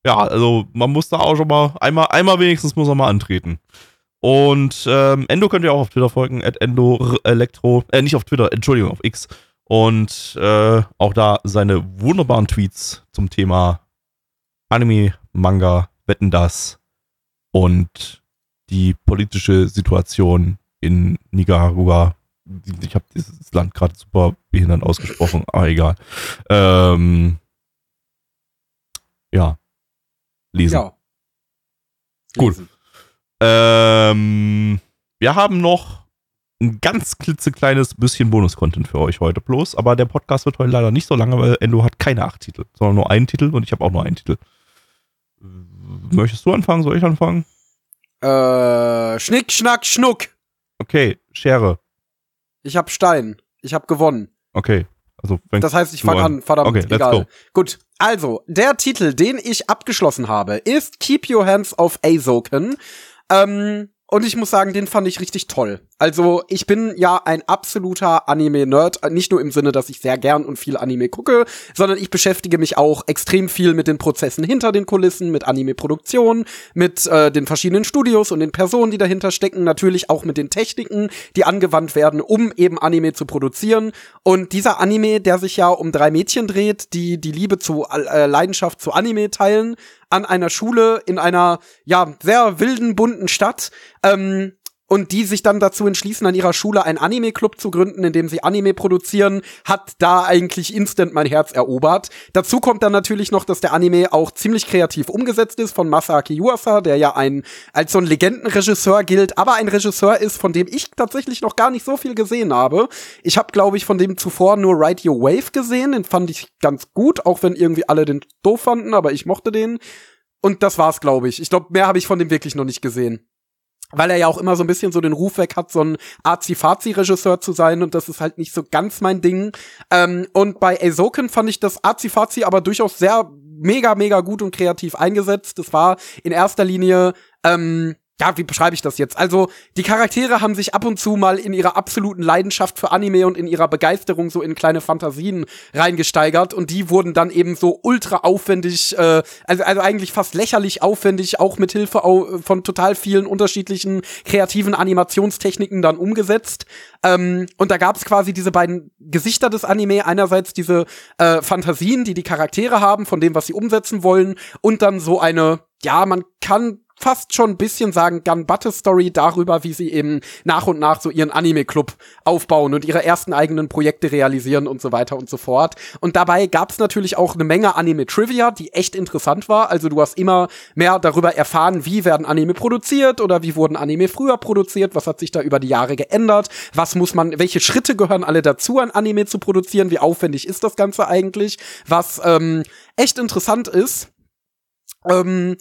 ja, also man muss da auch schon mal einmal, einmal wenigstens muss er mal antreten. Und ähm, Endo könnt ihr auch auf Twitter folgen, at Endo Elektro, äh, nicht auf Twitter, Entschuldigung, auf X. Und äh, auch da seine wunderbaren Tweets zum Thema Anime, Manga, Wetten das und die politische Situation in Nicaragua. Ich habe dieses Land gerade super behindert ausgesprochen, aber egal. Ähm, ja. Lesen. Ja. Gut. Lesen. Ähm, wir haben noch ein ganz klitzekleines bisschen Bonus-Content für euch heute bloß. Aber der Podcast wird heute leider nicht so lange, weil Endo hat keine acht Titel, sondern nur einen Titel und ich habe auch nur einen Titel. Möchtest du anfangen? Soll ich anfangen? Äh, Schnick, Schnack, Schnuck. Okay, Schere. Ich hab Stein. Ich hab gewonnen. Okay. Also, fängst Das heißt, ich fange an. Verdammt, Okay, let's egal. go. Gut, also, der Titel, den ich abgeschlossen habe, ist Keep Your Hands Off Azoken. Ähm, und ich muss sagen, den fand ich richtig toll. Also, ich bin ja ein absoluter Anime-Nerd. Nicht nur im Sinne, dass ich sehr gern und viel Anime gucke, sondern ich beschäftige mich auch extrem viel mit den Prozessen hinter den Kulissen, mit Anime-Produktion, mit äh, den verschiedenen Studios und den Personen, die dahinter stecken. Natürlich auch mit den Techniken, die angewandt werden, um eben Anime zu produzieren. Und dieser Anime, der sich ja um drei Mädchen dreht, die die Liebe zu äh, Leidenschaft zu Anime teilen, an einer Schule in einer ja sehr wilden bunten Stadt ähm, und die sich dann dazu entschließen, an ihrer Schule einen Anime-Club zu gründen, in dem sie Anime produzieren, hat da eigentlich instant mein Herz erobert. Dazu kommt dann natürlich noch, dass der Anime auch ziemlich kreativ umgesetzt ist von Masaaki Yuasa, der ja ein als so ein Legendenregisseur gilt, aber ein Regisseur ist, von dem ich tatsächlich noch gar nicht so viel gesehen habe. Ich habe, glaube ich, von dem zuvor nur Ride Your Wave gesehen, den fand ich ganz gut, auch wenn irgendwie alle den doof fanden, aber ich mochte den. Und das war's, glaube ich. Ich glaube, mehr habe ich von dem wirklich noch nicht gesehen weil er ja auch immer so ein bisschen so den Ruf weg hat, so ein Azi-Fazi-Regisseur zu sein und das ist halt nicht so ganz mein Ding. Ähm, und bei Azoken fand ich das Azi-Fazi aber durchaus sehr mega, mega gut und kreativ eingesetzt. Das war in erster Linie ähm, ja, wie beschreibe ich das jetzt? Also, die Charaktere haben sich ab und zu mal in ihrer absoluten Leidenschaft für Anime und in ihrer Begeisterung so in kleine Fantasien reingesteigert und die wurden dann eben so ultra aufwendig, äh, also, also eigentlich fast lächerlich aufwendig, auch mit Hilfe au von total vielen unterschiedlichen kreativen Animationstechniken dann umgesetzt. Ähm, und da gab es quasi diese beiden Gesichter des Anime. Einerseits diese äh, Fantasien, die die Charaktere haben, von dem, was sie umsetzen wollen, und dann so eine, ja, man kann fast schon ein bisschen sagen Gun-Butte-Story darüber, wie sie eben nach und nach so ihren Anime-Club aufbauen und ihre ersten eigenen Projekte realisieren und so weiter und so fort. Und dabei gab es natürlich auch eine Menge Anime-Trivia, die echt interessant war. Also du hast immer mehr darüber erfahren, wie werden Anime produziert oder wie wurden Anime früher produziert, was hat sich da über die Jahre geändert, was muss man, welche Schritte gehören alle dazu, ein Anime zu produzieren, wie aufwendig ist das Ganze eigentlich, was ähm, echt interessant ist. Ähm,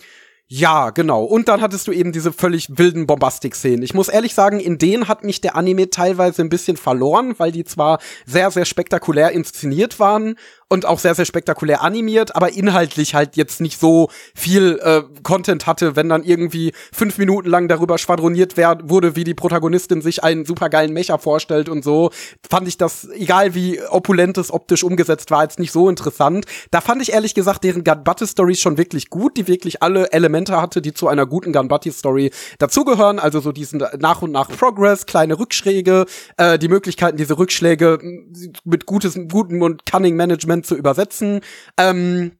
ja, genau. Und dann hattest du eben diese völlig wilden Bombastik-Szenen. Ich muss ehrlich sagen, in denen hat mich der Anime teilweise ein bisschen verloren, weil die zwar sehr, sehr spektakulär inszeniert waren und auch sehr, sehr spektakulär animiert, aber inhaltlich halt jetzt nicht so viel äh, Content hatte, wenn dann irgendwie fünf Minuten lang darüber schwadroniert werd, wurde, wie die Protagonistin sich einen supergeilen Mecher vorstellt und so, fand ich das, egal wie opulent es optisch umgesetzt war, jetzt nicht so interessant. Da fand ich ehrlich gesagt deren Gunbutty-Stories schon wirklich gut, die wirklich alle Elemente hatte, die zu einer guten Gunbutty-Story dazugehören, also so diesen nach und nach Progress, kleine Rückschläge, äh, die Möglichkeiten, diese Rückschläge mit gutes, gutem und cunning Management zu übersetzen, ähm,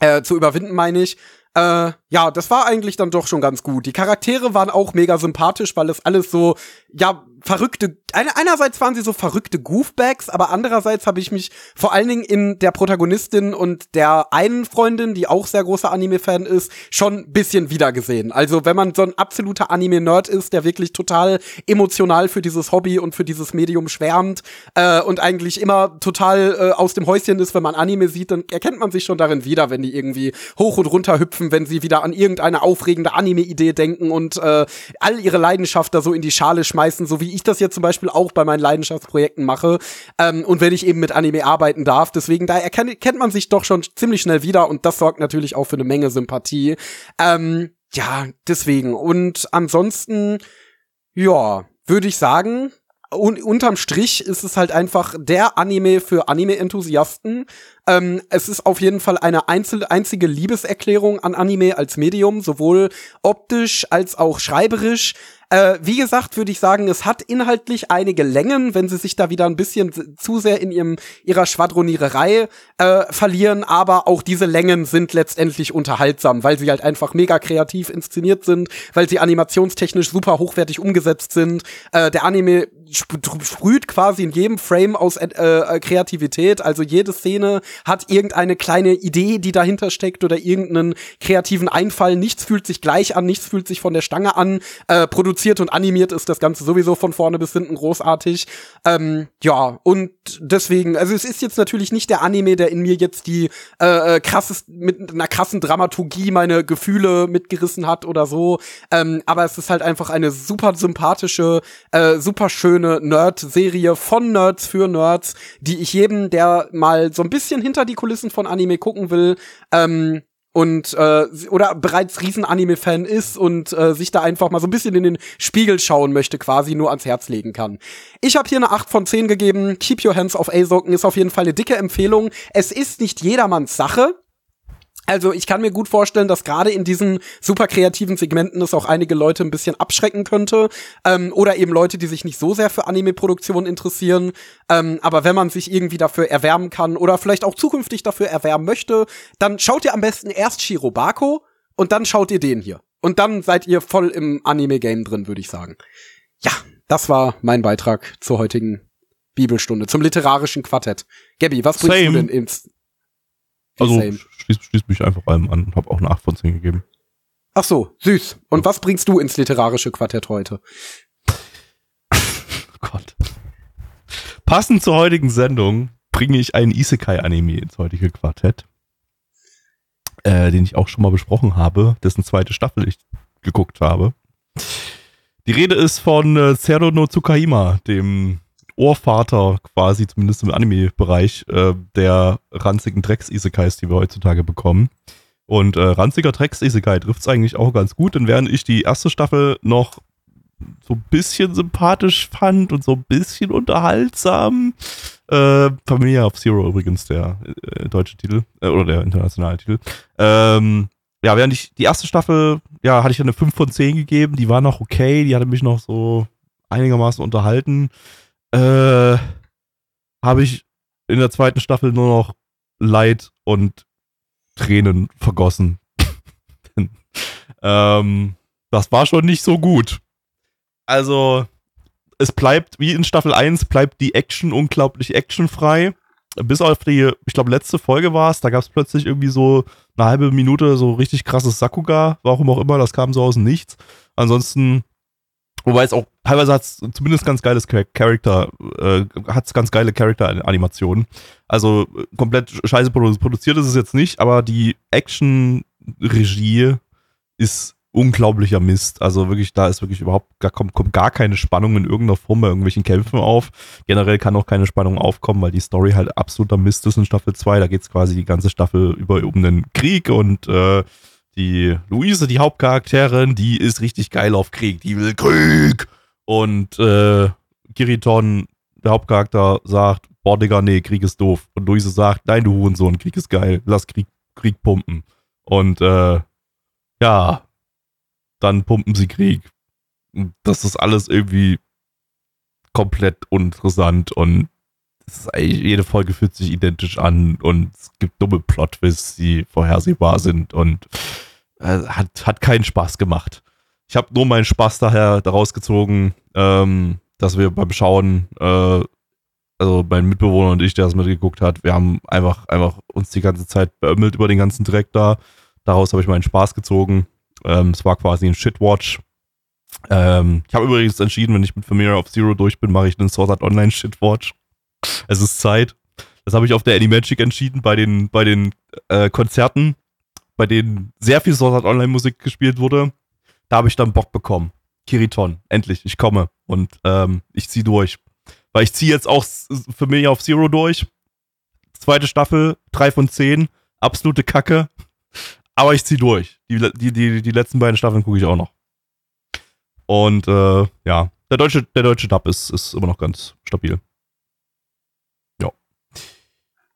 äh, zu überwinden, meine ich. Äh, ja, das war eigentlich dann doch schon ganz gut. Die Charaktere waren auch mega sympathisch, weil es alles so, ja, verrückte, einerseits waren sie so verrückte Goofbags, aber andererseits habe ich mich vor allen Dingen in der Protagonistin und der einen Freundin, die auch sehr großer Anime-Fan ist, schon ein bisschen wiedergesehen. Also wenn man so ein absoluter Anime-Nerd ist, der wirklich total emotional für dieses Hobby und für dieses Medium schwärmt äh, und eigentlich immer total äh, aus dem Häuschen ist, wenn man Anime sieht, dann erkennt man sich schon darin wieder, wenn die irgendwie hoch und runter hüpfen, wenn sie wieder an irgendeine aufregende Anime-Idee denken und äh, all ihre Leidenschaft da so in die Schale schmeißen, so wie ich das jetzt zum Beispiel auch bei meinen Leidenschaftsprojekten mache ähm, und wenn ich eben mit Anime arbeiten darf. Deswegen, da erkennt, kennt man sich doch schon ziemlich schnell wieder und das sorgt natürlich auch für eine Menge Sympathie. Ähm, ja, deswegen. Und ansonsten, ja, würde ich sagen, un unterm Strich ist es halt einfach der Anime für Anime-Enthusiasten. Ähm, es ist auf jeden Fall eine einzel einzige Liebeserklärung an Anime als Medium, sowohl optisch als auch schreiberisch. Äh, wie gesagt, würde ich sagen, es hat inhaltlich einige Längen, wenn sie sich da wieder ein bisschen zu sehr in ihrem, ihrer Schwadroniererei äh, verlieren, aber auch diese Längen sind letztendlich unterhaltsam, weil sie halt einfach mega kreativ inszeniert sind, weil sie animationstechnisch super hochwertig umgesetzt sind. Äh, der Anime sprüht quasi in jedem Frame aus äh, Kreativität, also jede Szene hat irgendeine kleine Idee, die dahinter steckt oder irgendeinen kreativen Einfall. Nichts fühlt sich gleich an, nichts fühlt sich von der Stange an. Äh, produziert und animiert ist das Ganze sowieso von vorne bis hinten großartig. Ähm, ja, und deswegen, also es ist jetzt natürlich nicht der Anime, der in mir jetzt die äh, äh krasses, mit einer krassen Dramaturgie meine Gefühle mitgerissen hat oder so. Ähm, aber es ist halt einfach eine super sympathische, äh, super schöne Nerd-Serie von Nerds für Nerds, die ich jedem, der mal so ein bisschen hinter die Kulissen von Anime gucken will, ähm, und äh, oder bereits Riesen-Anime-Fan ist und äh, sich da einfach mal so ein bisschen in den Spiegel schauen möchte, quasi nur ans Herz legen kann. Ich habe hier eine 8 von 10 gegeben. Keep Your Hands off A-Socken ist auf jeden Fall eine dicke Empfehlung. Es ist nicht jedermanns Sache. Also ich kann mir gut vorstellen, dass gerade in diesen super kreativen Segmenten es auch einige Leute ein bisschen abschrecken könnte. Ähm, oder eben Leute, die sich nicht so sehr für Anime-Produktion interessieren. Ähm, aber wenn man sich irgendwie dafür erwärmen kann oder vielleicht auch zukünftig dafür erwärmen möchte, dann schaut ihr am besten erst Shirobako und dann schaut ihr den hier. Und dann seid ihr voll im Anime-Game drin, würde ich sagen. Ja, das war mein Beitrag zur heutigen Bibelstunde, zum literarischen Quartett. Gabby, was bringst Same. du denn ins also schließ, schließ mich einfach allem an und habe auch eine 8 von 10 gegeben. Ach so, süß. Und was bringst du ins literarische Quartett heute? oh Gott. Passend zur heutigen Sendung bringe ich einen Isekai-Anime ins heutige Quartett, äh, den ich auch schon mal besprochen habe, dessen zweite Staffel ich geguckt habe. Die Rede ist von äh, Zero no Tsukahima, dem Ohrvater quasi, zumindest im Anime-Bereich, äh, der ranzigen Drecks-Isekais, die wir heutzutage bekommen. Und äh, ranziger Drecks-Isekai trifft es eigentlich auch ganz gut, denn während ich die erste Staffel noch so ein bisschen sympathisch fand und so ein bisschen unterhaltsam, äh, Familia of Zero übrigens der äh, deutsche Titel, äh, oder der internationale Titel, ähm, ja, während ich die erste Staffel, ja, hatte ich eine 5 von 10 gegeben, die war noch okay, die hatte mich noch so einigermaßen unterhalten äh, habe ich in der zweiten Staffel nur noch Leid und Tränen vergossen. ähm, das war schon nicht so gut. Also, es bleibt, wie in Staffel 1, bleibt die Action unglaublich actionfrei. Bis auf die, ich glaube, letzte Folge war es, da gab es plötzlich irgendwie so eine halbe Minute so richtig krasses Sakuga, warum auch immer, das kam so aus Nichts. Ansonsten Wobei es auch teilweise hat zumindest ganz geiles Charakter, äh, hat ganz geile Charakter-Animationen. Also komplett scheiße produziert ist es jetzt nicht, aber die Action-Regie ist unglaublicher Mist. Also wirklich, da ist wirklich überhaupt gar, kommt, kommt gar keine Spannung in irgendeiner Form bei irgendwelchen Kämpfen auf. Generell kann auch keine Spannung aufkommen, weil die Story halt absoluter Mist ist in Staffel 2. Da geht es quasi die ganze Staffel über um den Krieg und äh, die Luise, die Hauptcharakterin, die ist richtig geil auf Krieg. Die will Krieg. Und äh, Kiriton, der Hauptcharakter, sagt, boah, Digga, nee, Krieg ist doof. Und Luise sagt, nein, du Hurensohn, Krieg ist geil. Lass Krieg, Krieg pumpen. Und äh, ja, dann pumpen sie Krieg. Das ist alles irgendwie komplett uninteressant und jede Folge fühlt sich identisch an und es gibt dumme Plot-Twists, die vorhersehbar sind und äh, hat, hat keinen Spaß gemacht. Ich habe nur meinen Spaß daher daraus gezogen, ähm, dass wir beim Schauen, äh, also mein Mitbewohner und ich, der das mitgeguckt hat, wir haben einfach, einfach uns die ganze Zeit beömmelt über den ganzen Dreck da. Daraus habe ich meinen Spaß gezogen. Ähm, es war quasi ein Shitwatch. Ähm, ich habe übrigens entschieden, wenn ich mit Familiar of Zero durch bin, mache ich einen Sword Art Online Shitwatch. Es ist Zeit. Das habe ich auf der Animagic entschieden bei den, bei den äh, Konzerten, bei denen sehr viel Sword Art Online Musik gespielt wurde. Da habe ich dann Bock bekommen. Kiriton, endlich, ich komme und ähm, ich ziehe durch. Weil ich ziehe jetzt auch Familia of Zero durch. Zweite Staffel, 3 von 10, absolute Kacke. Aber ich ziehe durch. Die, die, die, die letzten beiden Staffeln gucke ich auch noch. Und äh, ja, der deutsche, der deutsche Dub ist, ist immer noch ganz stabil.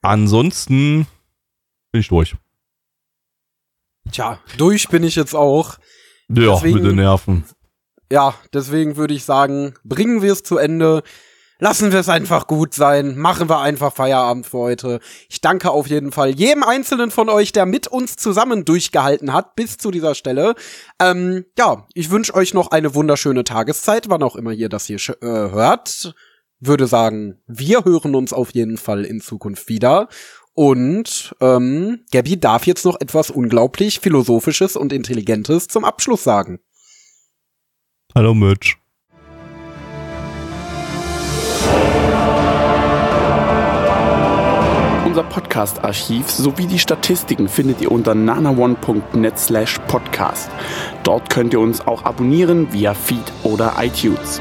Ansonsten bin ich durch. Tja, durch bin ich jetzt auch. Ja, deswegen, mit den Nerven. Ja, deswegen würde ich sagen, bringen wir es zu Ende. Lassen wir es einfach gut sein. Machen wir einfach Feierabend für heute. Ich danke auf jeden Fall jedem einzelnen von euch, der mit uns zusammen durchgehalten hat bis zu dieser Stelle. Ähm, ja, ich wünsche euch noch eine wunderschöne Tageszeit, wann auch immer ihr das hier äh, hört würde sagen, wir hören uns auf jeden Fall in Zukunft wieder. Und ähm, Gabby darf jetzt noch etwas unglaublich Philosophisches und Intelligentes zum Abschluss sagen. Hallo Mitch. Unser Podcast-Archiv sowie die Statistiken findet ihr unter nanaone.net slash podcast. Dort könnt ihr uns auch abonnieren via Feed oder iTunes.